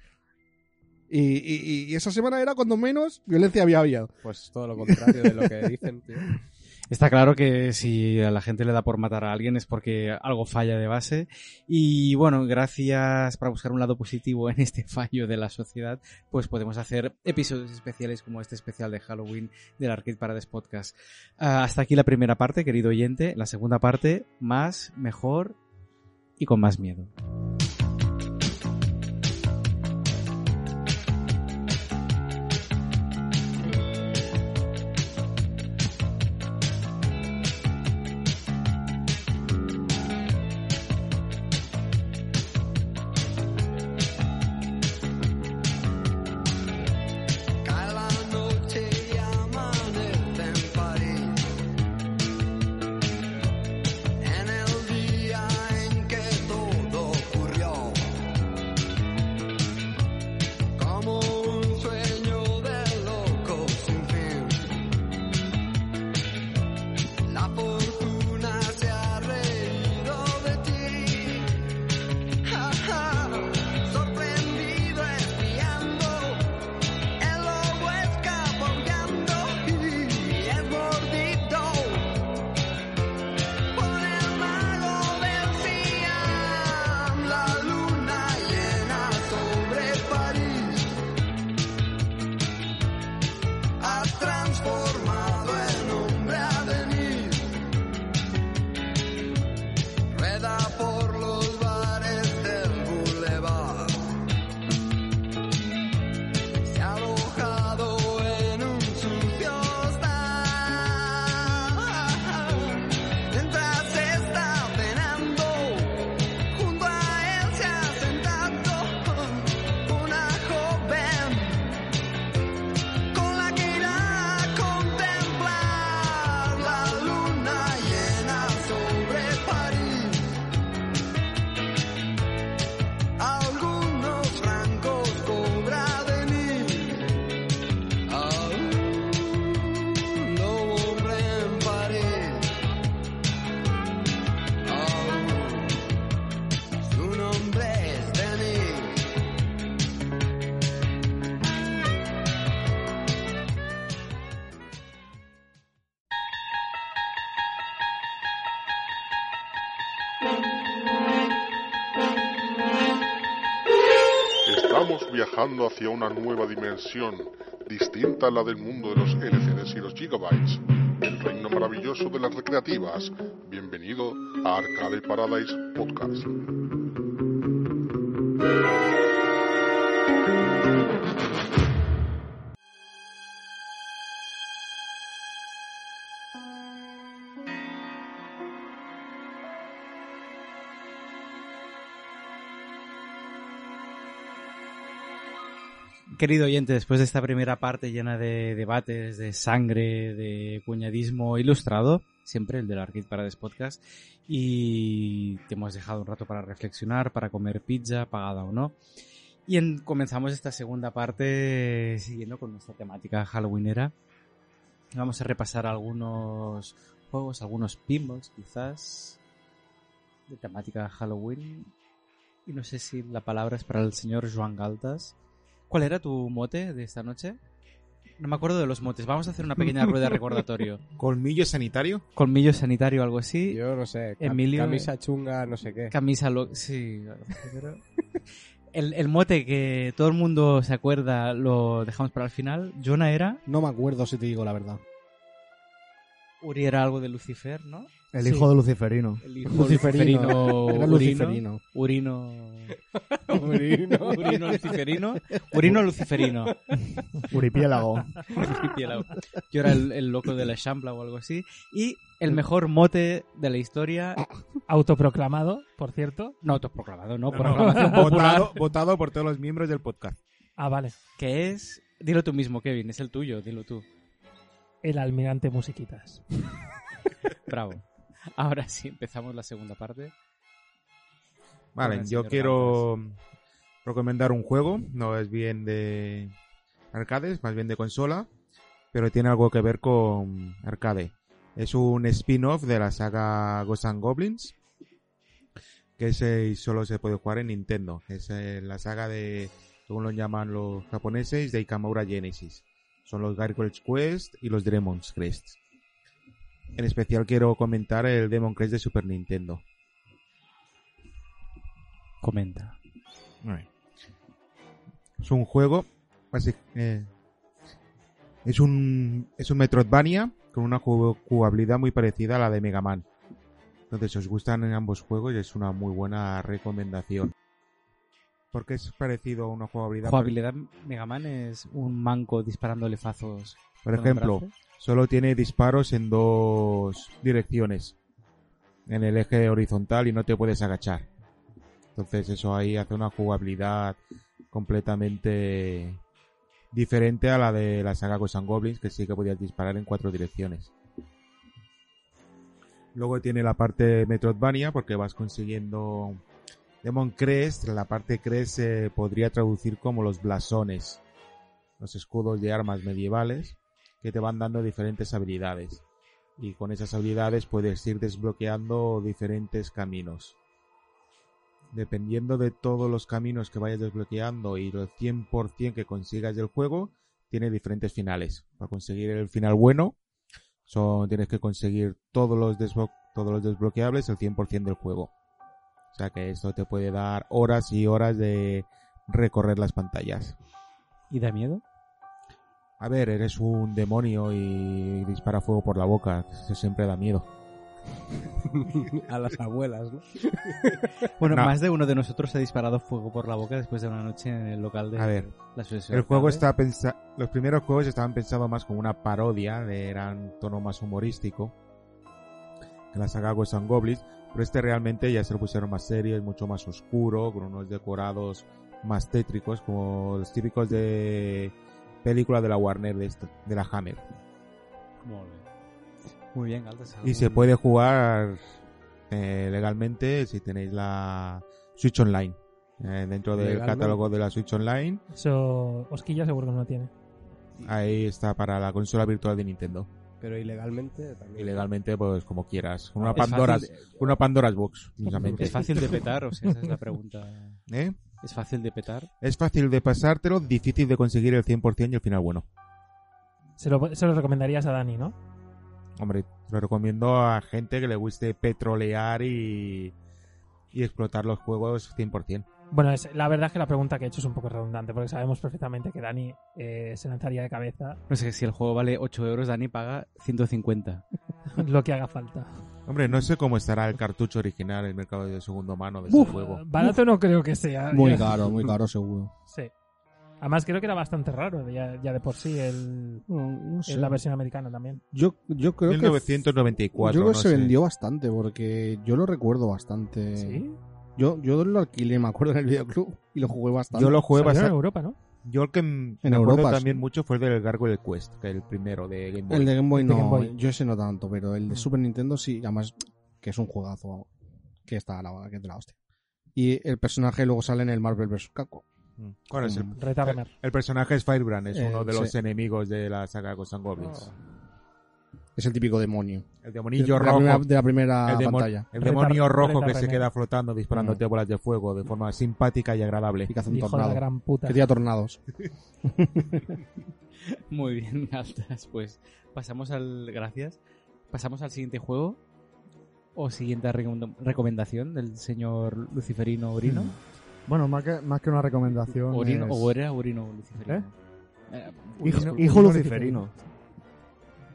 Speaker 5: Y, y- y esa semana era cuando menos violencia había habido.
Speaker 4: Pues todo lo contrario de lo que dicen, tío.
Speaker 1: Está claro que si a la gente le da por matar a alguien es porque algo falla de base. Y bueno, gracias para buscar un lado positivo en este fallo de la sociedad, pues podemos hacer episodios especiales como este especial de Halloween del Arcade Parades Podcast. Ah, hasta aquí la primera parte, querido oyente. La segunda parte, más, mejor y con más miedo.
Speaker 7: Hacia una nueva dimensión, distinta a la del mundo de los LCDs y los gigabytes, el reino maravilloso de las recreativas. Bienvenido a Arcade Paradise Podcast.
Speaker 1: Querido oyente, después de esta primera parte llena de debates, de sangre, de cuñadismo ilustrado, siempre el del Arcade Paradise Podcast, y te hemos dejado un rato para reflexionar, para comer pizza, pagada o no. Y en- comenzamos esta segunda parte siguiendo con nuestra temática halloweenera. Vamos a repasar algunos juegos, algunos pinballs quizás, de temática Halloween. Y no sé si la palabra es para el señor Joan Galtas. ¿Cuál era tu mote de esta noche? No me acuerdo de los motes. Vamos a hacer una pequeña rueda de recordatorio.
Speaker 2: ¿Colmillo sanitario?
Speaker 1: Colmillo sanitario o algo así.
Speaker 4: Yo no sé. cam-
Speaker 1: Emilio,
Speaker 4: Camisa chunga, no sé qué.
Speaker 1: Camisa lo... Sí. pero- El, el mote que todo el mundo se acuerda lo dejamos para el final. Jonah era...
Speaker 5: No me acuerdo si te digo la verdad.
Speaker 1: Uri era algo de Lucifer, ¿no?
Speaker 3: El
Speaker 5: Sí.
Speaker 3: hijo de Luciferino.
Speaker 1: El hijo
Speaker 5: Luciferino.
Speaker 1: Luciferino.
Speaker 5: Era
Speaker 1: Urino.
Speaker 5: Luciferino.
Speaker 1: Urino...
Speaker 4: Urino.
Speaker 1: Urino luciferino. Urino luciferino.
Speaker 3: Uripiélago.
Speaker 1: Archipiélago. Yo era el, el loco de la Shambla o algo así. Y el mejor mote de la historia.
Speaker 6: Autoproclamado, por cierto.
Speaker 1: No autoproclamado, no,
Speaker 2: No,
Speaker 1: por
Speaker 2: no,
Speaker 1: aclamación popular.
Speaker 2: votado, votado por todos los miembros del podcast.
Speaker 6: Ah, vale.
Speaker 1: Que es. Dilo tú mismo, Kevin, es el tuyo, dilo tú.
Speaker 6: El almirante musiquitas.
Speaker 1: Bravo. Ahora sí, empezamos la segunda parte.
Speaker 2: Vale, yo quiero recomendar un juego, no es bien de arcades, más bien de consola, pero tiene algo que ver con arcade. Es un spin-off de la saga Ghosts and Goblins, que ese solo se puede jugar en Nintendo. Es eh, la saga de, según lo llaman los japoneses, de Ikamura Genesis. Son los Gargoyles Quest y los Demon's Crest. En especial quiero comentar el Demon Crest de Super Nintendo.
Speaker 1: Comenta.
Speaker 2: Es un juego, eh, es un es un Metroidvania con una ju- jugabilidad muy parecida a la de Mega Man. Entonces, si os gustan en ambos juegos, es una muy buena recomendación. Porque es parecido a una jugabilidad.
Speaker 1: Jugabilidad Mega Man es un manco disparándole fazos.
Speaker 2: Por ejemplo, solo tiene disparos en dos direcciones. En el eje horizontal y no te puedes agachar. Entonces eso ahí hace una jugabilidad completamente diferente a la de la saga Ghosts and Goblins, que sí que podías disparar en cuatro direcciones. Luego tiene la parte Metroidvania, porque vas consiguiendo Demon Crest. La parte Crest se podría traducir como los blasones, los escudos de armas medievales que te van dando diferentes habilidades. Y con esas habilidades puedes ir desbloqueando diferentes caminos. Dependiendo de todos los caminos que vayas desbloqueando y el 100% que consigas del juego, tiene diferentes finales. Para conseguir el final bueno, tienes que conseguir todos los, todos los desbloqueables, el 100% del juego. O sea que esto te puede dar horas y horas de recorrer las pantallas.
Speaker 1: ¿Y da miedo?
Speaker 2: A ver, eres un demonio y dispara fuego por la boca. Eso siempre da miedo.
Speaker 4: a las abuelas, ¿no?
Speaker 1: Bueno,
Speaker 2: No.
Speaker 1: más de uno de nosotros ha disparado fuego por la boca después de una noche en el local de
Speaker 2: A ver,
Speaker 1: la asociación
Speaker 2: El juego está pensa Los primeros juegos estaban pensados más como una parodia, de eran tono más humorístico. Que la saga Ghosts and Goblins. Pero este realmente ya se lo pusieron más serio, es mucho más oscuro, con unos decorados más tétricos, como los típicos de película de la Warner, de, esto- de la Hammer.
Speaker 1: Muy bien, Galtas.
Speaker 2: Y se puede jugar eh, legalmente si tenéis la Switch Online. Eh, dentro del
Speaker 4: Legalmente.
Speaker 2: catálogo de la Switch Online,
Speaker 6: Eso, Osquilla seguro que no lo tiene.
Speaker 2: ahí está para la consola virtual de Nintendo.
Speaker 4: Pero ilegalmente también.
Speaker 2: Y legalmente, pues como quieras. Con una Pandora's, con una Pandora's Box.
Speaker 1: ¿Es fácil de petar? O sea, esa es la pregunta.
Speaker 2: ¿Eh?
Speaker 1: ¿Es fácil de petar?
Speaker 2: Es fácil de pasártelo, difícil de conseguir el 100% y el final bueno.
Speaker 6: Se lo, se lo recomendarías a Dani, ¿no?
Speaker 2: Hombre, lo recomiendo a gente que le guste petrolear y, y explotar los juegos 100%.
Speaker 6: Bueno, es, la verdad es que la pregunta que he hecho es un poco redundante, porque sabemos perfectamente que Dani eh, se lanzaría de cabeza
Speaker 1: No sé, si el juego vale 8 euros, Dani paga 150.
Speaker 6: lo que haga falta.
Speaker 2: Hombre, no sé cómo estará el cartucho original en el mercado de segundo mano de ese juego.
Speaker 6: Barato no creo que sea.
Speaker 5: Muy caro, muy caro seguro.
Speaker 6: Sí. Además, creo que era bastante raro ya, ya de por sí el,
Speaker 5: No, no sé.
Speaker 6: la versión americana también.
Speaker 5: Yo, yo creo que...
Speaker 2: 1994.
Speaker 5: Yo creo que
Speaker 2: no
Speaker 5: se
Speaker 2: sé.
Speaker 5: vendió bastante porque yo lo recuerdo bastante.
Speaker 6: ¿Sí?
Speaker 5: Yo, yo lo alquilé, me acuerdo, en el videoclub y lo jugué bastante.
Speaker 2: Yo lo jugué
Speaker 6: Salió en
Speaker 2: bastante.
Speaker 6: Europa, ¿no?
Speaker 2: Yo el que
Speaker 5: En
Speaker 2: me acuerdo
Speaker 5: Europa,
Speaker 2: también
Speaker 5: sí.
Speaker 2: mucho fue el del Gargoyle Quest, que el primero de Game Boy.
Speaker 5: El de Game Boy no,
Speaker 6: Game Boy.
Speaker 5: yo ese no tanto, pero el de
Speaker 6: Mm.
Speaker 5: Super Nintendo sí, además que es un juegazo, que está a la, que es de la hostia. Y el personaje luego sale en el Marvel vs. Capcom.
Speaker 2: Mm. Bueno, es el,
Speaker 5: Mm.
Speaker 6: Remer.
Speaker 2: el personaje es Firebrand, es
Speaker 5: Eh,
Speaker 2: uno de los
Speaker 5: sí.
Speaker 2: enemigos de la saga Ghosts and Goblins.
Speaker 5: Es el típico demonio.
Speaker 2: El
Speaker 5: De,
Speaker 2: demonillo
Speaker 5: la
Speaker 2: rojo.
Speaker 5: primera, de la primera
Speaker 2: el, demo-
Speaker 5: pantalla.
Speaker 2: el demonio
Speaker 6: Reta-
Speaker 2: rojo que se queda flotando disparándote bolas de fuego de forma simpática y agradable.
Speaker 5: Y que hace un
Speaker 6: Hijo de la
Speaker 5: tornado.
Speaker 6: gran puta.
Speaker 5: Que tira tornados.
Speaker 1: Muy bien, altas. Pues pasamos al. Gracias. Pasamos al siguiente juego. O siguiente recom- recomendación del señor Luciferino Orino.
Speaker 3: Bueno, más que, más que una recomendación.
Speaker 1: Orino,
Speaker 3: es-
Speaker 1: o era Orino Luciferino.
Speaker 3: ¿Eh?
Speaker 1: Eh,
Speaker 3: Hijo, hijo luciferino.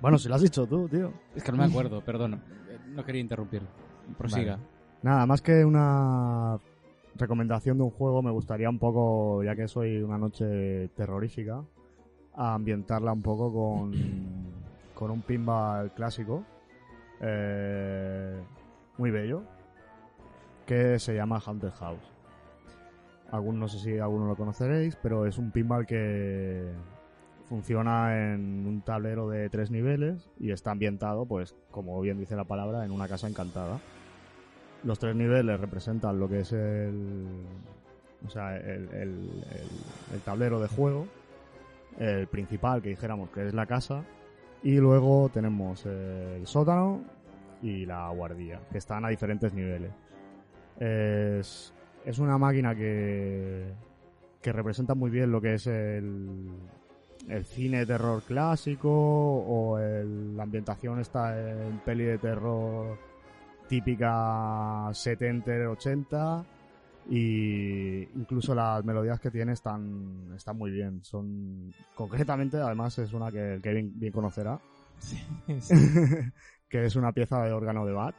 Speaker 3: Bueno, si lo has dicho tú, tío.
Speaker 1: Es que no me acuerdo, perdón. Eh, No quería interrumpir. Prosiga.
Speaker 3: Nada, más que una recomendación de un juego, me gustaría un poco, ya que soy una noche terrorífica, ambientarla un poco con, con un pinball clásico, eh, muy bello, que se llama Hunter House. Algún, no sé si alguno lo conoceréis, pero es un pinball que funciona en un tablero de tres niveles y está ambientado, pues, como bien dice la palabra, en una casa encantada. Los tres niveles representan lo que es el o sea el, tablero de juego el principal que dijéramos que es la casa y luego tenemos el sótano y la guardia que están a diferentes niveles. Es, es una máquina que que representa muy bien lo que es el el cine de terror clásico o el- la ambientación está en peli de terror típica 70 80 y incluso las melodías que tiene están están muy bien son concretamente además es una que el Kevin bien conocerá que es una pieza de órgano de Bach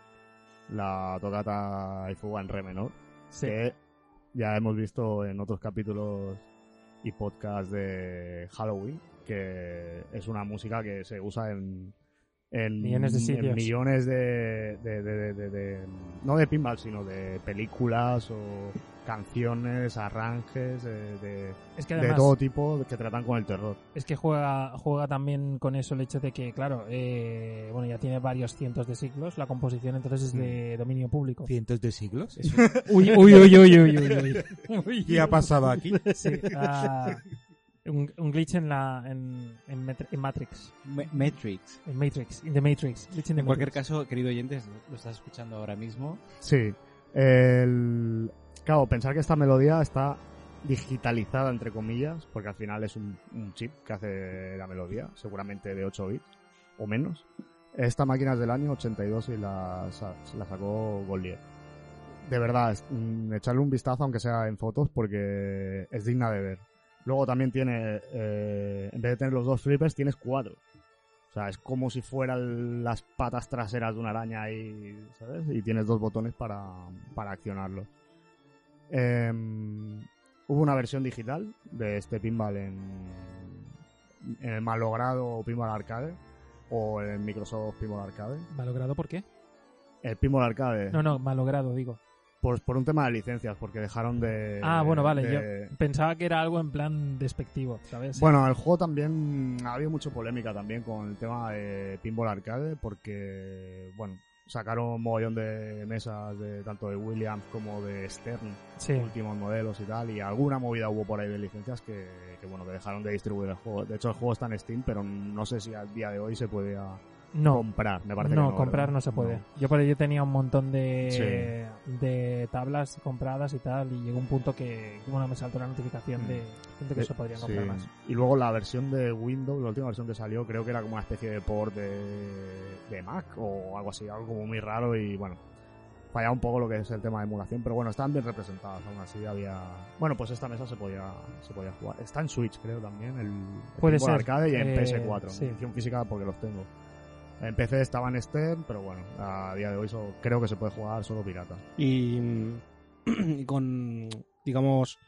Speaker 3: la tocata y fuga en re menor
Speaker 6: Sí.
Speaker 3: que ya hemos visto en otros capítulos y podcasts de Halloween que es una música que se usa en en
Speaker 6: Millones de
Speaker 3: en
Speaker 6: sitios.
Speaker 3: millones de, de- de- de- de- no de pinball sino de películas o canciones arranjes eh, de,
Speaker 6: Es que
Speaker 3: de
Speaker 6: además,
Speaker 3: todo tipo que tratan con el terror
Speaker 6: es que juega, juega también con eso el hecho de que, claro, eh, bueno, ya tiene varios cientos de siglos, la composición entonces es de dominio público.
Speaker 2: ¿Cientos de siglos?
Speaker 6: Uy, uy, uy, uy, uy, uy, uy. Uy.
Speaker 2: ¿Qué ha pasado aquí?
Speaker 6: Sí, ah, un, un glitch en la en, en, en Matrix,
Speaker 1: Ma- Matrix.
Speaker 6: en Matrix, in the Matrix, glitch in the
Speaker 1: En cualquier
Speaker 6: Matrix.
Speaker 1: caso, querido oyentes, lo estás escuchando ahora mismo.
Speaker 3: Sí. El... Claro, pensar que esta melodía está digitalizada, entre comillas, porque al final es un, un chip que hace la melodía, seguramente de 8 bits o menos. Esta máquina es del año 82 y la, la sacó Goldier. De verdad, es- echarle un vistazo, aunque sea en fotos, porque es digna de ver. Luego también tiene, eh, en vez de tener los dos flippers, tienes cuatro. O sea, es como si fueran las patas traseras de una araña ahí, ¿sabes? Y tienes dos botones para, para accionarlo. Em, hubo una versión digital de este pinball en, en el malogrado Pinball Arcade o en Microsoft Pinball Arcade.
Speaker 6: ¿Malogrado por qué?
Speaker 3: El Pinball Arcade,
Speaker 6: No, no, malogrado, digo.
Speaker 3: por, por un tema de licencias, porque dejaron de...
Speaker 6: Ah, bueno, vale,
Speaker 3: de-
Speaker 6: Pensaba que era algo en plan despectivo, ¿sabes?
Speaker 3: Bueno, el juego también ha habido mucha polémica también con el tema de Pinball Arcade porque, bueno, sacaron un mogollón de mesas de tanto de Williams como de Stern,
Speaker 6: sí.
Speaker 3: últimos modelos y tal, y alguna movida hubo por ahí de licencias que, que, bueno, que dejaron de distribuir el juego. De hecho, el juego está en Steam, pero no sé si al día de hoy se puede
Speaker 6: No,
Speaker 3: comprar. Me parece
Speaker 6: no,
Speaker 3: que no,
Speaker 6: comprar
Speaker 3: ¿verdad?
Speaker 6: no se puede.
Speaker 3: No.
Speaker 6: Yo por ello tenía un montón de, de tablas compradas y tal, y llegó un punto que, bueno, me saltó la notificación
Speaker 3: Mm.
Speaker 6: de gente que
Speaker 3: Eh,
Speaker 6: se podría
Speaker 3: sí.
Speaker 6: comprar más.
Speaker 3: Y luego la versión de Windows, la última versión que salió, creo que era como una especie de port de, de Mac o algo así, algo como muy raro y bueno. fallaba un poco lo que es el tema de emulación, pero bueno, estaban bien representadas, aún así había... Bueno, pues esta mesa se podía, se podía jugar. Está en Switch, creo, también, el, el
Speaker 6: Puede ser,
Speaker 3: arcade y en
Speaker 6: eh,
Speaker 3: PS4,
Speaker 6: sí.
Speaker 3: edición física porque los tengo. En PC estaba en Steam, pero bueno, a día de hoy so- creo que se puede jugar solo pirata.
Speaker 5: Y, mm, y con, digamos,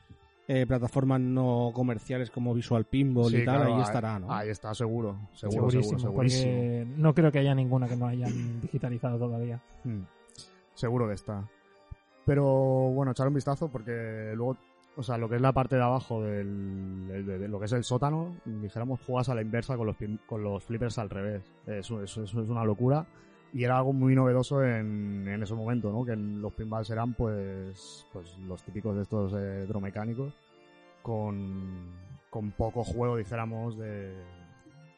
Speaker 5: eh, plataformas no comerciales como Visual Pinball
Speaker 3: Sí,
Speaker 5: y tal,
Speaker 3: claro,
Speaker 5: ahí estará, ¿no?
Speaker 3: Ahí está, seguro, seguro,
Speaker 6: segurísimo,
Speaker 3: seguro, segurísimo.
Speaker 6: porque no creo que haya ninguna que no hayan digitalizado todavía.
Speaker 3: Mm, Seguro que está. Pero bueno, echar un vistazo porque luego, o sea, lo que es la parte de abajo del, de, de- de lo que es el sótano, dijéramos, juegas a la inversa con los, con los flippers al revés. Eso, eso, eso es una locura. Y era algo muy novedoso en, en ese momento, ¿no? Que los pinballs eran pues, pues los típicos de estos eh, hidromecánicos con, con poco juego, dijéramos, de...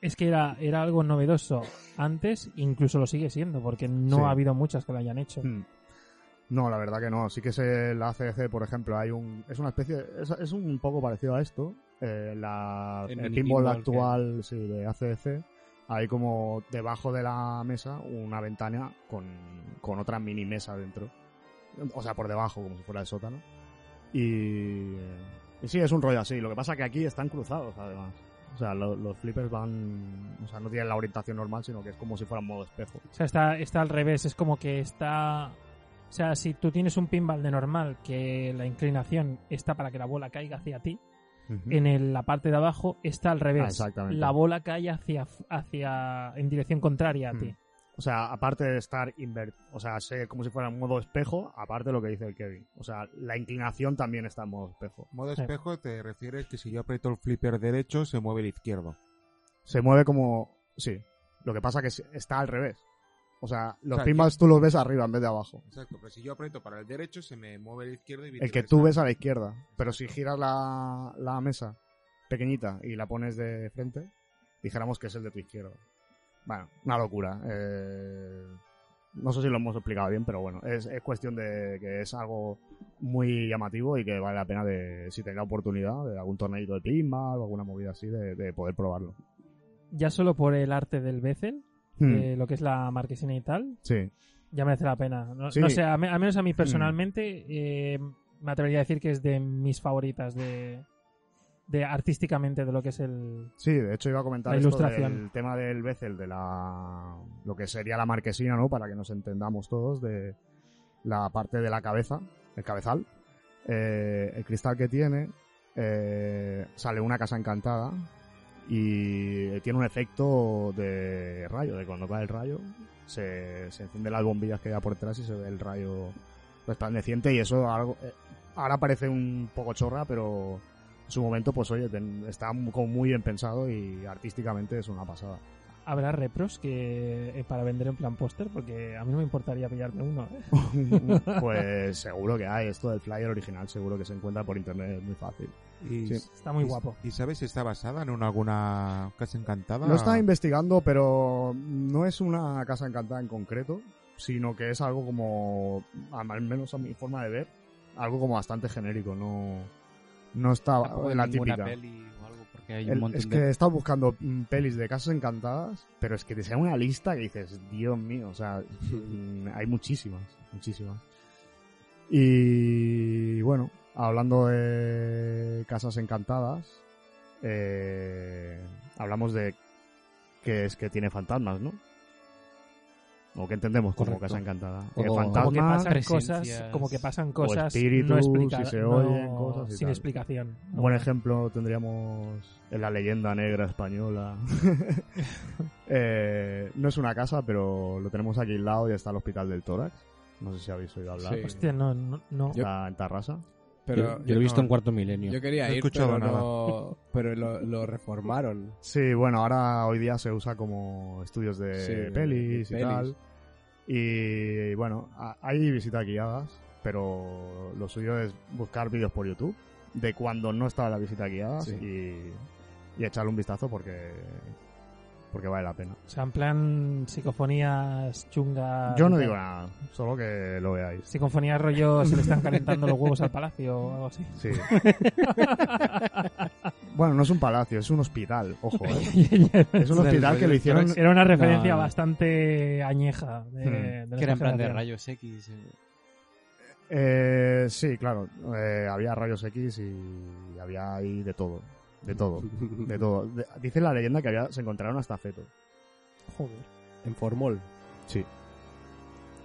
Speaker 6: Es que era, era algo novedoso antes, incluso lo sigue siendo, porque no
Speaker 3: Sí.
Speaker 6: ha habido muchas que lo hayan hecho.
Speaker 3: No, la verdad que no. Sí que se la ACDC, por ejemplo, hay un es una especie es, es un poco parecido a esto. Eh, la,
Speaker 4: El
Speaker 3: pinball
Speaker 4: pinball
Speaker 3: actual sí, de ACDC hay como debajo de la mesa una ventana con, con otra mini mesa dentro. O sea, por debajo, como si fuera el sótano. Y, y sí, es un rollo así. Lo que pasa que aquí están cruzados, además. O sea, lo- los flippers van... O sea, no tienen la orientación normal, sino que es como si fuera en modo espejo.
Speaker 6: O sea, está, está al revés, es como que está... O sea, si tú tienes un pinball de normal, que la inclinación está para que la bola caiga hacia ti, en el- la parte de abajo está al
Speaker 3: Ah,
Speaker 6: revés.
Speaker 3: exactamente.
Speaker 6: la bola cae hacia, hacia en dirección contraria a
Speaker 3: Mm.
Speaker 6: ti.
Speaker 3: O sea, aparte de estar invert, o sea, ser como si fuera en modo espejo, aparte de lo que dice el Kevin. O sea, la inclinación también está en modo espejo.
Speaker 2: Modo
Speaker 6: Sí.
Speaker 2: espejo te refieres que si yo aprieto el flipper derecho se mueve el izquierdo.
Speaker 3: Se mueve como, sí. Lo que pasa que se- está al revés. O sea, los
Speaker 2: sea,
Speaker 3: pinballs tú los ves arriba en vez de abajo.
Speaker 2: Exacto, pero si yo aprieto para el derecho se me mueve el izquierdo y
Speaker 3: El que tú ves a la izquierda. Pero si giras la, la mesa pequeñita y la pones de frente, dijéramos que es el de tu izquierda. Bueno, una locura. Eh, no sé si lo hemos explicado bien, pero bueno, es, es cuestión de que es algo muy llamativo y que vale la pena de, si tenéis la oportunidad, de algún torneito de pinball o alguna movida así, de, de poder probarlo.
Speaker 6: Ya solo por el arte del bezel,
Speaker 3: Hmm,
Speaker 6: lo que es la marquesina y tal,
Speaker 3: sí.
Speaker 6: ya merece la pena. No,
Speaker 3: Sí.
Speaker 6: no sé, a, me- al menos a mí personalmente, eh, me atrevería a decir que es de mis favoritas de, de artísticamente de lo que es el...
Speaker 3: Sí, de hecho iba a comentar
Speaker 6: La
Speaker 3: esto
Speaker 6: ilustración.
Speaker 3: del tema del bezel, de la lo que sería la marquesina, ¿no? Para que nos entendamos todos de la parte de la cabeza, el cabezal, eh, el cristal que tiene, eh, sale una casa encantada y tiene un efecto de rayo, de cuando cae el rayo se, se encienden las bombillas que hay por detrás y se ve el rayo resplandeciente y eso algo, eh, ahora parece un poco chorra, pero en su momento, pues oye, está como muy bien pensado y artísticamente es una pasada.
Speaker 6: Habrá repros que eh, para vender en plan póster, porque a mí no me importaría pillarme uno. ¿eh?
Speaker 3: pues seguro que hay, esto del flyer original seguro que se encuentra por internet, es muy fácil.
Speaker 2: Y,
Speaker 3: Sí.
Speaker 6: Está muy
Speaker 2: y-
Speaker 6: guapo.
Speaker 2: ¿Y sabes si está basada en una- alguna casa encantada?
Speaker 3: Lo estaba investigando, pero no es una casa encantada en concreto, sino que es algo como, al menos a mi forma de ver, algo como bastante genérico, no, no está la típica.
Speaker 1: peli o algo, porque hay
Speaker 3: El-
Speaker 1: un montón
Speaker 3: es
Speaker 1: de...
Speaker 3: que he estado buscando mm, pelis de casas encantadas, pero es que te sea una lista que dices, Dios mío, o sea, mm, hay muchísimas, muchísimas. Y bueno, hablando de casas encantadas, eh, hablamos de que es que tiene fantasmas, ¿no? O que entendemos como
Speaker 5: Correcto.
Speaker 3: casa encantada.
Speaker 5: O-
Speaker 3: Que
Speaker 5: como
Speaker 6: Como que pasan
Speaker 1: presencias,
Speaker 6: cosas, como que pasan cosas
Speaker 3: espíritus,
Speaker 6: no explicadas,
Speaker 3: si se
Speaker 6: no-
Speaker 3: oyen cosas y
Speaker 6: sin
Speaker 3: tal.
Speaker 6: explicación.
Speaker 3: Un buen ejemplo tendríamos en la leyenda negra española. Eh, no es una casa, pero lo tenemos aquí al lado y está el Hospital del Tórax. No sé si habéis oído hablar.
Speaker 4: Sí.
Speaker 6: Hostia, no, no, no.
Speaker 3: Está en Tarrasa.
Speaker 4: Pero
Speaker 5: yo, yo lo he visto
Speaker 2: no-
Speaker 5: en cuarto milenio.
Speaker 4: yo quería
Speaker 2: No
Speaker 4: ir, pero,
Speaker 2: nada.
Speaker 4: no- pero lo, lo reformaron.
Speaker 3: Sí, bueno, ahora hoy día se usa como estudios de
Speaker 4: Sí,
Speaker 3: pelis y
Speaker 4: pelis.
Speaker 3: tal. Y bueno, hay visitas guiadas, pero lo suyo es buscar vídeos por YouTube de cuando no estaba la visita guiada
Speaker 4: Sí.
Speaker 3: y, y echarle un vistazo porque porque vale la pena.
Speaker 6: O sea, en plan psicofonías chungas.
Speaker 3: Yo no digo nada, solo que lo veáis.
Speaker 6: Psicofonías rollo se le están calentando los huevos al palacio o algo así.
Speaker 3: Sí. bueno, no es un palacio, es un hospital, ojo. ¿eh? Es un hospital que lo hicieron...
Speaker 6: Era una referencia
Speaker 1: No, no.
Speaker 6: bastante añeja. De,
Speaker 3: Hmm.
Speaker 6: de
Speaker 1: que era en plan de rayos X. eh.
Speaker 3: Eh, sí, claro. Eh, había rayos X y había ahí de todo. De todo. De todo. De- dice la leyenda que había, se encontraron hasta fetos.
Speaker 6: Joder.
Speaker 4: En Formol.
Speaker 3: Sí.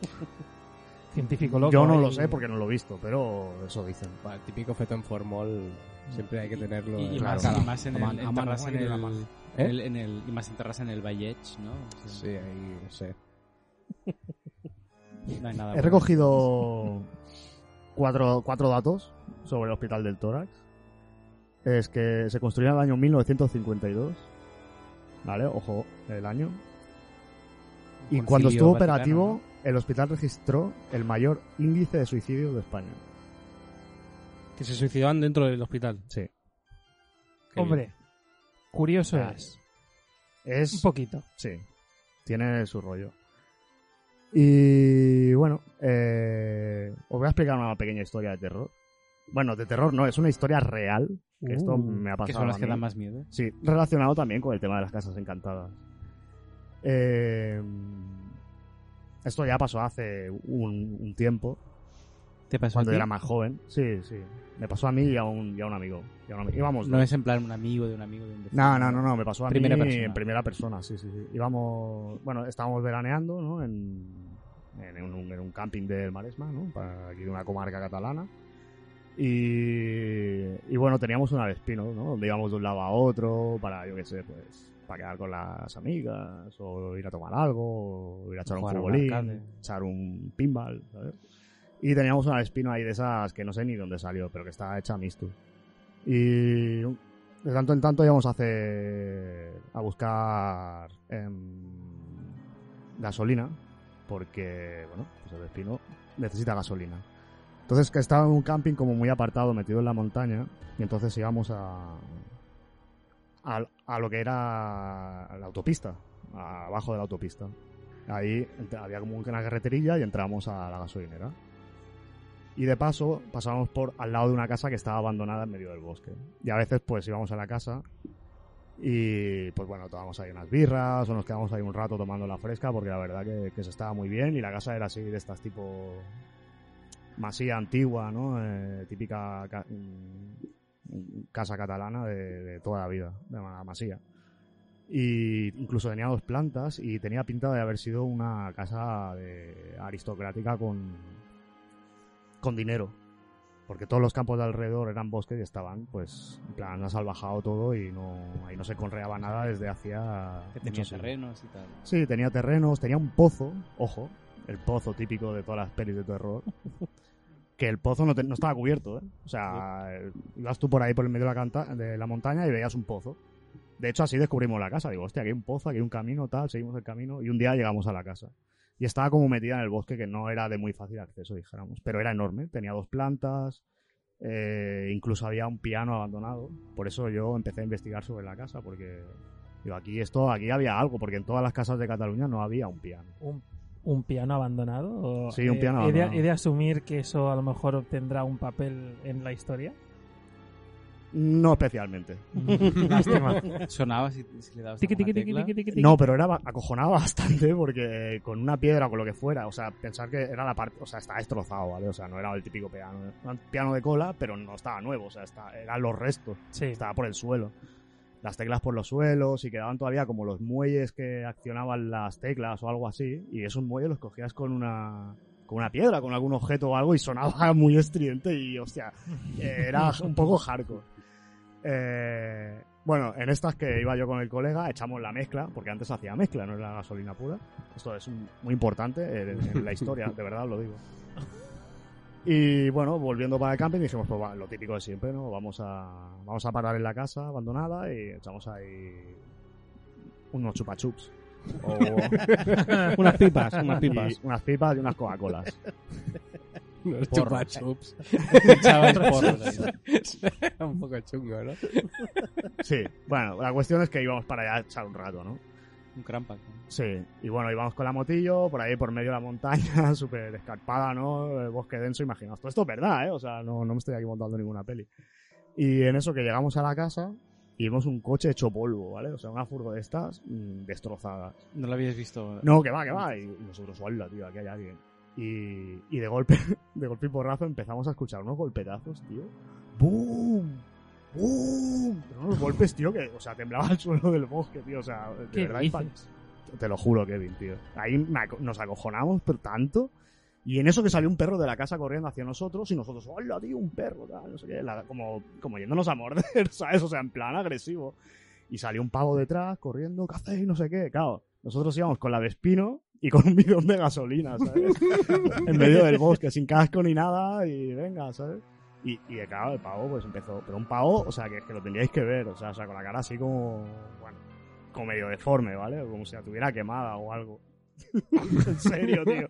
Speaker 6: Científico loco.
Speaker 3: Yo no
Speaker 6: ahí.
Speaker 3: lo sé porque no lo he visto, pero eso dicen.
Speaker 4: Bueno, el típico feto en Formol siempre hay que tenerlo.
Speaker 1: Y, y
Speaker 4: en
Speaker 1: más,
Speaker 4: la
Speaker 1: y
Speaker 4: cara.
Speaker 1: más en
Speaker 5: A
Speaker 1: el,
Speaker 5: man- a
Speaker 1: en
Speaker 5: mano,
Speaker 1: el,
Speaker 5: la mano.
Speaker 1: en el- en el- y más en Terrassa en el Valleig, ¿no? O sea,
Speaker 4: Sí, ahí, no sé.
Speaker 1: no hay nada
Speaker 3: He
Speaker 1: bueno.
Speaker 3: recogido cuatro, cuatro datos sobre el Hospital del Tórax. Es que se construyó en el año 1952. ¿Vale? Ojo, el año. Y
Speaker 1: Concilio
Speaker 3: cuando estuvo
Speaker 1: Vaticano,
Speaker 3: operativo, el hospital registró el mayor índice de suicidio de España.
Speaker 5: Que se suicidaban dentro del hospital.
Speaker 3: Sí.
Speaker 6: Hombre, curioso
Speaker 3: Ah,
Speaker 6: es. Un
Speaker 3: Es.
Speaker 6: poquito.
Speaker 3: Sí. Tiene su rollo. Y bueno, eh, os voy a explicar una pequeña historia de terror. Bueno, de terror no, es una historia real. Que esto
Speaker 6: Uh,
Speaker 3: me ha pasado.
Speaker 1: Que son las
Speaker 3: a
Speaker 1: que dan más miedo.
Speaker 3: Sí, relacionado también con el tema de las casas encantadas. Eh, esto ya pasó hace un, un tiempo,
Speaker 1: ¿Te pasó
Speaker 3: cuando
Speaker 1: a ti?
Speaker 3: era más joven. Sí, sí. Me pasó a mí y a un, y a un amigo. Y a un ami- íbamos
Speaker 1: No es en plan un amigo de un amigo de un vecino.
Speaker 3: No, no, no, no, me pasó a
Speaker 1: Primera
Speaker 3: mí
Speaker 1: persona.
Speaker 3: en primera persona, sí, sí, sí. Íbamos, bueno, estábamos veraneando, ¿no? En, en, un, en un camping del Maresma, ¿no? Para aquí de una comarca catalana. Y, y bueno, teníamos una Vespino, ¿no? Donde íbamos de un lado a otro para, yo qué sé, pues, para quedar con las amigas, o ir a tomar algo, o ir a echar un futbolín, echar un pinball, ¿sabes? Y teníamos una Vespino ahí de esas que no sé ni dónde salió, pero que estaba hecha mistu. Y de tanto en tanto íbamos a hacer a buscar em, gasolina porque bueno pues el Vespino necesita gasolina entonces que estaba en un camping como muy apartado metido en la montaña y entonces íbamos a a, a lo que era la autopista abajo de la autopista ahí había como una carreterilla y entramos a la gasolinera y de paso pasábamos por al lado de una casa que estaba abandonada en medio del bosque. Y a veces pues íbamos a la casa y pues bueno, tomábamos ahí unas birras o nos quedamos ahí un rato tomando la fresca porque la verdad que, que se estaba muy bien y la casa era así de estas tipo masía antigua, ¿no? Eh, típica ca- mm, casa catalana de, de toda la vida, de la masía. Y incluso tenía dos plantas y tenía pinta de haber sido una casa de aristocrática con, con dinero. Porque todos los campos de alrededor eran bosques y estaban, pues, en plan, ha salvajado todo y no, ahí no se conreaba nada desde hacía.
Speaker 1: Que tenía terrenos y tal.
Speaker 3: Sí, tenía terrenos, tenía un pozo, ojo, el pozo típico de todas las pelis de terror. Que el pozo no, te- no estaba cubierto, ¿eh? O sea, ibas tú por ahí por el medio de la, canta- de la montaña y veías un pozo. De hecho, así descubrimos la casa. Digo, hostia, aquí hay un pozo, aquí hay un camino, tal, seguimos el camino. Y un día llegamos a la casa. Y estaba como metida en el bosque, que no era de muy fácil acceso, dijéramos. Pero era enorme, tenía dos plantas, eh, incluso había un piano abandonado. Por eso yo empecé a investigar sobre la casa, porque digo, aquí esto, aquí había algo, porque en todas las casas de Cataluña no había un piano.
Speaker 6: Un, un piano abandonado.
Speaker 3: Sí, un
Speaker 6: eh,
Speaker 3: piano
Speaker 6: he de,
Speaker 3: abandonado.
Speaker 6: he de asumir que eso a lo mejor obtendrá un papel en la historia.
Speaker 3: No especialmente.
Speaker 6: Lástima.
Speaker 1: Sonaba si, si le dabas
Speaker 6: tiqui, tiqui.
Speaker 3: No, pero era acojonaba bastante porque con una piedra o con lo que fuera, o sea, pensar que era la parte, o sea, estaba destrozado, ¿vale? O sea, no era el típico piano, era un piano de cola, pero no estaba nuevo, o sea, está, eran los restos,
Speaker 6: Sí.
Speaker 3: estaba por el suelo. Las teclas por los suelos y quedaban todavía como los muelles que accionaban las teclas o algo así, y esos muelles los cogías con una con una piedra, con algún objeto o algo y sonaba muy estridente y, hostia, eh, era un poco hardcore. Eh, bueno, en estas que iba yo con el colega, echamos la mezcla, porque antes hacía mezcla, no era gasolina pura. Esto es muy importante en, en la historia, de verdad lo digo. Y bueno, volviendo para el camping dijimos, pues va, lo típico de siempre, ¿no? Vamos a, vamos a parar en la casa abandonada y echamos ahí unos chupachups. O,
Speaker 5: unas pipas, unas
Speaker 3: y
Speaker 5: pipas.
Speaker 3: unas pipas y unas Coca-Colas.
Speaker 4: Unos
Speaker 1: Porros.
Speaker 4: chupa chups.
Speaker 1: Echabas porros ahí.
Speaker 4: Era un poco chungo, ¿no?
Speaker 3: Sí, bueno, la cuestión es que íbamos para allá a echar un rato, ¿no?
Speaker 1: Un crampack. ¿no?
Speaker 3: Sí, y bueno, íbamos con la motillo por ahí por medio de la montaña, súper escarpada, ¿no? El bosque denso, imaginaos. Todo esto es verdad, ¿eh? O sea, no, no me estoy aquí montando ninguna peli. Y en eso que llegamos a la casa y vimos un coche hecho polvo, ¿vale? O sea, una furgo de estas mm, destrozadas.
Speaker 1: No lo habías visto.
Speaker 3: No, que va, que va. Y nosotros, hola, tío, aquí hay alguien. Y, y de golpe, de golpe y porrazo empezamos a escuchar unos golpetazos, tío. ¡Boom! Pero unos golpes, tío, que, o sea, temblaba el suelo del bosque, tío. O sea, de
Speaker 6: ¿Qué
Speaker 3: verdad, te lo juro, Kevin, tío. Ahí nos acojonamos pero tanto. Y en eso que salió un perro de la casa corriendo hacia nosotros y nosotros, hola, tío, un perro, tal, no sé qué, la- como, como yéndonos a morder, ¿sabes? O sea, en plan agresivo. Y salió un pavo detrás corriendo, ¿qué hacéis? No sé qué. Claro, nosotros íbamos con la Vespino y con un bidón de gasolina, ¿sabes? en medio del bosque, sin casco ni nada, y venga, ¿sabes? Y, y claro, el pavo pues empezó. Pero un pavo, o sea, que, que lo tendríais que ver, o sea, o sea, con la cara así como, bueno, como medio deforme, ¿vale? Como si la tuviera quemada o algo. en serio, tío.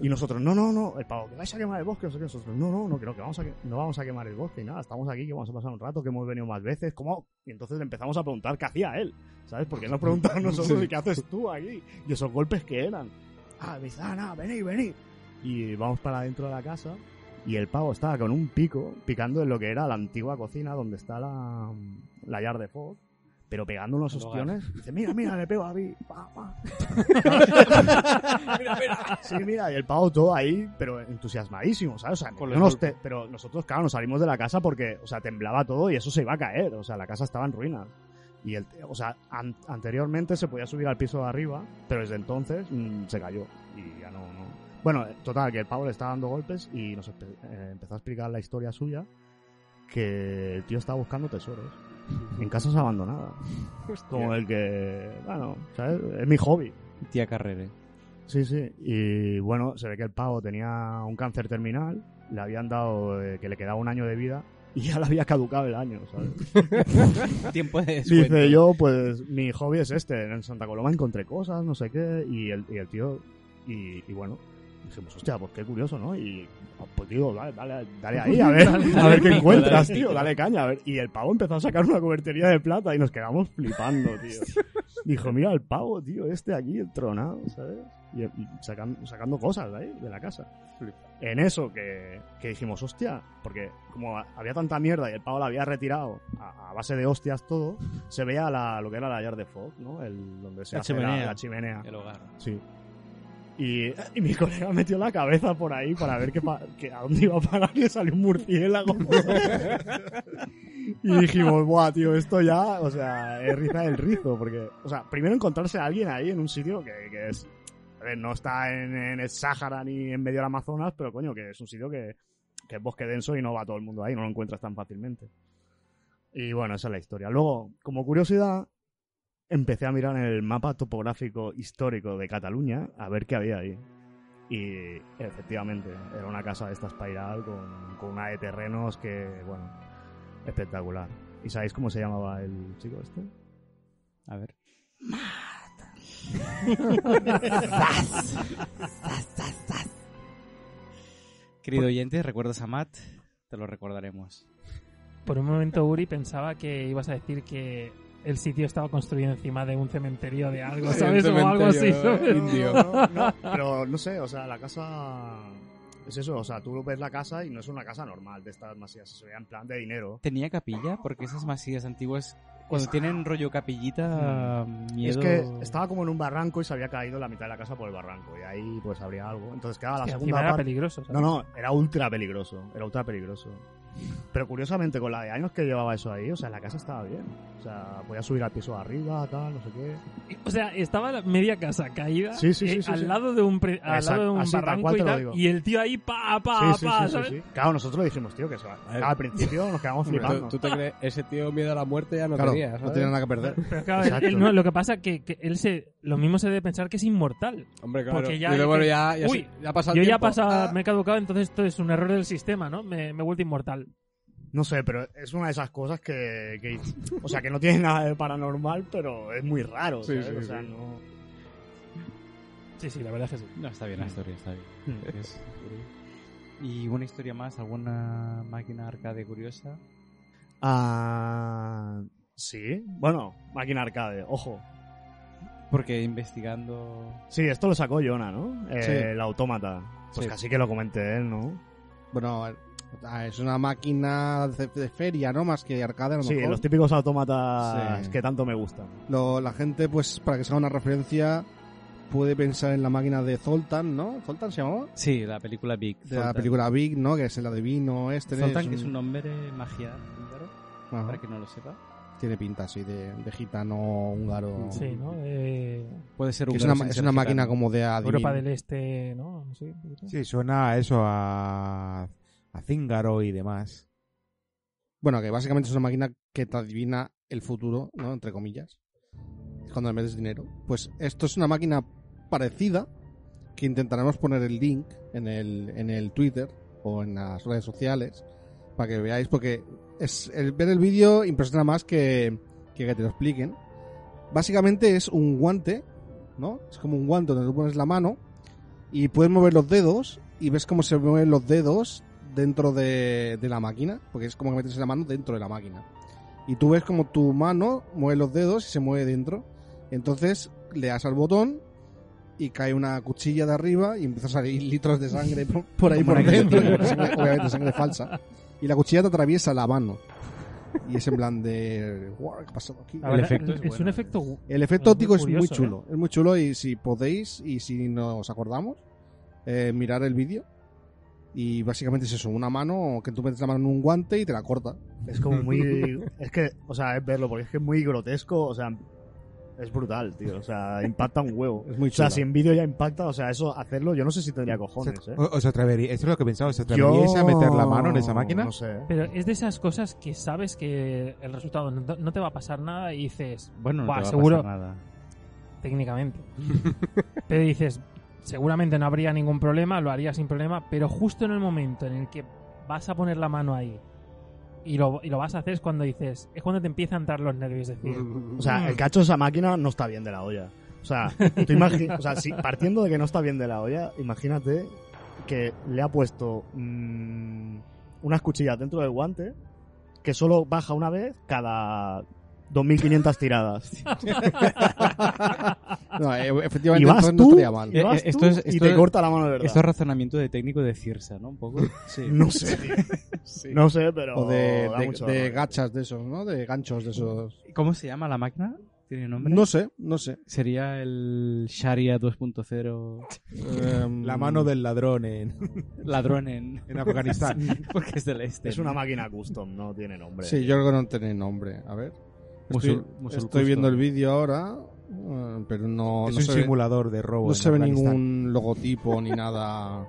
Speaker 3: Y nosotros, no, no, no, el pavo, que vais a quemar el bosque, no sé qué. Nosotros, no, no, no, que no, que vamos a, no vamos a quemar el bosque y nada, estamos aquí, que vamos a pasar un rato, que hemos venido más veces, ¿cómo? Y entonces le empezamos a preguntar qué hacía él, ¿sabes? Porque nos preguntaron nosotros, ¿y qué haces tú aquí? Y esos golpes que eran. Ah, me dice, ah, nada, venid, venid. Y vamos para adentro de la casa y el pavo estaba con un pico picando en lo que era la antigua cocina donde está la, la yard de Fog. Pero pegando unos ostiones. Dice, mira, mira, le pego a mí. Pa, pa. Sí, mira, y el pavo todo ahí, pero entusiasmadísimo, ¿sabes? O sea, no te- pero nosotros, claro, nos salimos de la casa porque, o sea, temblaba todo y eso se iba a caer. O sea, la casa estaba en ruinas. Y el, o sea, an- anteriormente se podía subir al piso de arriba, pero desde entonces mm, se cayó. Y ya no, no. Bueno, total, que el pavo le estaba dando golpes y nos eh, empezó a explicar la historia suya. Que el tío estaba buscando tesoros en casas abandonadas. Como el que, bueno, ¿sabes? Es mi hobby.
Speaker 1: Tía Carrere.
Speaker 3: Sí, sí. Y bueno, se ve que el pavo tenía un cáncer terminal, le habían dado eh, que le quedaba un año de vida y ya le había caducado el año, ¿sabes?
Speaker 1: Tiempo de descuento.
Speaker 3: Dice yo, pues mi hobby es este. En Santa Coloma encontré cosas, no sé qué, y el, y el tío, y, y bueno, dijimos, hostia, pues qué curioso, ¿no? Y pues tío, dale, dale, dale ahí, a ver, a ver qué encuentras, tío, dale caña, a ver. Y el pavo empezó a sacar una cobertería de plata y nos quedamos flipando, tío. Dijo, mira el pavo, tío, este aquí, el tronado, ¿sabes? Y, y sacan- sacando cosas de ahí, de la casa. En eso que, que dijimos, hostia, porque como había tanta mierda y el pavo la había retirado a, a base de hostias todo, se veía la, lo que era la yard de Fog, ¿no? El, donde se
Speaker 1: La
Speaker 3: hace
Speaker 1: chimenea.
Speaker 3: La, la chimenea.
Speaker 1: El hogar.
Speaker 3: Sí. Y, y mi colega metió la cabeza por ahí para ver pa- que a dónde iba a parar y salió un murciélago. y dijimos, buah, tío, esto ya, o sea, es riza del rizo. Porque, o sea, primero encontrarse a alguien ahí en un sitio que, que es. A ver, no está en, en el Sáhara ni en medio del Amazonas, pero coño, que es un sitio que, que es bosque denso y no va todo el mundo ahí, no lo encuentras tan fácilmente. Y bueno, esa es la historia. Luego, como curiosidad, empecé a mirar en el mapa topográfico histórico de Cataluña a ver qué había ahí. Y efectivamente, era una casa de esta espiral con, con una de terrenos que, bueno, espectacular. ¿Y sabéis cómo se llamaba el chico este?
Speaker 1: A ver. Querido oyente, ¿recuerdas a Matt? Te lo recordaremos.
Speaker 6: Por un momento, Uri pensaba que ibas a decir que el sitio estaba construido encima de un cementerio de algo, ¿sabes? O algo así, ¿sabes?
Speaker 4: indio.
Speaker 3: No, no, pero no sé, o sea, la casa... Es eso, o sea, tú ves la casa y no es una casa normal de estas masías, se veía en plan de dinero.
Speaker 1: ¿Tenía capilla? Porque esas masías antiguas, cuando tienen rollo capillita, miedo...
Speaker 3: Es que estaba como en un barranco y se había caído la mitad de la casa por el barranco. Y ahí pues habría algo. Entonces quedaba la
Speaker 6: Que
Speaker 3: segunda
Speaker 6: era
Speaker 3: parte.
Speaker 6: peligroso, ¿sabes?
Speaker 3: No, no, era ultra peligroso. Era ultra peligroso. Pero curiosamente, con la de años que llevaba eso ahí, o sea, la casa estaba bien. O sea, podía subir al piso de arriba, tal, no sé qué.
Speaker 6: O sea, estaba la media casa caída
Speaker 3: Sí, sí, sí,
Speaker 6: eh,
Speaker 3: sí,
Speaker 6: al,
Speaker 3: sí.
Speaker 6: Lado de un pre- al
Speaker 3: Exacto,
Speaker 6: lado de un
Speaker 3: así,
Speaker 6: barranco y tal, el tío ahí pa, pa,
Speaker 3: sí, sí,
Speaker 6: pa,
Speaker 3: sí,
Speaker 6: ¿sabes?
Speaker 3: sí, sí. Claro, nosotros dijimos, tío, que se va. Al principio nos quedamos flipando.
Speaker 4: ¿Tú, tú te crees? Ese tío miedo a la muerte ya no
Speaker 5: Claro,
Speaker 4: tenía,
Speaker 5: no tiene nada que perder.
Speaker 6: Pero claro, él-
Speaker 3: Exacto.
Speaker 6: él no, lo que pasa que, que él se, lo mismo se debe pensar que es inmortal.
Speaker 4: Hombre, claro.
Speaker 6: Porque ya
Speaker 4: ya, ya,
Speaker 6: "Uy,
Speaker 4: ya ha pasado
Speaker 6: Yo ya he
Speaker 4: tiempo".
Speaker 6: pasado,
Speaker 4: Ah,
Speaker 6: me he caducado, entonces esto es un error del sistema, ¿no? Me, me he vuelto inmortal.
Speaker 3: No sé, pero es una de esas cosas que, que- o sea, que no tiene nada de paranormal, pero es muy raro,
Speaker 4: Sí,
Speaker 3: ¿sabes?
Speaker 4: sí,
Speaker 3: o sea,
Speaker 4: sí.
Speaker 3: no...
Speaker 6: Sí, sí, la verdad es que sí.
Speaker 1: No, está bien la historia, está bien.
Speaker 3: Mm.
Speaker 1: Es- ¿Y una historia más? ¿Alguna máquina arcade curiosa?
Speaker 3: Ah, sí. Bueno, máquina arcade, ojo.
Speaker 1: Porque investigando...
Speaker 3: Sí, esto lo sacó Jonah, ¿no? Eh,
Speaker 5: Sí.
Speaker 3: El autómata. Pues
Speaker 1: Sí.
Speaker 3: casi que lo comenté él, ¿no?
Speaker 5: Bueno, ah, es una máquina de, feria, ¿no? Más que arcade, a lo
Speaker 3: Sí,
Speaker 5: mejor.
Speaker 3: los típicos autómatas
Speaker 5: Sí.
Speaker 3: que tanto me gustan.
Speaker 5: Lo- la gente, pues, para que se haga una referencia, puede pensar en la máquina de Zoltan, ¿no? ¿Zoltan se llamaba?
Speaker 1: Sí, la película Big.
Speaker 5: De la película Big, ¿no? Que es la de vino, este.
Speaker 1: Zoltan,
Speaker 5: es
Speaker 1: que es un nombre magiar húngaro, para que no lo sepa.
Speaker 5: Tiene pinta así de, de gitano húngaro.
Speaker 6: Sí, ¿no? Eh,
Speaker 1: Puede ser
Speaker 5: es
Speaker 1: húngaro
Speaker 5: una, es una
Speaker 1: gitano.
Speaker 5: máquina como de adivin-
Speaker 6: Europa del Este, ¿no?
Speaker 2: Sí, suena a eso, a, a Zíngaro y demás.
Speaker 5: Bueno, que básicamente es una máquina que te adivina el futuro, ¿no? Entre comillas. Cuando le metes dinero. Pues esto es una máquina parecida que intentaremos poner el link en el, en el Twitter o en las redes sociales para que veáis porque es el ver el vídeo impresiona más que, que que te lo expliquen. Básicamente es un guante, ¿no? Es como un guante donde tú pones la mano y puedes mover los dedos y ves cómo se mueven los dedos dentro de, de la máquina, porque es como que metes la mano dentro de la máquina. Y tú ves como tu mano mueve los dedos y se mueve dentro. Entonces le das al botón y cae una cuchilla de arriba y empieza a salir litros de sangre por, por ahí por dentro. obviamente sangre falsa. Y la cuchilla te atraviesa la mano. Y es en plan de... "Guau, ¿Qué ha pasado aquí?
Speaker 1: El efecto es
Speaker 6: es,
Speaker 1: bueno.
Speaker 6: un efecto.
Speaker 5: El efecto
Speaker 6: Es muy
Speaker 5: óptico es muy
Speaker 6: curioso,
Speaker 5: chulo. Es muy chulo y si podéis y si nos acordamos, eh, mirar el vídeo. Y básicamente es eso, una mano que tú metes la mano en un guante y te la corta.
Speaker 3: Es como muy. es que, o sea, es verlo, porque es que es muy grotesco, o sea. Es brutal, tío. O sea, impacta un huevo.
Speaker 5: Es muy
Speaker 3: O
Speaker 5: chulo.
Speaker 3: sea, si en vídeo ya impacta, o sea, eso, hacerlo, yo no sé si tendría cojones, ¿eh?
Speaker 2: O- ¿Os atreveríais? Eso es lo que pensaba. ¿Os atreveríais a meter la mano en esa máquina?
Speaker 3: No sé.
Speaker 6: Pero es de esas cosas que sabes que el resultado no, no te va a pasar nada y dices,
Speaker 1: Bueno, no
Speaker 6: Buah,
Speaker 1: te va a
Speaker 6: seguro.
Speaker 1: pasar nada.
Speaker 6: técnicamente. pero dices, seguramente no habría ningún problema, lo haría sin problema, pero justo en el momento en el que vas a poner la mano ahí y lo, y lo vas a hacer es cuando dices, es cuando te empiezan a entrar los nervios, es decir,
Speaker 3: O sea, el cacho de esa máquina no está bien de la olla. O sea, tú imagi- o sea si, partiendo de que no está bien de la olla, imagínate que le ha puesto mm, unas cuchillas dentro del guante que solo baja una vez cada 2.500 tiradas.
Speaker 5: No, efectivamente
Speaker 3: Y vas tú,
Speaker 5: mal.
Speaker 3: y, vas
Speaker 1: esto
Speaker 3: tú
Speaker 1: es-
Speaker 3: y te
Speaker 1: es-
Speaker 3: corta la mano de verdad.
Speaker 1: Esto es razonamiento de técnico de Cirsa, ¿no? Un poco.
Speaker 5: Sí.
Speaker 3: No sé, tío. No sé, pero...
Speaker 5: O de,
Speaker 3: da
Speaker 5: de-
Speaker 3: mucho
Speaker 5: de
Speaker 3: dolor.
Speaker 5: gachas de esos, ¿no? De ganchos de esos.
Speaker 1: ¿Cómo se llama la máquina? ¿Tiene nombre?
Speaker 5: No sé, no sé.
Speaker 1: Sería el Sharia 2.0
Speaker 5: Em,
Speaker 2: La mano del ladrón en,
Speaker 1: ladrón en,
Speaker 2: en Afganistán.
Speaker 1: porque es del este.
Speaker 3: Es una máquina custom, no tiene nombre.
Speaker 5: Sí, yo creo que no tiene nombre. A ver.
Speaker 1: Musul-
Speaker 5: Estoy,
Speaker 1: Musul
Speaker 5: estoy
Speaker 1: Custom.
Speaker 5: viendo el vídeo ahora, eh, pero no,
Speaker 2: es
Speaker 5: no
Speaker 2: un
Speaker 5: se ve-
Speaker 2: simulador de robo.
Speaker 5: No
Speaker 2: en
Speaker 5: se ve
Speaker 2: Afganistán.
Speaker 5: ningún logotipo ni nada.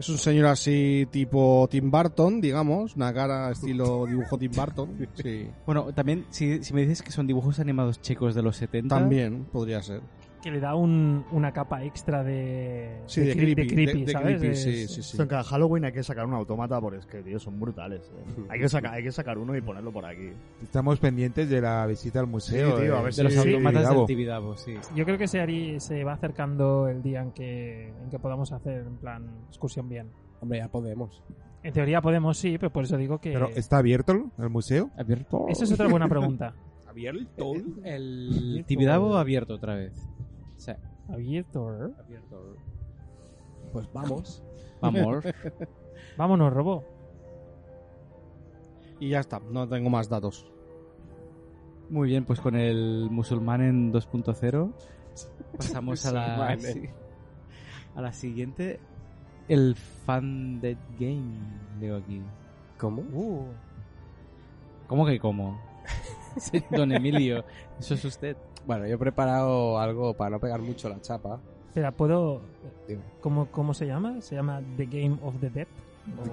Speaker 5: Es un señor así tipo Tim Burton, digamos, una cara estilo dibujo Tim Burton. Sí,
Speaker 1: Bueno, también, si, si me dices que son dibujos animados checos de los 70...
Speaker 5: también podría ser.
Speaker 6: Que le da un- una capa extra de,
Speaker 5: Sí, de, creepy,
Speaker 6: creepy,
Speaker 5: de- de
Speaker 6: ¿sabes?
Speaker 5: creepy, sí, sí, sí.
Speaker 3: Cada Halloween hay que sacar un automata porque es que, tío, son brutales. eh. Hay, que sacar, hay que sacar uno y ponerlo por aquí.
Speaker 2: Estamos pendientes de la visita al museo.
Speaker 3: Sí, tío,
Speaker 2: eh,
Speaker 3: a ver
Speaker 1: De los
Speaker 3: Sí,
Speaker 1: automatas
Speaker 2: Tibidabo.
Speaker 1: del Tibidabo, sí.
Speaker 6: Yo creo que se, haría- se va acercando el día en que, en que podamos hacer en plan excursión bien.
Speaker 4: Hombre, ya podemos.
Speaker 6: En teoría podemos, sí, pero por eso digo que...
Speaker 2: Pero ¿está abierto el museo?
Speaker 1: ¿Abierto?
Speaker 6: Esa es otra buena pregunta.
Speaker 2: ¿Abierto?
Speaker 1: El Tibidabo abierto otra vez. O sea,
Speaker 6: Abierto. ¿eh?
Speaker 1: abierto.
Speaker 4: Pues vamos.
Speaker 1: Vamos.
Speaker 6: Vámonos, Robo.
Speaker 5: Y ya está, no tengo más datos.
Speaker 1: Muy bien, pues con el musulmán en 2.0 pasamos a la, sí, a la siguiente. El Fan Dead Game, leo aquí.
Speaker 4: ¿Cómo?
Speaker 6: Uh,
Speaker 1: ¿Cómo que cómo? Sí, Don Emilio, eso es usted.
Speaker 4: Bueno, yo he preparado algo para no pegar mucho la chapa.
Speaker 6: espera, ¿puedo...?
Speaker 4: Dime.
Speaker 6: ¿Cómo, ¿Cómo se llama? ¿Se llama The Game of the Dead?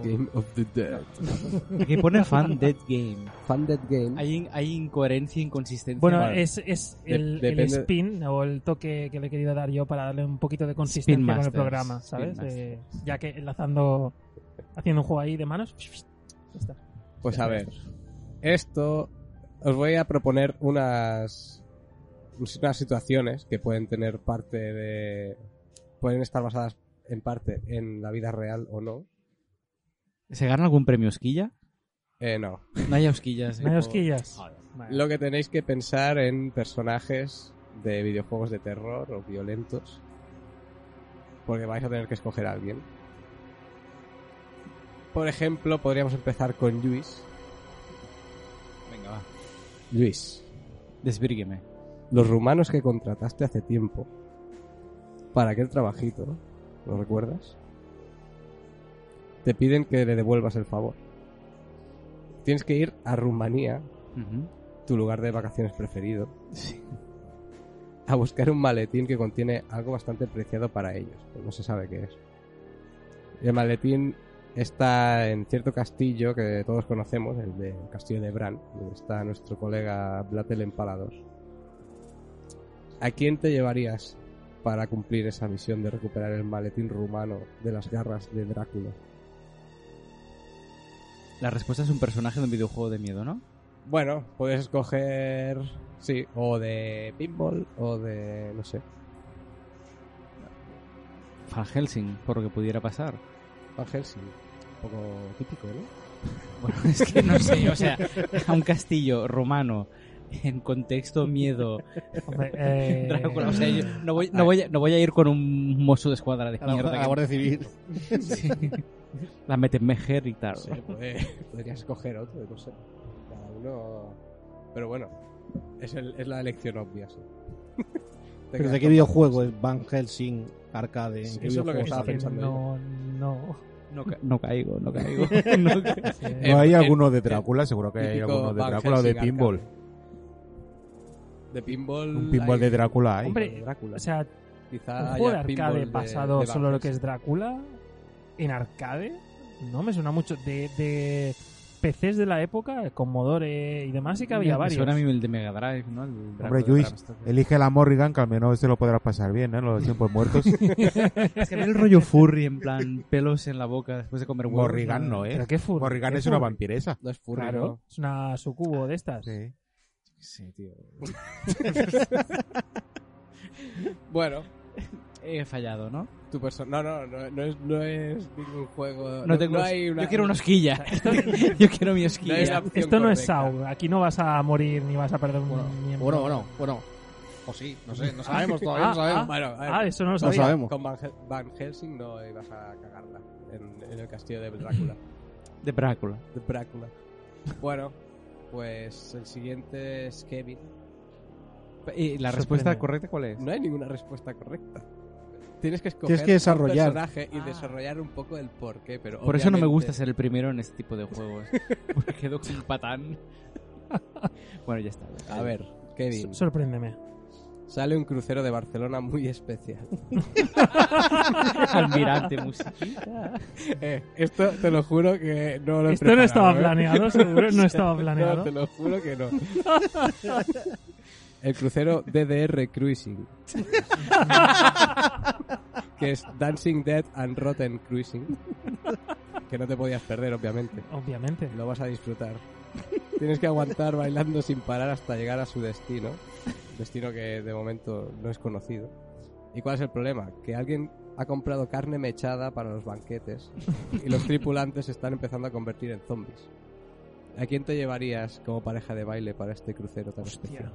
Speaker 4: The Game of the Dead.
Speaker 1: Aquí pone Fan Dead Game.
Speaker 4: Fan Dead Game.
Speaker 1: Hay, in- hay incoherencia, inconsistencia.
Speaker 6: Bueno,
Speaker 1: Vale.
Speaker 6: es, es
Speaker 4: De-
Speaker 6: el, spin o el toque que le he querido dar yo para darle un poquito de consistencia con el programa, ¿sabes? Eh, ya que enlazando, haciendo un juego ahí de manos, está.
Speaker 4: Pues a ver, esto os voy a proponer unas unas situaciones que pueden tener parte de pueden estar basadas en parte en la vida real o no.
Speaker 1: ¿Se gana algún premio Osquilla?
Speaker 4: Eh, no.
Speaker 1: No hay Osquillas.
Speaker 6: ¿No hay osquillas?
Speaker 4: Lo que tenéis que pensar en personajes de videojuegos de terror o violentos. Porque vais a tener que escoger a alguien. Por ejemplo, podríamos empezar con Luis.
Speaker 1: Venga, va.
Speaker 4: Luis,
Speaker 1: Desvírígueme.
Speaker 4: Los rumanos que contrataste hace tiempo para aquel trabajito. ¿Lo recuerdas? Te piden que le devuelvas el favor. Tienes que ir a Rumanía, tu lugar de vacaciones preferido, a buscar un maletín que contiene algo bastante preciado para ellos, pero no se sabe qué es. El maletín está en cierto castillo que todos conocemos, el de el castillo de Bran, donde está nuestro colega Blatel Empalados. ¿A quién te llevarías para cumplir esa misión de recuperar el maletín rumano de las garras de Drácula?
Speaker 1: La respuesta es un personaje de un videojuego de miedo, ¿no?
Speaker 4: Bueno, puedes escoger, sí, o de pinball o de, no sé,
Speaker 1: Van Helsing, por lo que pudiera pasar.
Speaker 4: Van Helsing. Un poco típico, ¿no?
Speaker 1: Bueno, es que no sé, o sea, a un castillo romano en contexto miedo,
Speaker 6: Hombre, eh,
Speaker 1: Drácula, o sea, yo no voy, no voy, a- no voy a ir con un mozo de escuadra de
Speaker 5: A la,
Speaker 1: mierda.
Speaker 5: a la Guardia Civil.
Speaker 1: Sí. La Mettenmecher y tal.
Speaker 4: Pues, podrías escoger otro, no sé. Cada uno. Pero bueno, es, el- es la elección obvia, sí.
Speaker 5: ¿Pero de qué videojuego es Van Helsing Arcade? ¿En
Speaker 4: Sí,
Speaker 5: qué
Speaker 4: eso es lo que
Speaker 5: videojuego
Speaker 4: estaba
Speaker 5: sale?
Speaker 4: pensando
Speaker 6: no, no.
Speaker 1: No, ca- no caigo, no caigo. No ca-
Speaker 6: Sí.
Speaker 2: ¿No hay
Speaker 4: el-
Speaker 2: alguno de Drácula? Seguro que hay alguno de Drácula o de pinball.
Speaker 4: arcade. De pinball.
Speaker 2: Un pinball
Speaker 4: hay-
Speaker 2: de Drácula hay.
Speaker 6: Hombre,
Speaker 4: Drácula.
Speaker 6: O sea,
Speaker 4: Quizá
Speaker 6: un
Speaker 4: haya
Speaker 6: juego de arcade
Speaker 4: de-
Speaker 6: basado
Speaker 4: de Van
Speaker 6: solo lo que es Drácula en arcade no me suena mucho de, de PCs de la época Commodore y demás sí que había
Speaker 1: Me
Speaker 6: varios
Speaker 1: Suena a mí el de Mega Drive, ¿no? El Drácula
Speaker 2: Hombre, Luis, elige la Morrigan, que al menos te lo podrás pasar bien, ¿eh? En los tiempos muertos.
Speaker 1: Es que ve el rollo furry, en plan, pelos en la boca después de comer huevos.
Speaker 2: Morrigan no, ¿eh?
Speaker 6: pero qué furry,
Speaker 2: Morrigan
Speaker 6: qué
Speaker 2: es una vampiresa.
Speaker 4: No es furry,
Speaker 6: claro
Speaker 4: ¿no?
Speaker 6: es una sucubo de estas
Speaker 2: Sí.
Speaker 1: Sí, tío.
Speaker 4: Bueno,
Speaker 1: He fallado, ¿no?
Speaker 4: tu persona. No, no, no, no es, no es ningún juego.
Speaker 1: No, tengo...
Speaker 4: hay una-
Speaker 1: Yo quiero una osquilla. Yo quiero mi
Speaker 4: No hay
Speaker 1: osquilla.
Speaker 4: una-
Speaker 6: esto no es. SAU aquí no vas a morir ni vas a perder un
Speaker 5: Bueno,
Speaker 6: miembro
Speaker 5: bueno, bueno, bueno. O sí, no sé, no sabemos todavía,
Speaker 6: Ah,
Speaker 5: no sabemos.
Speaker 6: ah,
Speaker 4: Bueno,
Speaker 6: ah, eso no lo sabía
Speaker 5: sabemos.
Speaker 4: Con Van, Hel- Van Helsing no ibas a cagarla en, en el castillo de Drácula.
Speaker 1: De Drácula.
Speaker 4: de Drácula. Bueno, pues el siguiente es Kevin.
Speaker 1: ¿Y la
Speaker 6: Sorprende.
Speaker 1: respuesta correcta cuál es?
Speaker 4: No hay ninguna respuesta correcta. Tienes que escoger
Speaker 5: Tienes que desarrollar.
Speaker 4: un personaje y
Speaker 6: Ah.
Speaker 4: desarrollar un poco el porqué, pero
Speaker 1: Por eso no me gusta ser el primero en este tipo de juegos. Porque quedo con un patán. bueno, ya está.
Speaker 4: A ver, Kevin,
Speaker 6: sorpréndeme
Speaker 4: sale un crucero de Barcelona muy especial.
Speaker 1: Almirante musiquita.
Speaker 4: Eh, esto te lo juro que no lo he
Speaker 6: esto no estaba
Speaker 4: ¿eh?
Speaker 6: planeado seguro no estaba
Speaker 4: No,
Speaker 6: planeado
Speaker 4: te lo juro que no. El crucero DDR Cruising. que es Dancing Dead and Rotten Cruising. Que no te podías perder, obviamente.
Speaker 6: obviamente
Speaker 4: Lo vas a disfrutar. Tienes que aguantar bailando sin parar hasta llegar a su destino. Destino que de momento no es conocido. ¿Y cuál es el problema? Que alguien ha comprado carne mechada para los banquetes y los tripulantes se están empezando a convertir en zombies. ¿A quién te llevarías como pareja de baile para este crucero tan
Speaker 6: Hostia.
Speaker 4: especial?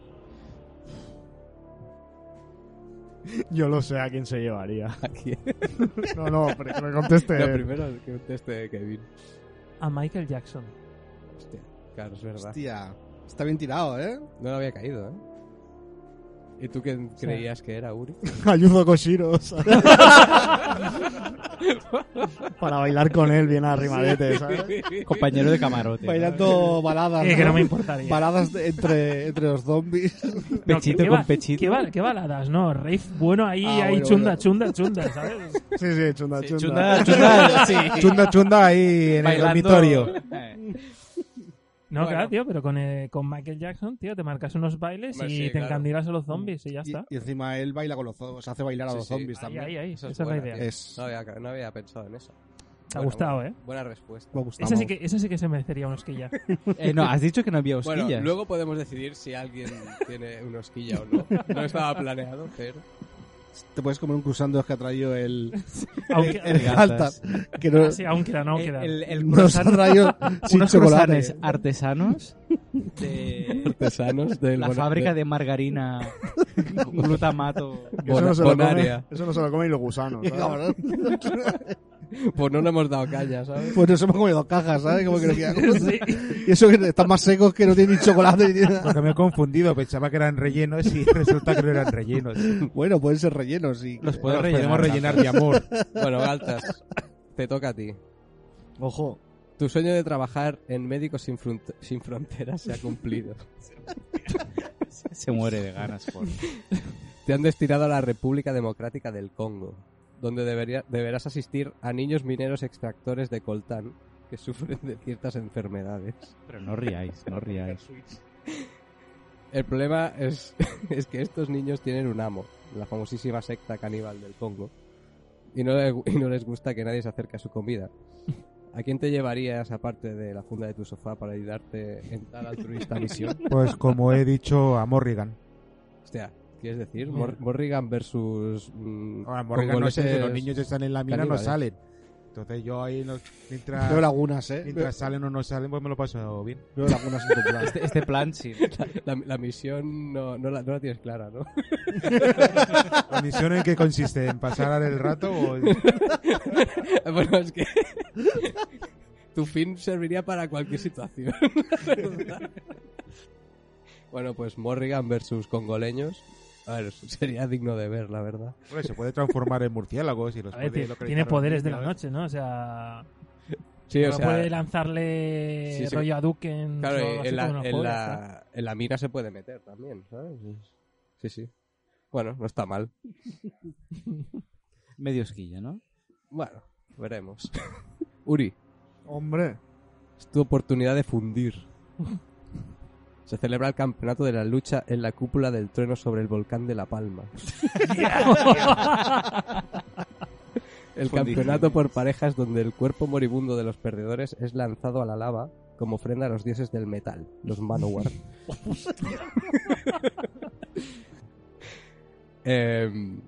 Speaker 3: Yo lo sé a quién se llevaría.
Speaker 4: ¿A quién?
Speaker 3: No, no, pero que me conteste.
Speaker 4: No, primero que conteste Kevin.
Speaker 6: a Michael Jackson
Speaker 4: Hostia, claro, es verdad.
Speaker 5: Hostia, está bien tirado, ¿eh?
Speaker 4: No lo había caído, ¿eh? ¿Y tú quién creías que era, Uri?
Speaker 3: Ayudo Koshiro. ¿sabes? Para bailar con él bien arrimadete, ¿sabes?
Speaker 1: Compañero de camarote.
Speaker 5: Bailando baladas.
Speaker 6: Eh, que
Speaker 5: ¿no?
Speaker 6: me importaría
Speaker 5: Baladas de- entre, entre los zombies.
Speaker 6: No,
Speaker 1: Pechito
Speaker 6: ¿qué
Speaker 1: con pechito.
Speaker 6: ¿qué, qué baladas? No, rave bueno ahí,
Speaker 5: Ah,
Speaker 6: ahí
Speaker 5: bueno,
Speaker 6: chunda,
Speaker 5: bueno.
Speaker 6: chunda, chunda, ¿sabes?
Speaker 3: Sí, sí, chunda,
Speaker 1: Sí,
Speaker 3: chunda.
Speaker 1: chunda, chunda, sí.
Speaker 2: Chunda, chunda ahí en
Speaker 1: Bailando.
Speaker 2: el dormitorio.
Speaker 1: Eh,
Speaker 6: No,
Speaker 4: Bueno.
Speaker 6: claro, tío, pero con, eh, con Michael Jackson, tío, te marcas unos bailes
Speaker 4: Hombre,
Speaker 6: y
Speaker 4: sí,
Speaker 6: te
Speaker 4: claro.
Speaker 6: encandilas a los zombies y ya está.
Speaker 5: y encima él baila con los zombies, hace bailar a los
Speaker 4: sí.
Speaker 5: zombies
Speaker 6: Ahí,
Speaker 5: también.
Speaker 6: ahí, ahí.
Speaker 4: Esa
Speaker 6: Esa
Speaker 4: es
Speaker 6: es la idea.
Speaker 5: Es,
Speaker 4: No había, no había pensado en eso.
Speaker 6: Te ha gustado,
Speaker 4: buena-
Speaker 6: ¿eh?
Speaker 4: Buena respuesta.
Speaker 5: me gusta.
Speaker 6: Esa sí, que, esa sí que se merecería una osquilla.
Speaker 1: eh, no, has dicho que no había
Speaker 4: Bueno,
Speaker 1: hosquillas.
Speaker 4: luego podemos decidir si alguien tiene una hosquilla o no. No estaba planeado, pero...
Speaker 5: Te puedes comer un cruzando que ha traído el,
Speaker 6: Aunque,
Speaker 5: el
Speaker 1: Gatas.
Speaker 5: Haltar, que no,
Speaker 6: ah, sí, aún queda, no
Speaker 1: El-
Speaker 6: queda.
Speaker 1: el, el
Speaker 5: nos ha traído sin chocolate.
Speaker 1: artesanos de
Speaker 4: Artesanos de
Speaker 1: la fábrica de margarina glutamato.
Speaker 3: Eso no, se lo come,
Speaker 4: Bonaria.
Speaker 3: eso no se lo comen los gusanos.
Speaker 4: Pues no nos hemos dado caña, ¿sabes?
Speaker 5: Pues nos hemos comido cajas, ¿sabes? Como que no queda-
Speaker 6: Sí.
Speaker 5: Y eso que están más secos que no tienen ni chocolate ni nada.
Speaker 2: Porque me he confundido, pensaba que eran rellenos y resulta que no eran rellenos.
Speaker 5: Bueno, pueden ser rellenos y
Speaker 1: Los
Speaker 2: Los
Speaker 1: puedes rellenar.
Speaker 2: podemos rellenar de amor.
Speaker 4: Bueno, Galtas, te toca a ti.
Speaker 3: Ojo.
Speaker 4: Tu sueño de trabajar en Médicos Sin Fronteras se ha cumplido.
Speaker 1: Se muere de ganas por...
Speaker 4: Te han destinado a la República Democrática del Congo, donde debería- deberás asistir a niños mineros extractores de coltán que sufren de ciertas enfermedades.
Speaker 1: Pero no riáis, no riáis.
Speaker 4: El problema es, es que estos niños tienen un amo, la famosísima secta caníbal del Congo, y no, le- y no les gusta que nadie se acerque a su comida. ¿A quién te llevarías, aparte de la funda de tu sofá, para ayudarte en tal altruista misión?
Speaker 2: Pues como he dicho a Morrigan.
Speaker 4: Hostia, ¿quieres decir? Mor- Morrigan versus... mm,
Speaker 2: Ahora, Morrigan no sé,
Speaker 4: congoleses
Speaker 2: los niños están en la mina, no
Speaker 4: caníbales.
Speaker 2: salen. Entonces yo ahí, no- mientras,
Speaker 5: Veo lagunas, ¿eh?
Speaker 2: Mientras salen o no salen, pues me lo paso bien.
Speaker 5: veo lagunas en tu plan.
Speaker 1: Este, este plan sí.
Speaker 4: La, la misión no, no, la, no la tienes clara, ¿no?
Speaker 2: ¿La misión en qué consiste? ¿En pasar el rato o...?
Speaker 4: bueno, es que... tu fin serviría para cualquier situación. bueno, pues Morrigan versus congoleños. A ver, sería digno de ver, la verdad.
Speaker 2: Bueno, se puede transformar en murciélagos y los
Speaker 6: A ver,
Speaker 2: puede
Speaker 6: tiene poderes de la noche, ¿no? O sea,
Speaker 4: Sí, o
Speaker 6: no
Speaker 4: sea,
Speaker 6: puede lanzarle
Speaker 4: Sí, sí.
Speaker 6: rollo a
Speaker 4: claro,
Speaker 6: así
Speaker 4: en la,
Speaker 6: como en
Speaker 4: la, en la mina se puede meter también, ¿sabes? Sí, sí. Bueno, no está mal.
Speaker 1: Medio esquilla, ¿no?
Speaker 4: Bueno, veremos. Uri,
Speaker 3: Hombre.
Speaker 4: es tu oportunidad de fundir. Se celebra el campeonato de la lucha en la cúpula del trueno sobre el volcán de La Palma. el campeonato por parejas donde el cuerpo moribundo de los perdedores es lanzado a la lava como ofrenda a los dioses del metal, los Manowar. Em,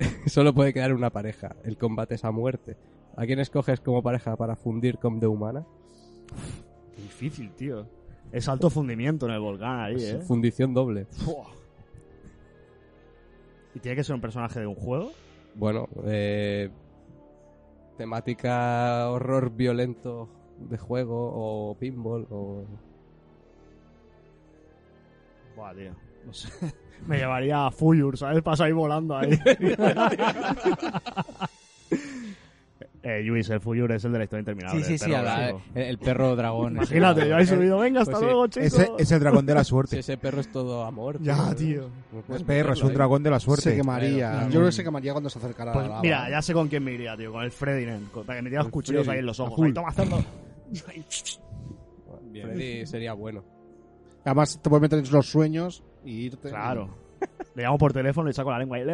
Speaker 4: solo puede quedar una pareja. El combate es a muerte. ¿A quién escoges como pareja para fundir con de humana?
Speaker 3: Difícil, tío. Es alto fundimiento en el volcán ahí, ¿eh?
Speaker 4: Fundición doble.
Speaker 3: Fua. ¿Y tiene que ser un personaje de un juego?
Speaker 4: Bueno, eh, temática horror violento de juego o pinball o...
Speaker 3: Buah, tío. No sé. Me llevaría a Fuyur, ¿sabes? Paso ahí volando ahí. eh, Luis, el Fuyur es el de la historia interminable.
Speaker 1: Sí, sí, sí, la- el, el perro dragón. ese.
Speaker 3: Imagínate, yo ahí subido. Venga, hasta
Speaker 4: Pues sí.
Speaker 3: luego, chicos.
Speaker 2: Ese es el dragón de la suerte.
Speaker 4: ese perro es todo amor.
Speaker 3: Ya,
Speaker 4: tío. No puedes
Speaker 2: es perro, es un dragón de la
Speaker 5: Se
Speaker 2: suerte.
Speaker 5: quemaría.
Speaker 4: Claro.
Speaker 5: Yo creo que se quemaría cuando se acercara a
Speaker 3: Pues
Speaker 5: la lava.
Speaker 3: mira, ya sé con quién me iría, tío. Con el Freddy, con- Para que me tiras cuchillos
Speaker 2: Freddy,
Speaker 3: ahí en los ojos. Ahí, toma.
Speaker 4: Freddy sería bueno.
Speaker 5: Además, te puedes meter en los sueños y irte.
Speaker 3: Claro. Le llamo por teléfono y saco la lengua ahí.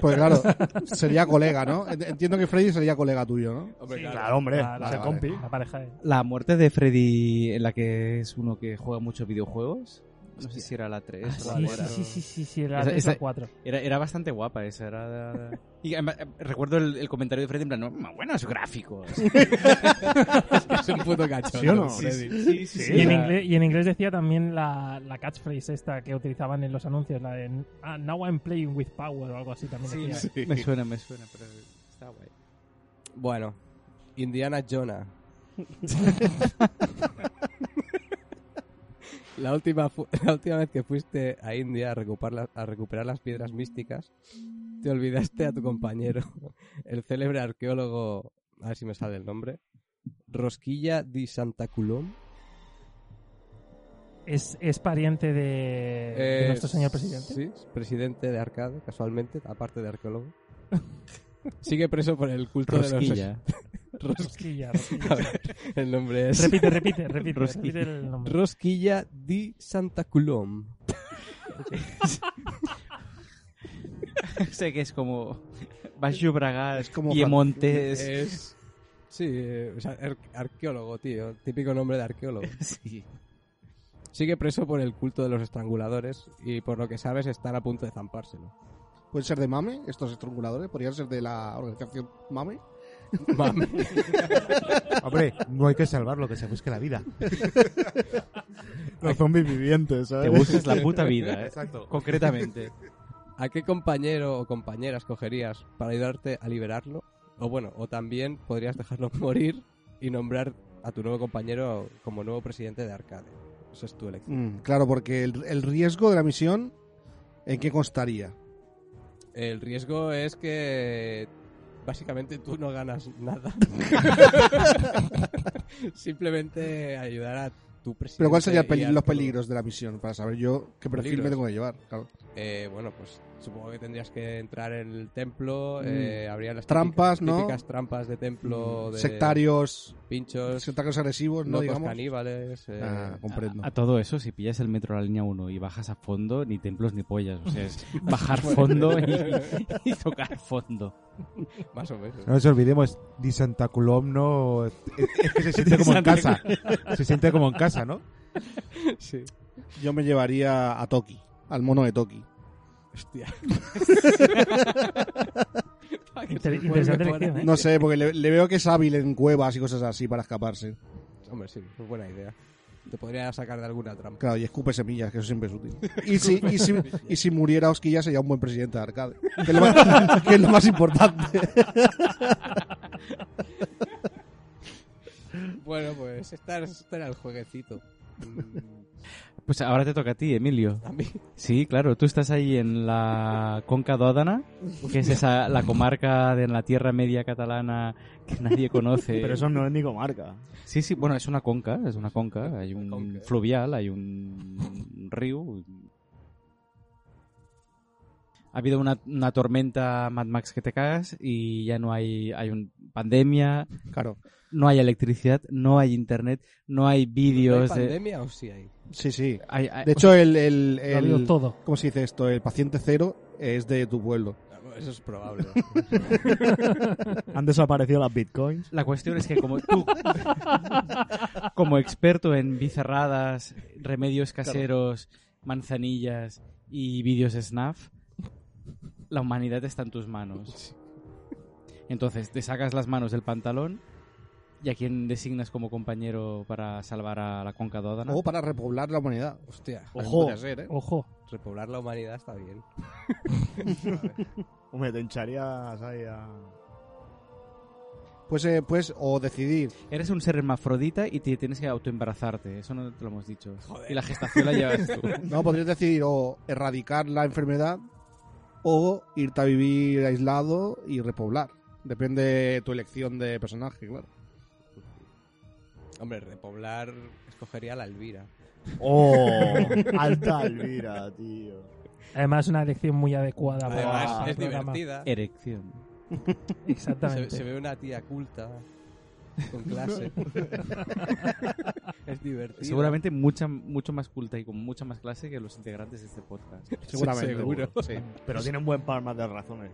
Speaker 5: Pues claro, sería colega, ¿no? Entiendo que Freddy sería colega tuyo, ¿no?
Speaker 4: Hombre, claro.
Speaker 3: Claro, hombre.
Speaker 6: Claro,
Speaker 5: vale,
Speaker 3: compi.
Speaker 6: La pareja.
Speaker 1: La muerte de Freddy, en la que es uno que juega muchos videojuegos. No sé si era la 3 o
Speaker 6: Sí,
Speaker 1: la
Speaker 6: sí,
Speaker 1: 4.
Speaker 6: sí, sí, sí, sí, era
Speaker 1: Esa-
Speaker 6: tres
Speaker 1: esa-
Speaker 6: o cuatro.
Speaker 1: Era, era bastante guapa esa. Era... Y además, eh, recuerdo el, el comentario de Freddy en plan, no, buenos gráficos.
Speaker 4: Es un puto cachondo.
Speaker 3: ¿Sí o no?
Speaker 4: Freddy.
Speaker 1: sí, sí,
Speaker 6: Y en, inglés, y en inglés decía también la, la catchphrase esta que utilizaban en los anuncios, la de ah, Now I'm playing with power o algo así también
Speaker 1: Sí,
Speaker 6: decía.
Speaker 1: me, me suena, me suena, pero está guay.
Speaker 4: Bueno, Indiana Jonah. la, última la última vez que fuiste a India a recuperar, la- a recuperar las piedras místicas, te olvidaste a tu compañero, el célebre arqueólogo, a ver si me sale el nombre, Rosquilla di Santa Colom.
Speaker 6: Es, es pariente de, de
Speaker 4: Eh,
Speaker 6: nuestro señor presidente.
Speaker 4: Sí, es presidente de Arcade, casualmente, aparte de arqueólogo. Sigue preso por el culto
Speaker 1: Rosquilla.
Speaker 4: de los... Ros-
Speaker 6: Rosquilla, rosquilla.
Speaker 4: A ver, el nombre es...
Speaker 6: repite, repite, repite,
Speaker 1: Rosquilla.
Speaker 6: repite el nombre.
Speaker 4: Rosquilla di Santa Colom.
Speaker 1: sé que es como Baix Llobregat,
Speaker 5: Es como
Speaker 1: Piemontes.
Speaker 4: Es... Sí, eh, o sea, ar- arqueólogo, tío. Típico nombre de arqueólogo.
Speaker 1: Sí.
Speaker 4: Sigue preso por el culto de los estranguladores y por lo que sabes están a punto de zampárselo.
Speaker 5: ¿Pueden ser de MAME, estos estranguladores? ¿Podrían ser de la organización MAME?
Speaker 4: Mami.
Speaker 2: Hombre, no hay que salvarlo, que se busque la vida.
Speaker 3: Los zombies vivientes,
Speaker 1: Te
Speaker 3: ¿sabes?
Speaker 1: buscas la puta vida, ¿eh?
Speaker 2: Exacto.
Speaker 1: concretamente.
Speaker 4: ¿A qué compañero o compañera escogerías para ayudarte a liberarlo O bueno, o también podrías dejarlo morir y nombrar a tu nuevo compañero como nuevo presidente de Arcade. Eso es tu elección.
Speaker 5: Mm, claro, porque el, el riesgo de la misión, ¿en qué constaría?
Speaker 4: El riesgo es que básicamente tú no ganas nada. Simplemente ayudar a tu presidente.
Speaker 5: Pero ¿cuáles serían peli- los
Speaker 4: tu-
Speaker 5: peligros de la misión? Para saber yo qué perfil
Speaker 4: ¿Peligros?
Speaker 5: me tengo que llevar. Claro.
Speaker 4: Eh, bueno, pues supongo que tendrías que entrar en el templo,
Speaker 5: Mm.
Speaker 4: eh, habría las
Speaker 5: Trampas,
Speaker 4: típicas,
Speaker 5: ¿no? Mm,
Speaker 4: típicas trampas de templo, de
Speaker 5: Sectarios,
Speaker 4: pinchos,
Speaker 5: sectarios agresivos, ¿no? Digamos.
Speaker 4: caníbales. eh,
Speaker 5: Ah, comprendo.
Speaker 1: A, a todo eso, si pillas el metro a la línea 1 y bajas a fondo, ni templos ni pollas. O sea, es bajar fondo y, y tocar fondo.
Speaker 4: más o menos.
Speaker 2: No nos olvidemos, Di Santa Colom no... Es, es que se siente como en casa. Se siente como en casa, ¿no?
Speaker 4: Sí.
Speaker 5: Yo me llevaría a Toki, al mono de Toki.
Speaker 4: Hostia.
Speaker 6: Inter- interesante elección, ¿eh?
Speaker 5: No sé, porque le, le veo que es hábil en cuevas y cosas así para escaparse.
Speaker 4: Hombre, sí, es buena idea. Te podría sacar de alguna trampa.
Speaker 5: Claro, y escupe semillas, que eso siempre es útil. Y si, y si, y si muriera Osquilla sería un buen presidente de arcade. Que es lo más, que es lo más importante.
Speaker 4: Bueno, pues este, este era el jueguecito.
Speaker 1: Pues ahora te toca a ti, Emilio.
Speaker 4: A mí.
Speaker 1: Sí, claro, tú estás ahí en la Conca d'Òdena, que es esa, la comarca de la Tierra Media catalana que nadie conoce.
Speaker 3: Pero eso no es ni comarca.
Speaker 1: Sí, sí, bueno, es una conca, es una conca, hay un
Speaker 4: Conca.
Speaker 1: fluvial, hay un río. Ha habido una, una tormenta Mad Max que te cagas y ya no hay, hay un pandemia,
Speaker 5: Claro.
Speaker 1: no hay electricidad, no hay internet, no hay
Speaker 4: ¿No hay
Speaker 1: vídeos de...
Speaker 4: pandemia o sí hay?
Speaker 5: Sí, sí.
Speaker 1: hay- hay-
Speaker 5: De hecho, el, el,
Speaker 6: Lo ha habido
Speaker 5: el-
Speaker 6: todo.
Speaker 5: ¿cómo se dice esto? El paciente cero es de tu pueblo.
Speaker 4: Eso es probable.
Speaker 3: Han desaparecido las bitcoins.
Speaker 1: La cuestión es que como tú, como experto en bizarradas, remedios caseros, manzanillas y vídeos snaf, la humanidad está en tus manos. Entonces, te sacas las manos del pantalón y a quién designas como compañero para salvar a la conca d'Òdena.
Speaker 5: O para repoblar la humanidad.
Speaker 4: Hostia,
Speaker 3: Ojo.
Speaker 5: podría ser, ¿eh?
Speaker 6: Ojo.
Speaker 4: repoblar la humanidad está bien.
Speaker 3: Hombre, te hincharías ahí a...
Speaker 5: Pues, eh, pues, o decidir.
Speaker 1: Eres un ser hermafrodita y te tienes que autoembarazarte, eso no te lo hemos dicho. Y la gestación la llevas tú.
Speaker 5: No, podrías decidir o erradicar la enfermedad o irte a vivir aislado y repoblar. Depende de tu elección de personaje, claro.
Speaker 4: Hombre, repoblar escogería la Elvira.
Speaker 3: ¡Oh! Alta Elvira, tío.
Speaker 6: Además, una elección muy adecuada para,
Speaker 4: Además,
Speaker 6: para
Speaker 4: es divertida.
Speaker 1: Erección.
Speaker 4: Se,
Speaker 6: Exactamente.
Speaker 4: se ve una tía culta con clase. es divertido.
Speaker 1: Seguramente mucha, mucho más culta y con mucha más clase que los integrantes de este podcast.
Speaker 5: Seguramente.
Speaker 4: seguro.
Speaker 5: Sí.
Speaker 3: Pero tiene un buen par más de razones.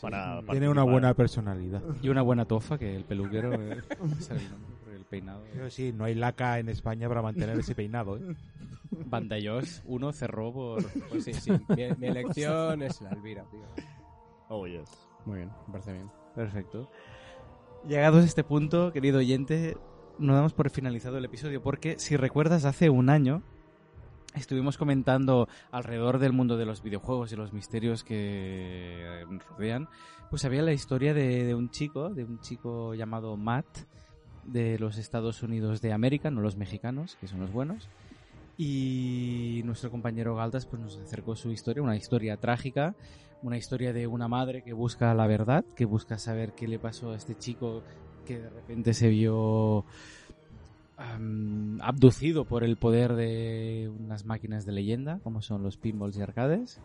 Speaker 3: Para
Speaker 2: Tiene una buena personalidad.
Speaker 1: Y una buena tofa, que el peluquero... eh, sé el nombre, el peinado...
Speaker 2: Pero sí, no hay laca en España para mantener ese peinado, ¿eh?
Speaker 1: Uno cerró por...
Speaker 4: Pues sí, sí. Mi, mi elección es la Elvira, tío.
Speaker 3: Oh, yes.
Speaker 5: Muy bien, me parece bien.
Speaker 1: Perfecto. Llegados a este punto, querido oyente, nos damos por finalizado el episodio porque, si recuerdas, hace un año estuvimos comentando alrededor del mundo de los videojuegos y los misterios que rodean, pues había la historia de, de un chico, de un chico llamado Matt, de los Estados Unidos de América, no los mexicanos, que son los buenos. Y nuestro compañero Galdas pues nos acercó su historia, una historia trágica, una historia de una madre que busca la verdad, que busca saber qué le pasó a este chico que de repente se vio abducido por el poder de unas máquinas de leyenda, como son los pinballs y arcades.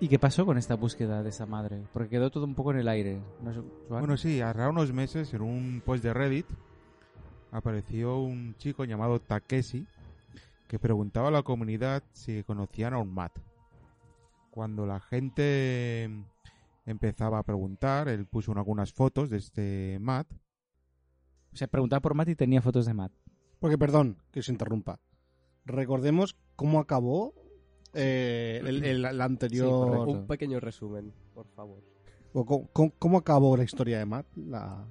Speaker 1: ¿Y qué pasó con esta búsqueda de esa madre? Porque quedó todo un poco en el aire. ¿no?
Speaker 2: Bueno, sí, hará unos meses en un post de Reddit apareció un chico llamado Takeshi que preguntaba a la comunidad si conocían a un Matt. Cuando la gente empezaba a preguntar, él puso algunas fotos de este Matt.
Speaker 1: O sea, preguntaba por Matt y tenía fotos de Matt.
Speaker 5: Porque, perdón, que os interrumpa. Recordemos cómo acabó eh, el, el- el anterior...
Speaker 4: Un pequeño resumen, por favor.
Speaker 5: o cómo, cómo- cómo acabó la historia de Matt. La,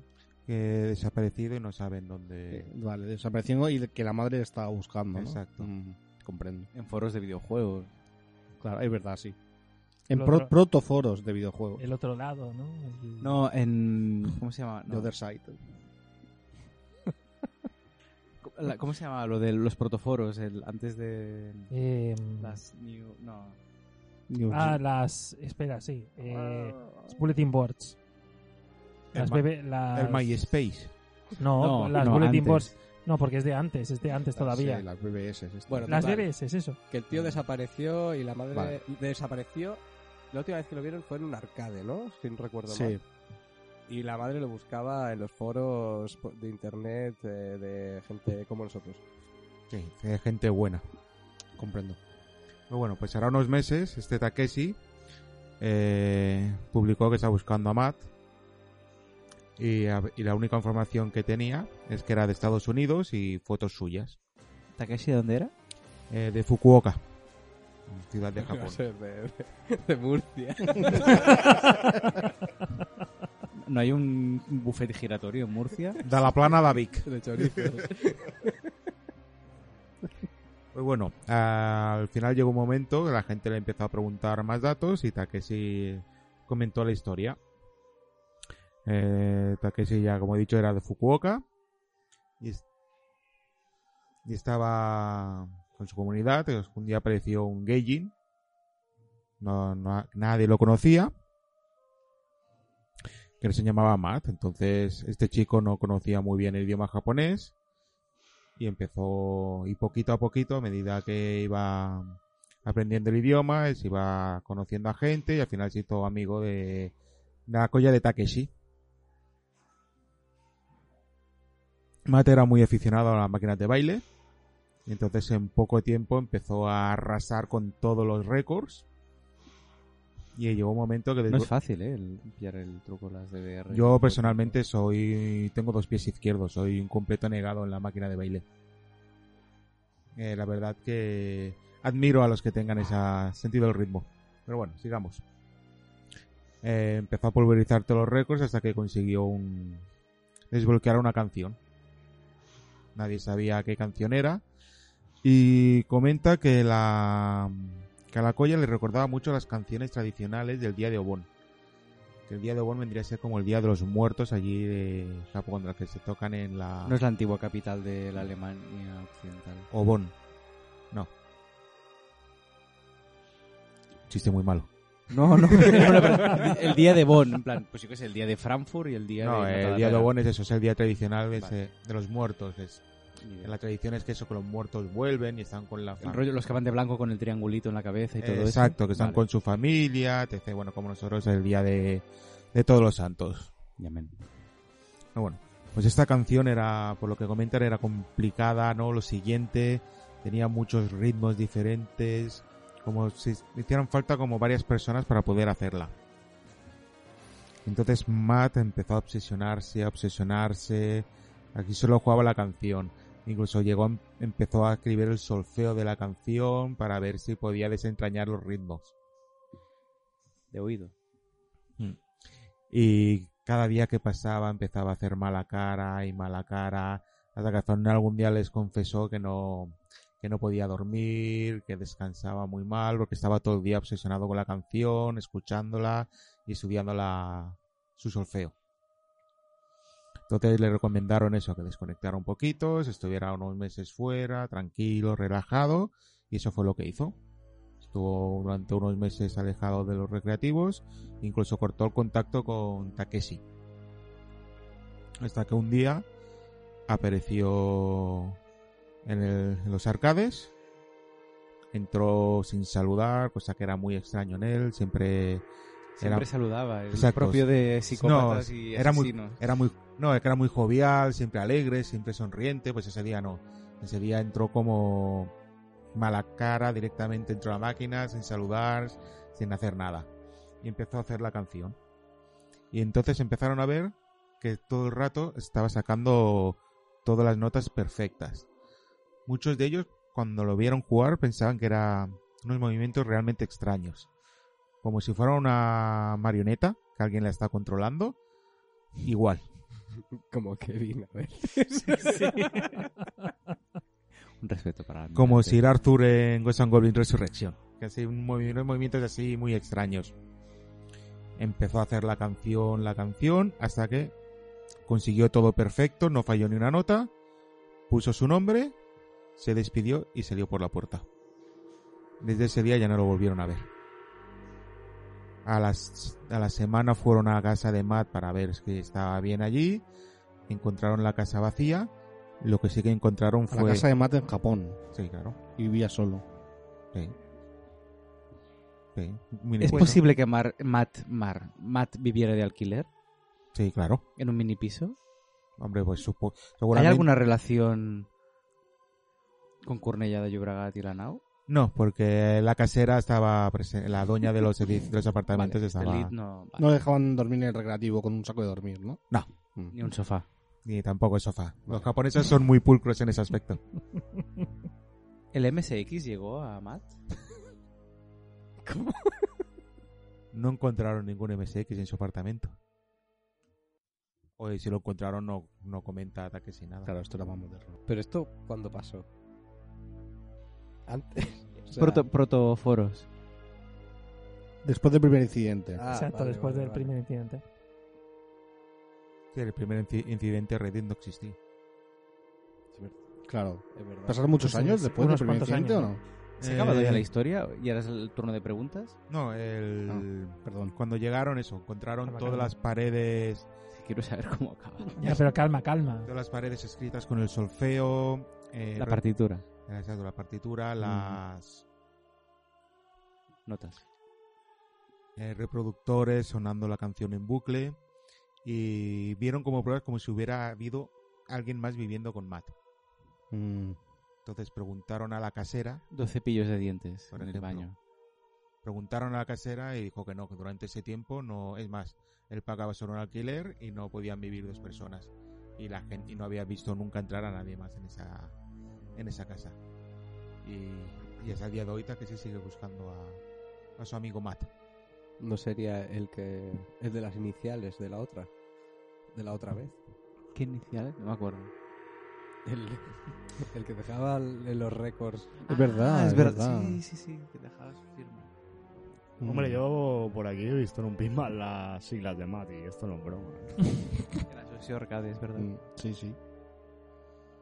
Speaker 2: que desaparecido y no saben dónde.
Speaker 5: Vale, desapareció y que la madre le estaba buscando. ¿no?
Speaker 2: Exacto.
Speaker 5: Mm, comprendo.
Speaker 1: En foros de videojuegos.
Speaker 5: Claro, es verdad, sí. En
Speaker 6: El
Speaker 5: pro-
Speaker 6: otro-
Speaker 5: protoforos de videojuegos.
Speaker 6: El otro lado, ¿no? El-
Speaker 1: No, en... ¿Cómo se llama?
Speaker 5: The
Speaker 1: No.
Speaker 5: Other Side.
Speaker 1: ¿Cómo se llama lo de los protoforos? El, antes de...
Speaker 6: eh,
Speaker 1: Las new... No.
Speaker 5: News.
Speaker 6: ah, las... Espera, sí. Eh, las bulletin boards.
Speaker 2: El
Speaker 6: Las
Speaker 2: ma-
Speaker 6: BB las...
Speaker 2: El MySpace.
Speaker 6: No,
Speaker 1: No,
Speaker 6: las
Speaker 1: no,
Speaker 6: bulletin
Speaker 1: antes.
Speaker 6: boards. No, porque es de antes, es de antes todavía.
Speaker 5: Sí, las BBS. es esto.
Speaker 4: Bueno,
Speaker 6: las
Speaker 4: total,
Speaker 6: BBS, es eso.
Speaker 4: Que el tío desapareció y la madre
Speaker 5: Vale.
Speaker 4: desapareció. La última vez que lo vieron fue en un arcade, ¿no? Si no recuerdo
Speaker 5: Sí.
Speaker 4: mal. Y la madre lo buscaba en los foros de internet eh, de gente como nosotros.
Speaker 2: Sí, de gente buena.
Speaker 5: comprendo.
Speaker 2: Pero bueno, pues hará unos meses este Takeshi eh, publicó que está buscando a Matt y, a- y la única información que tenía es que era de Estados Unidos y fotos suyas.
Speaker 1: ¿Takeshi de dónde era?
Speaker 2: Eh, de Fukuoka, ciudad de Japón.
Speaker 4: de, de- de Murcia.
Speaker 1: ¿No hay un buffet giratorio en Murcia?
Speaker 2: De la plana da Vic.
Speaker 4: de chorizo.
Speaker 2: Pues bueno, al final llegó un momento que la gente le empezó a preguntar más datos y Takeshi comentó la historia. Eh, Takeshi ya, como he dicho, era de Fukuoka y, es- y estaba con su comunidad. Un día apareció un Geijin, nadie lo conocía, que se llamaba Matt. Entonces, este chico no conocía muy bien el idioma japonés y empezó y poquito a poquito a medida que iba aprendiendo el idioma se iba conociendo a gente y al final se hizo amigo de, colla de Takeshi Mate era muy aficionado a las máquinas de baile y entonces en poco tiempo empezó a arrasar con todos los récords y llegó un momento que
Speaker 1: No es fácil, ¿eh? El pillar el truco las DDR.
Speaker 2: yo personalmente soy tengo dos pies izquierdos, soy un completo negado en la máquina de baile. Eh, la verdad que admiro a los que tengan ese sentido del ritmo. Pero bueno, sigamos. Eh, empezó a pulverizar todos los récords hasta que consiguió un desbloquear una canción. Nadie sabía qué canción era y comenta que la que a la colla le recordaba mucho las canciones tradicionales del día de Obon que el día de Obon vendría a ser como el día de los muertos allí de Japón, las que se tocan en la
Speaker 1: No es la antigua capital de la Alemania occidental.
Speaker 2: Obon. No. Chiste muy malo.
Speaker 1: No, no, no, no, el día de Bonn, en plan, pues yo que sé, el día de Frankfurt y el día
Speaker 2: No,
Speaker 1: de...
Speaker 2: el día de Obon es eso, es el día tradicional de,
Speaker 1: Vale.
Speaker 2: ese- de los muertos. Es, la tradición es que eso, que los muertos vuelven y están con la
Speaker 1: El
Speaker 2: fam-
Speaker 1: rollo, los que van de blanco con el triangulito en la cabeza y todo eso.
Speaker 2: Exacto, que están
Speaker 1: Vale.
Speaker 2: con su familia, etc. Bueno, como nosotros el día de, de todos los santos.
Speaker 1: Men.
Speaker 2: Pero bueno, pues esta canción era, por lo que comentan, era complicada, ¿no? Lo siguiente, tenía muchos ritmos diferentes, como si hicieran falta como varias personas para poder hacerla. Entonces Matt empezó a obsesionarse, a obsesionarse, aquí solo jugaba la canción. Incluso llegó, a- empezó a escribir el solfeo de la canción para ver si podía desentrañar los ritmos.
Speaker 1: De oído.
Speaker 2: Y cada día que pasaba empezaba a hacer mala cara y mala cara. Hasta que final algún día les confesó que no, que no podía dormir, que descansaba muy mal, porque estaba todo el día obsesionado con la canción, escuchándola y estudiando la, su solfeo. Entonces le recomendaron eso, que desconectara un poquito, se estuviera unos meses fuera, tranquilo, relajado, y eso fue lo que hizo. Estuvo durante unos meses alejado de los recreativos, incluso cortó el contacto con Takeshi. Hasta que un día apareció en, el- en los arcades, entró sin saludar, cosa que era muy extraño en él, siempre
Speaker 1: Siempre
Speaker 2: era,
Speaker 1: saludaba, el
Speaker 2: Exacto.
Speaker 1: propio de psicópatas
Speaker 2: No,
Speaker 1: y
Speaker 2: era muy,
Speaker 1: asesinos.
Speaker 2: era muy, no, que era muy jovial, siempre alegre, siempre sonriente, pues ese día no. Ese día entró como mala cara directamente entró a la máquina, sin saludar, sin hacer nada. Y empezó a hacer la canción. Y entonces empezaron a ver que todo el rato estaba sacando todas las notas perfectas. Muchos de ellos, cuando lo vieron jugar, pensaban que eran unos movimientos realmente extraños. Como si fuera una marioneta que alguien la está controlando. Igual.
Speaker 4: Como Kevin, a ver.
Speaker 1: Un respeto para la
Speaker 2: Como. Sir Arthur en Ghost and Goblin Resurrection. Que hace un movi- unos movimientos así muy extraños. Empezó a hacer la canción, la canción, hasta que consiguió todo perfecto, no falló ni una nota. Puso su nombre, se despidió y salió por la puerta. Desde ese día ya no lo volvieron a ver. A, las, a la semana fueron a casa de Matt para ver si estaba bien allí. Encontraron la casa vacía. Lo que sí que encontraron
Speaker 5: A
Speaker 2: fue...
Speaker 5: la casa de Matt en Japón.
Speaker 2: Sí, claro.
Speaker 5: Y vivía solo.
Speaker 2: Sí. Sí.
Speaker 1: ¿Es posible que Mar- Matt, Mar- Matt viviera de alquiler
Speaker 2: Sí, claro.
Speaker 1: en un mini piso?
Speaker 2: Hombre, pues supo...
Speaker 1: ¿Hay alguna relación con Cornellà de Llobregat y la nau?
Speaker 2: No, porque la casera estaba presente, la dueña de los, edificios, de los apartamentos
Speaker 1: Vale,
Speaker 2: estaba...
Speaker 1: No, vale.
Speaker 5: No dejaban dormir en el recreativo con un saco de dormir, ¿no?
Speaker 2: No.
Speaker 5: Mm.
Speaker 1: Ni un sofá.
Speaker 2: Ni tampoco el sofá. Los japoneses son muy pulcros en ese aspecto.
Speaker 1: ¿El MSX llegó a Matt?
Speaker 2: No encontraron ningún MSX en su apartamento. O si lo encontraron no, no comenta ataques y nada.
Speaker 5: Claro, esto era más moderno.
Speaker 4: Pero esto, ¿cuándo pasó? Antes. O sea,
Speaker 1: Proto- protoforos.
Speaker 5: Después del primer incidente.
Speaker 4: ah,
Speaker 6: Exacto,
Speaker 4: vale,
Speaker 6: después
Speaker 4: vale,
Speaker 6: del
Speaker 4: vale.
Speaker 6: primer incidente.
Speaker 2: Sí, el primer inci- incidente Reddit no existía.
Speaker 5: Claro. ¿Pasaron muchos años
Speaker 6: sí,
Speaker 5: después del primer incidente o
Speaker 6: años,
Speaker 5: no?
Speaker 1: ¿Se ha acabado ya
Speaker 2: Eh,
Speaker 1: la historia? ¿Y ahora es el turno de preguntas?
Speaker 2: No, el...
Speaker 5: Ah, perdón.
Speaker 2: Cuando llegaron eso, encontraron
Speaker 6: Calma,
Speaker 2: todas
Speaker 6: calma.
Speaker 2: las paredes
Speaker 1: Quiero saber cómo acaba.
Speaker 6: Ya, pero calma, calma.
Speaker 2: todas las paredes escritas con el solfeo, eh,
Speaker 1: La partitura.
Speaker 2: Exacto, la partitura, las
Speaker 1: Notas.
Speaker 2: eh, reproductores sonando la canción en bucle y vieron como pruebas como si hubiera habido alguien más viviendo con Matt.
Speaker 5: Mm.
Speaker 2: Entonces preguntaron a la casera,
Speaker 1: Dos cepillos de dientes
Speaker 2: Por
Speaker 1: en el baño.
Speaker 2: preguntaron a la casera y dijo que no, que durante ese tiempo no, es más, él pagaba solo un alquiler y no podían vivir dos personas y la gente y no había visto nunca entrar a nadie más en esa en esa casa. Y, y es a día de hoy que se sigue buscando a, a su amigo Matt.
Speaker 4: No sería el que. El de las iniciales de la otra. De la otra vez.
Speaker 1: ¿Qué iniciales? No me acuerdo.
Speaker 4: El, el que dejaba el- en los récords.
Speaker 5: Es verdad,
Speaker 1: Ah,
Speaker 5: es verdad.
Speaker 1: Sí, sí, sí. Que dejabas firma.
Speaker 5: Mm.
Speaker 3: Hombre, yo por aquí he visto en un pinball las siglas de Mati. Esto no es broma.
Speaker 1: Era es verdad.
Speaker 5: Mm, Sí, sí.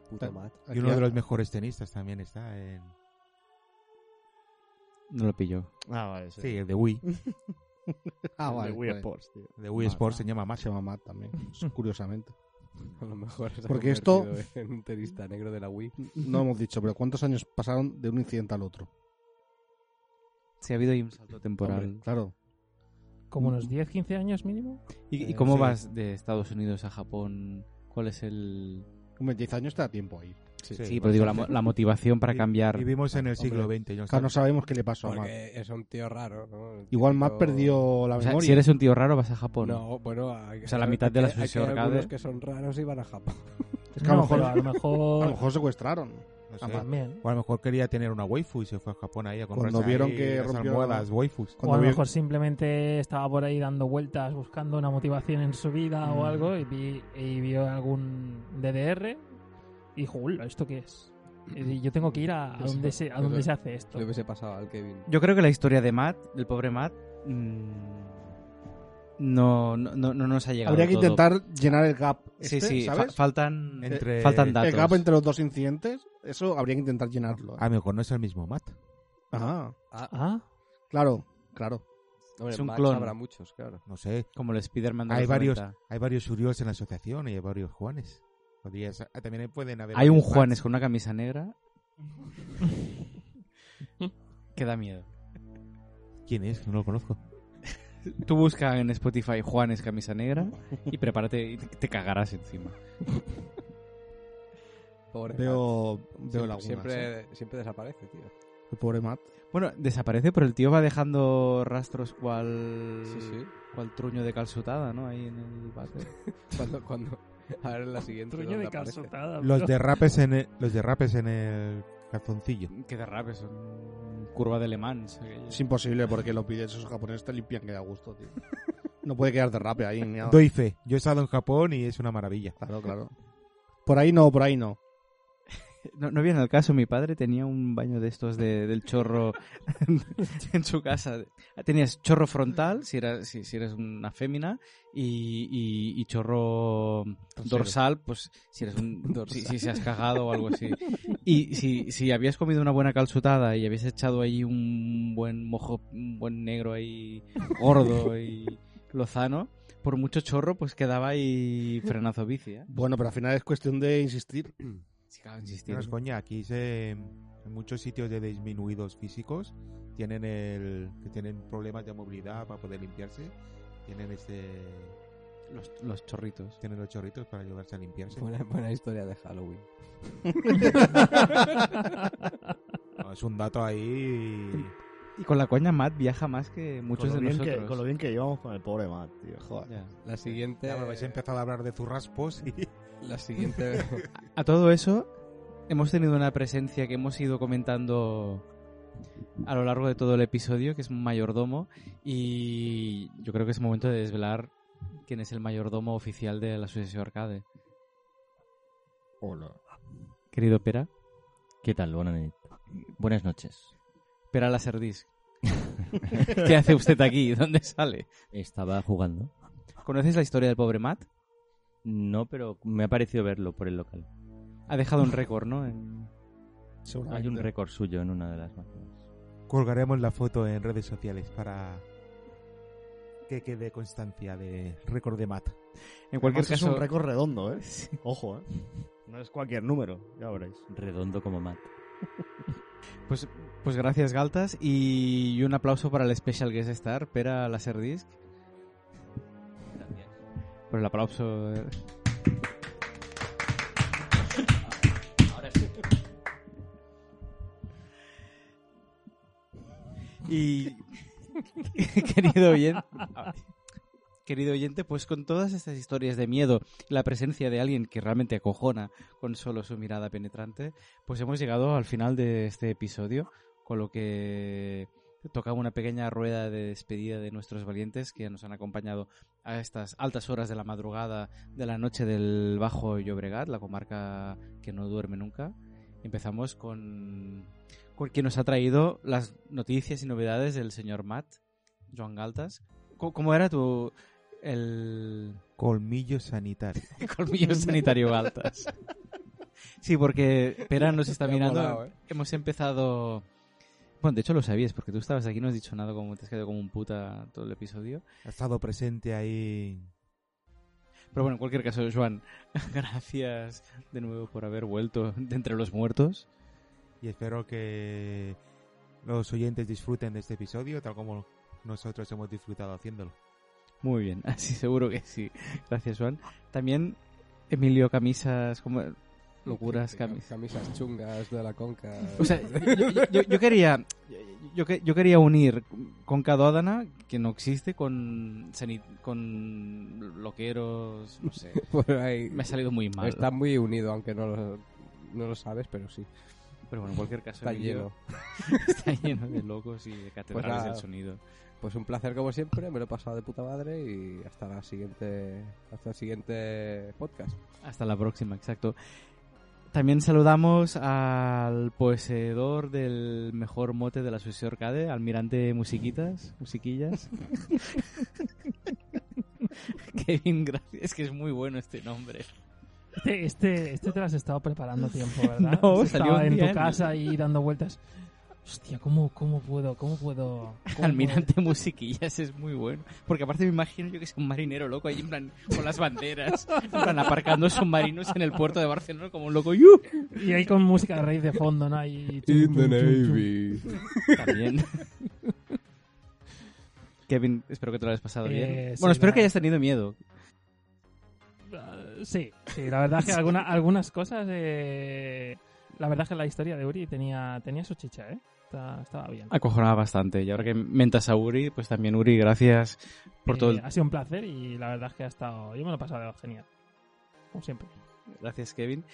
Speaker 4: Puto Matt.
Speaker 2: Y
Speaker 5: Aquí
Speaker 2: uno de los mejores tenistas también está en...
Speaker 1: No lo pilló.
Speaker 3: Ah, vale, sí.
Speaker 2: Sí, el de Wii.
Speaker 5: Ah, vale.
Speaker 3: de Wii
Speaker 5: vale.
Speaker 3: Sports, tío.
Speaker 2: De Wii
Speaker 5: Ah,
Speaker 2: Sports
Speaker 5: ah.
Speaker 2: se llama Matt.
Speaker 5: Se llama Matt también, curiosamente.
Speaker 4: A lo mejor ha
Speaker 5: Porque esto-
Speaker 4: En un tenista negro de la Wii.
Speaker 5: No hemos dicho, pero ¿cuántos años pasaron de un incidente al otro?
Speaker 1: Sí, ha habido ahí un salto temporal.
Speaker 5: Hombre, claro.
Speaker 6: Como unos 10, 15 años mínimo.
Speaker 1: ¿Y, y
Speaker 2: Eh,
Speaker 1: cómo
Speaker 2: sí.
Speaker 1: vas de Estados Unidos a Japón? ¿Cuál es el...?
Speaker 5: Hombre, 10 años te da tiempo ahí.
Speaker 1: Sí, pero digo, la, la motivación para cambiar...
Speaker 2: Vivimos en el siglo XX. yo no
Speaker 5: Claro, no sabemos qué le pasó a Matt.
Speaker 4: Porque es un tío raro, ¿no? El
Speaker 5: Igual Matt perdió la
Speaker 1: O sea,
Speaker 5: memoria.
Speaker 1: si eres un tío raro vas a Japón.
Speaker 4: No, bueno, hay-
Speaker 1: O sea, la mitad de la
Speaker 4: hay que- hay que algunos
Speaker 1: Arcade.
Speaker 4: que son raros y van a Japón.
Speaker 5: Es que a lo
Speaker 6: No,
Speaker 5: mejor,
Speaker 6: a lo
Speaker 5: a
Speaker 6: mejor...
Speaker 5: lo mejor secuestraron.
Speaker 2: No sé.
Speaker 5: Ah,
Speaker 6: También.
Speaker 2: O a lo mejor quería tener una waifu y se fue a Japón ahí a comprarse
Speaker 5: Cuando vieron
Speaker 2: ahí
Speaker 5: que
Speaker 2: las
Speaker 5: rompió-
Speaker 2: almohadas waifus.
Speaker 6: O a lo
Speaker 5: vi-
Speaker 6: mejor simplemente estaba por ahí dando vueltas buscando una motivación en su vida o algo y, vi- y vio algún DDR y dijo, "Uy, ¿esto qué es? Y yo tengo que ir a, a
Speaker 4: Eso-
Speaker 6: donde, se, a donde se hace esto.
Speaker 4: Le hubiese pasado al Kevin.
Speaker 1: Yo creo que la historia de Matt, del pobre Matt, mm, no, no, no, no nos ha llegado
Speaker 5: Habría que
Speaker 1: todo.
Speaker 5: intentar llenar el gap.
Speaker 1: Sí,
Speaker 5: este,
Speaker 1: sí, fa-
Speaker 5: ¿sabes?
Speaker 1: faltan,
Speaker 2: Entre-
Speaker 1: faltan
Speaker 5: el
Speaker 1: datos.
Speaker 5: gap entre los dos incidentes, eso habría que intentar llenarlo.
Speaker 2: A lo mejor no es el mismo Matt.
Speaker 5: Ajá.
Speaker 6: Ah,
Speaker 5: Claro, claro.
Speaker 4: Hombre,
Speaker 1: es un
Speaker 4: Max
Speaker 1: clon.
Speaker 4: habrá muchos, claro.
Speaker 2: No sé.
Speaker 1: Como el Spider-Man de
Speaker 2: Hay
Speaker 1: los
Speaker 2: varios,
Speaker 1: 90.
Speaker 2: hay varios Urios en la asociación y hay varios Juanes. Podrías- ah, también pueden haber
Speaker 1: Hay un
Speaker 2: varios
Speaker 1: Juanes con una camisa negra que da miedo.
Speaker 2: ¿Quién es? No lo conozco.
Speaker 1: Tú busca en Spotify Juanes camisa negra y prepárate y te, cagarás encima.
Speaker 4: Pobre
Speaker 5: Veo,
Speaker 4: Matt.
Speaker 5: veo
Speaker 4: Siempre-
Speaker 5: lagunas. ¿eh?
Speaker 4: siempre, siempre desaparece, tío.
Speaker 5: El pobre Matt.
Speaker 1: Bueno, desaparece, pero el tío va dejando rastros cual
Speaker 4: Sí, sí.
Speaker 1: cual truño de calzutada, ¿no? Ahí en el váter.
Speaker 4: Cuando, cuando... A ver en la siguiente.
Speaker 6: truño
Speaker 4: ¿dónde
Speaker 6: de
Speaker 4: aparece?
Speaker 6: calzotada.
Speaker 2: Los derrapes en el, los derrapes en el calzoncillo.
Speaker 1: Qué derrapes, son curva de Le Mans. aquello.
Speaker 5: Es imposible porque los pides esos japoneses te limpian que da gusto, tío. No puede quedar derrape ahí ni nada.
Speaker 2: Doy fe. Yo he estado en Japón y es una maravilla.
Speaker 5: Claro, claro. Por ahí no, por ahí no.
Speaker 1: No, no viene al caso, mi padre tenía un baño de estos de, del chorro en su casa. Tenías chorro frontal, si eras, si, si eres una fémina, y, y- y chorro dorsal, pues si eres un si, si se has cagado o algo así. Y si, si habías comido una buena calzutada y habías echado ahí un buen mojo, un buen negro ahí gordo y lozano, por mucho chorro, pues quedaba ahí frenazo bici, ¿eh?
Speaker 5: Bueno, pero al final es cuestión de insistir.
Speaker 1: Claro, insistir.
Speaker 2: No es coña, aquí se, en muchos sitios de disminuidos físicos tienen el que tienen problemas de movilidad para poder limpiarse, tienen este
Speaker 1: Los, los chorritos.
Speaker 2: tienen los chorritos para ayudarse a limpiarse.
Speaker 4: Buena, buena historia de Halloween.
Speaker 2: No, es un dato ahí.
Speaker 1: Y con la coña Matt viaja más que muchos
Speaker 3: con,
Speaker 1: de
Speaker 3: lo bien
Speaker 1: nosotros.
Speaker 3: que, con lo bien que llevamos con el pobre Matt, tío.
Speaker 5: Joder.
Speaker 1: Ya.
Speaker 4: La siguiente...
Speaker 2: Ya me habéis empezado a hablar de zurraspos y
Speaker 4: La siguiente...
Speaker 1: A todo eso, hemos tenido una presencia que hemos ido comentando a lo largo de todo el episodio, que es un mayordomo, y yo creo que es momento de desvelar quién es el mayordomo oficial de la Asociación Arcade.
Speaker 2: Hola.
Speaker 1: Querido Pera,
Speaker 8: ¿Qué tal? Buenas, buenas noches.
Speaker 1: Pera Laserdisc. ¿Qué hace usted aquí? ¿Dónde sale?
Speaker 8: Estaba jugando.
Speaker 1: ¿Conoces la historia del pobre Matt?
Speaker 8: No, pero me ha parecido verlo por el local.
Speaker 1: Ha dejado un récord, ¿no? En-
Speaker 8: Hay un récord suyo en una de las máquinas.
Speaker 2: Colgaremos la foto en redes sociales para que quede constancia de récord de Matt.
Speaker 1: En cualquier
Speaker 3: Además,
Speaker 1: caso,
Speaker 3: es un récord redondo, ¿eh? Ojo, ¿eh? No es cualquier número, ya veréis.
Speaker 8: Redondo como Matt.
Speaker 1: Pues, pues gracias, Galtas. Y un aplauso para el Special Guest Star, Pera Laserdisc. Por el aplauso. eh. Y querido oyente, querido oyente, pues con todas estas historias de miedo y la presencia de alguien que realmente acojona con solo su mirada penetrante, pues hemos llegado al final de este episodio, con lo que toca una pequeña rueda de despedida de nuestros valientes que nos han acompañado a estas altas horas de la madrugada de la noche del Bajo Llobregat, la comarca que no duerme nunca. Empezamos con, con quien nos ha traído las noticias y novedades del señor Matt, Joan Galtas. ¿Cómo era tu el
Speaker 2: Colmillo sanitario.
Speaker 1: colmillo sanitario Galtas? Sí, porque Pera nos está mirando.
Speaker 4: molado, ¿eh?
Speaker 1: Hemos empezado. Bueno, de hecho lo sabías, porque tú estabas aquí no has dicho nada, como te has quedado como un puta todo el episodio.
Speaker 2: Ha estado presente ahí.
Speaker 1: Pero bueno, en cualquier caso, Joan, gracias de nuevo por haber vuelto de entre los muertos.
Speaker 2: Y espero que los oyentes disfruten de este episodio tal como nosotros hemos disfrutado haciéndolo.
Speaker 1: Muy bien, así seguro que sí. Gracias, Joan. También Emilio Camisas, como locuras camisas.
Speaker 4: Camisas chungas de la conca.
Speaker 1: O sea, yo, yo- yo- quería yo, que- yo quería unir con Cadódana, que no existe, con con loqueros, no sé.
Speaker 4: Por ahí.
Speaker 1: Me ha salido muy mal.
Speaker 4: Está muy unido, aunque no lo, no lo sabes, pero sí.
Speaker 1: Pero bueno, en cualquier caso,
Speaker 4: Está lleno.
Speaker 1: está lleno de locos y de catedrales
Speaker 4: nada.
Speaker 1: del sonido.
Speaker 4: Pues un placer como siempre, me lo he pasado de puta madre y hasta la siguiente hasta el siguiente podcast.
Speaker 1: Hasta la próxima, exacto. También saludamos al poseedor del mejor mote de la Asociación Arcade, Almirante Musiquitas, Musiquillas. Kevin, gracias. Es que es muy bueno este nombre.
Speaker 6: Este, este, este te lo has estado preparando tiempo, ¿verdad?
Speaker 1: No, salió
Speaker 6: estado
Speaker 1: un
Speaker 6: en tu casa y dando vueltas. Hostia, ¿cómo, cómo puedo? ¿Cómo puedo? cómo
Speaker 1: Almirante Musiquillas es muy bueno. Porque aparte me imagino yo que es un marinero loco ahí en plan con las banderas, en plan aparcando submarinos en el puerto de Barcelona como un loco.
Speaker 6: Y ahí con música de raíz de fondo, ¿no? Y
Speaker 4: In the Navy.
Speaker 1: También. Kevin, espero que te lo hayas pasado
Speaker 6: Eh,
Speaker 1: bien.
Speaker 6: sí,
Speaker 1: Bueno, espero que hayas tenido miedo.
Speaker 6: Uh, sí, sí, la verdad es que alguna- algunas cosas. eh, la verdad es que la historia de Uri tenía, tenía su chicha, ¿eh? Está- estaba bien.
Speaker 1: Acojonaba bastante. Y ahora que mentas a Uri, pues también Uri, gracias por
Speaker 6: Eh,
Speaker 1: todo. el-
Speaker 6: Ha sido un placer y la verdad es que ha estado. Yo me lo he pasado genial. Como siempre.
Speaker 1: Gracias, Kevin.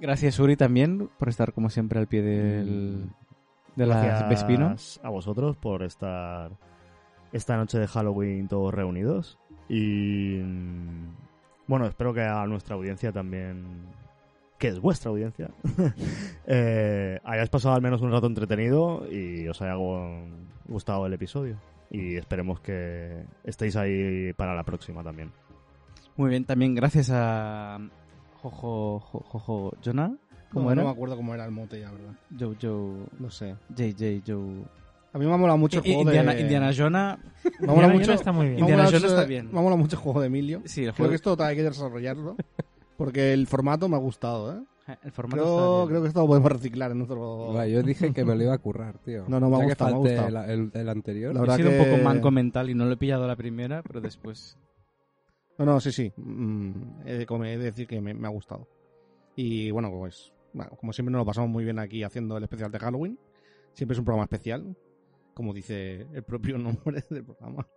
Speaker 1: Gracias, Uri, también por estar como siempre al pie del, de la
Speaker 3: Gracias
Speaker 1: Vespino.
Speaker 3: a vosotros por estar esta noche de Halloween todos reunidos. Y mm, bueno, espero que a nuestra audiencia también que es vuestra audiencia, eh, hayáis pasado al menos un rato entretenido y os haya gu- gustado el episodio. Y esperemos que estéis ahí para la próxima también.
Speaker 1: Muy bien, también gracias a Jojo, Jo- Jojo, Jonah. ¿Cómo
Speaker 5: No,
Speaker 1: era?
Speaker 5: no me acuerdo cómo era el mote ya, ¿verdad?
Speaker 1: Joe, Joe,
Speaker 5: No sé.
Speaker 1: JJ, Joe.
Speaker 5: A mí me ha molado mucho el juego
Speaker 1: Indiana,
Speaker 5: de...
Speaker 1: Indiana Jonah.
Speaker 5: Me ha molado
Speaker 6: Indiana
Speaker 5: mucho...
Speaker 6: Está muy bien.
Speaker 1: Indiana
Speaker 5: mucho-
Speaker 1: está bien.
Speaker 5: Me ha molado mucho el juego de Emilio.
Speaker 1: Sí, el
Speaker 5: Creo
Speaker 1: juego.
Speaker 5: que esto hay que desarrollarlo. Porque el formato me ha gustado, ¿eh?
Speaker 1: El formato
Speaker 5: Creo,
Speaker 1: está
Speaker 5: creo que esto lo podemos reciclar en otro...
Speaker 4: Yo dije que me lo iba a currar, tío.
Speaker 5: No, no, me ha gustado, me ha gustado.
Speaker 4: el, el- el anterior.
Speaker 5: La
Speaker 1: He sido
Speaker 5: que-
Speaker 1: un poco manco mental y no lo he pillado a la primera, pero después.
Speaker 5: No, no, sí, sí. Mm, he, de, come- he de decir que me, me ha gustado. Y bueno, pues, bueno, como siempre nos lo pasamos muy bien aquí haciendo el especial de Halloween. Siempre es un programa especial, como dice el propio nombre del programa.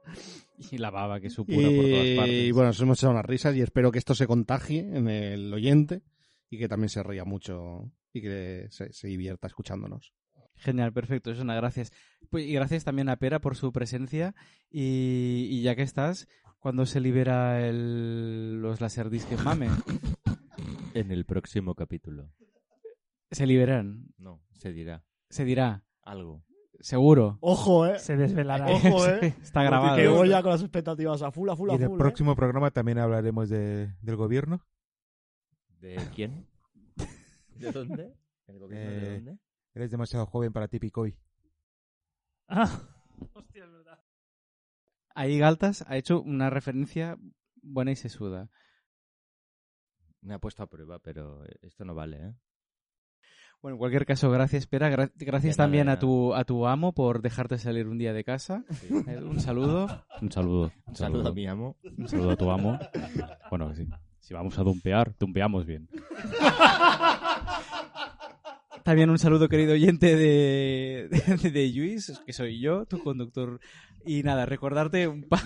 Speaker 1: Y la baba que supura por todas
Speaker 5: Y
Speaker 1: partes.
Speaker 5: bueno, nos hemos echado unas risas y espero que esto se contagie en el oyente y que también se ría mucho y que se, se divierta escuchándonos.
Speaker 1: Genial, perfecto, es una gracias. Pues, y gracias también a Pera por su presencia. Y, y ya que estás, cuando se libera el, los Laserdisc en Mame?
Speaker 8: En el próximo capítulo.
Speaker 1: Se liberan.
Speaker 8: No, se dirá
Speaker 1: Se dirá.
Speaker 8: algo.
Speaker 1: Seguro.
Speaker 3: Ojo, eh.
Speaker 6: Se desvelará.
Speaker 3: Ojo, eh.
Speaker 1: Está grabado.
Speaker 3: Que voy ya con las expectativas a full, a full,
Speaker 2: Y
Speaker 3: a
Speaker 2: en el
Speaker 3: full. eh.
Speaker 2: próximo programa también hablaremos de, del gobierno.
Speaker 8: ¿De quién? ¿De dónde? ¿El gobierno de
Speaker 2: Eh,
Speaker 8: dónde?
Speaker 2: Eres demasiado joven para ti, Picoy.
Speaker 6: Ah, hostia, es verdad.
Speaker 1: Ahí Galtas ha hecho una referencia buena y sesuda.
Speaker 8: Me ha puesto a prueba, pero esto no vale, ¿eh?
Speaker 1: Bueno, en cualquier caso, gracias, Pera. Gra- gracias
Speaker 8: nada,
Speaker 1: también a tu, a tu amo por dejarte salir un día de casa. Eh, Un saludo. Un saludo.
Speaker 8: Un saludo a mi amo.
Speaker 1: Un saludo a tu amo. Bueno, sí. Si vamos a dumpear, dumpeamos bien. También un saludo, querido oyente de, de, de Luis, que soy yo, tu conductor. Y nada, recordarte un, pa-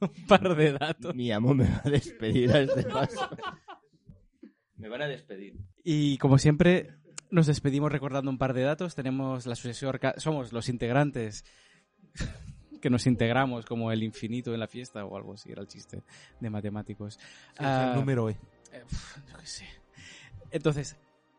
Speaker 1: un par de datos.
Speaker 8: Mi amo me va a despedir a este paso. Me van a despedir.
Speaker 1: Y como siempre, nos despedimos recordando un par de datos. Tenemos la asociación somos los integrantes que nos integramos como el infinito en la fiesta o algo así, era el chiste de matemáticos. Ah,
Speaker 2: número E.
Speaker 1: yo qué sé. Entonces,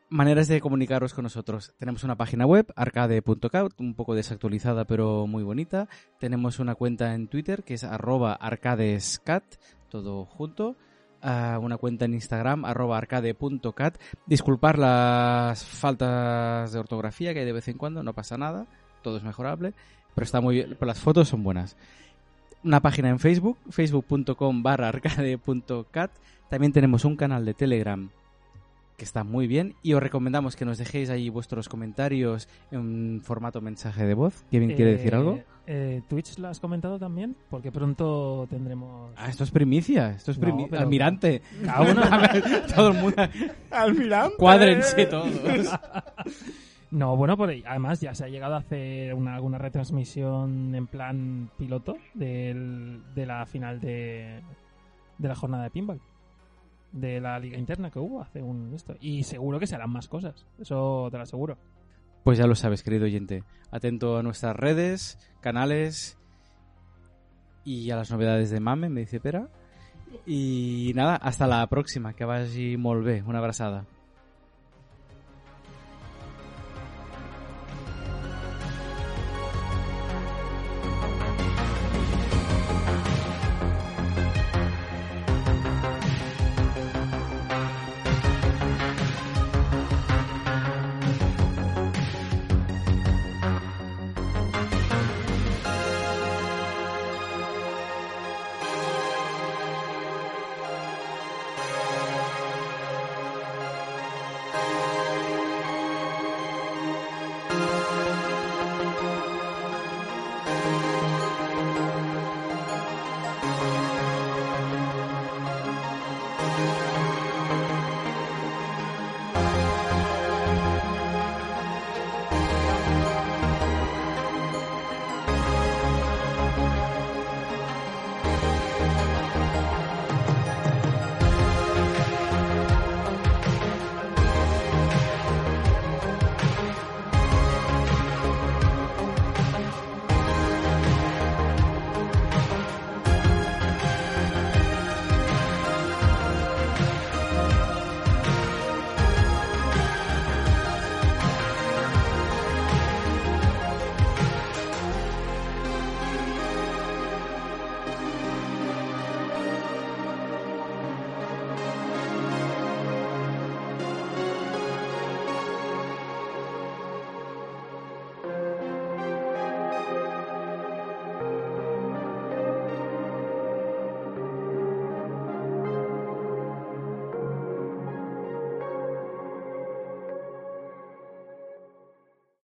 Speaker 1: maneras de comunicaros con nosotros. Tenemos una página web, arcade.cat, un poco desactualizada pero muy bonita. Tenemos una cuenta en Twitter que es arroba arcadescat, todo junto. Una cuenta en Instagram, arroba arcade.cat. Disculpar las faltas de ortografía que hay de vez en cuando, no pasa nada, todo es mejorable, pero está muy bien, pero las fotos son buenas. Una página en Facebook, facebook.com barra arcade.cat. También tenemos un canal de Telegram que está muy bien y os recomendamos que nos dejéis ahí vuestros comentarios en formato mensaje de voz. Kevin quiere decir
Speaker 6: Eh,
Speaker 1: algo.
Speaker 6: eh, ¿Twitch lo has comentado también? Porque pronto tendremos...
Speaker 1: Ah, esto es primicia, esto es
Speaker 6: No,
Speaker 1: primicia.
Speaker 6: pero-
Speaker 1: Almirante.
Speaker 6: Cada uno-
Speaker 1: A ver, todo el mundo.
Speaker 3: Almirante.
Speaker 1: Cuádrense todos.
Speaker 6: No, bueno, por ahí- además ya se ha llegado a hacer una, alguna retransmisión en plan piloto del- de la final de, de la jornada de pinball. De la liga interna que hubo hace un esto. Y seguro que se harán más cosas. Eso te lo aseguro.
Speaker 1: Pues ya lo sabes, querido oyente. Atento a nuestras redes, canales y a las novedades de Mame, me dice Pera. Y nada, hasta la próxima, que vagi molt bé. Una abrazada.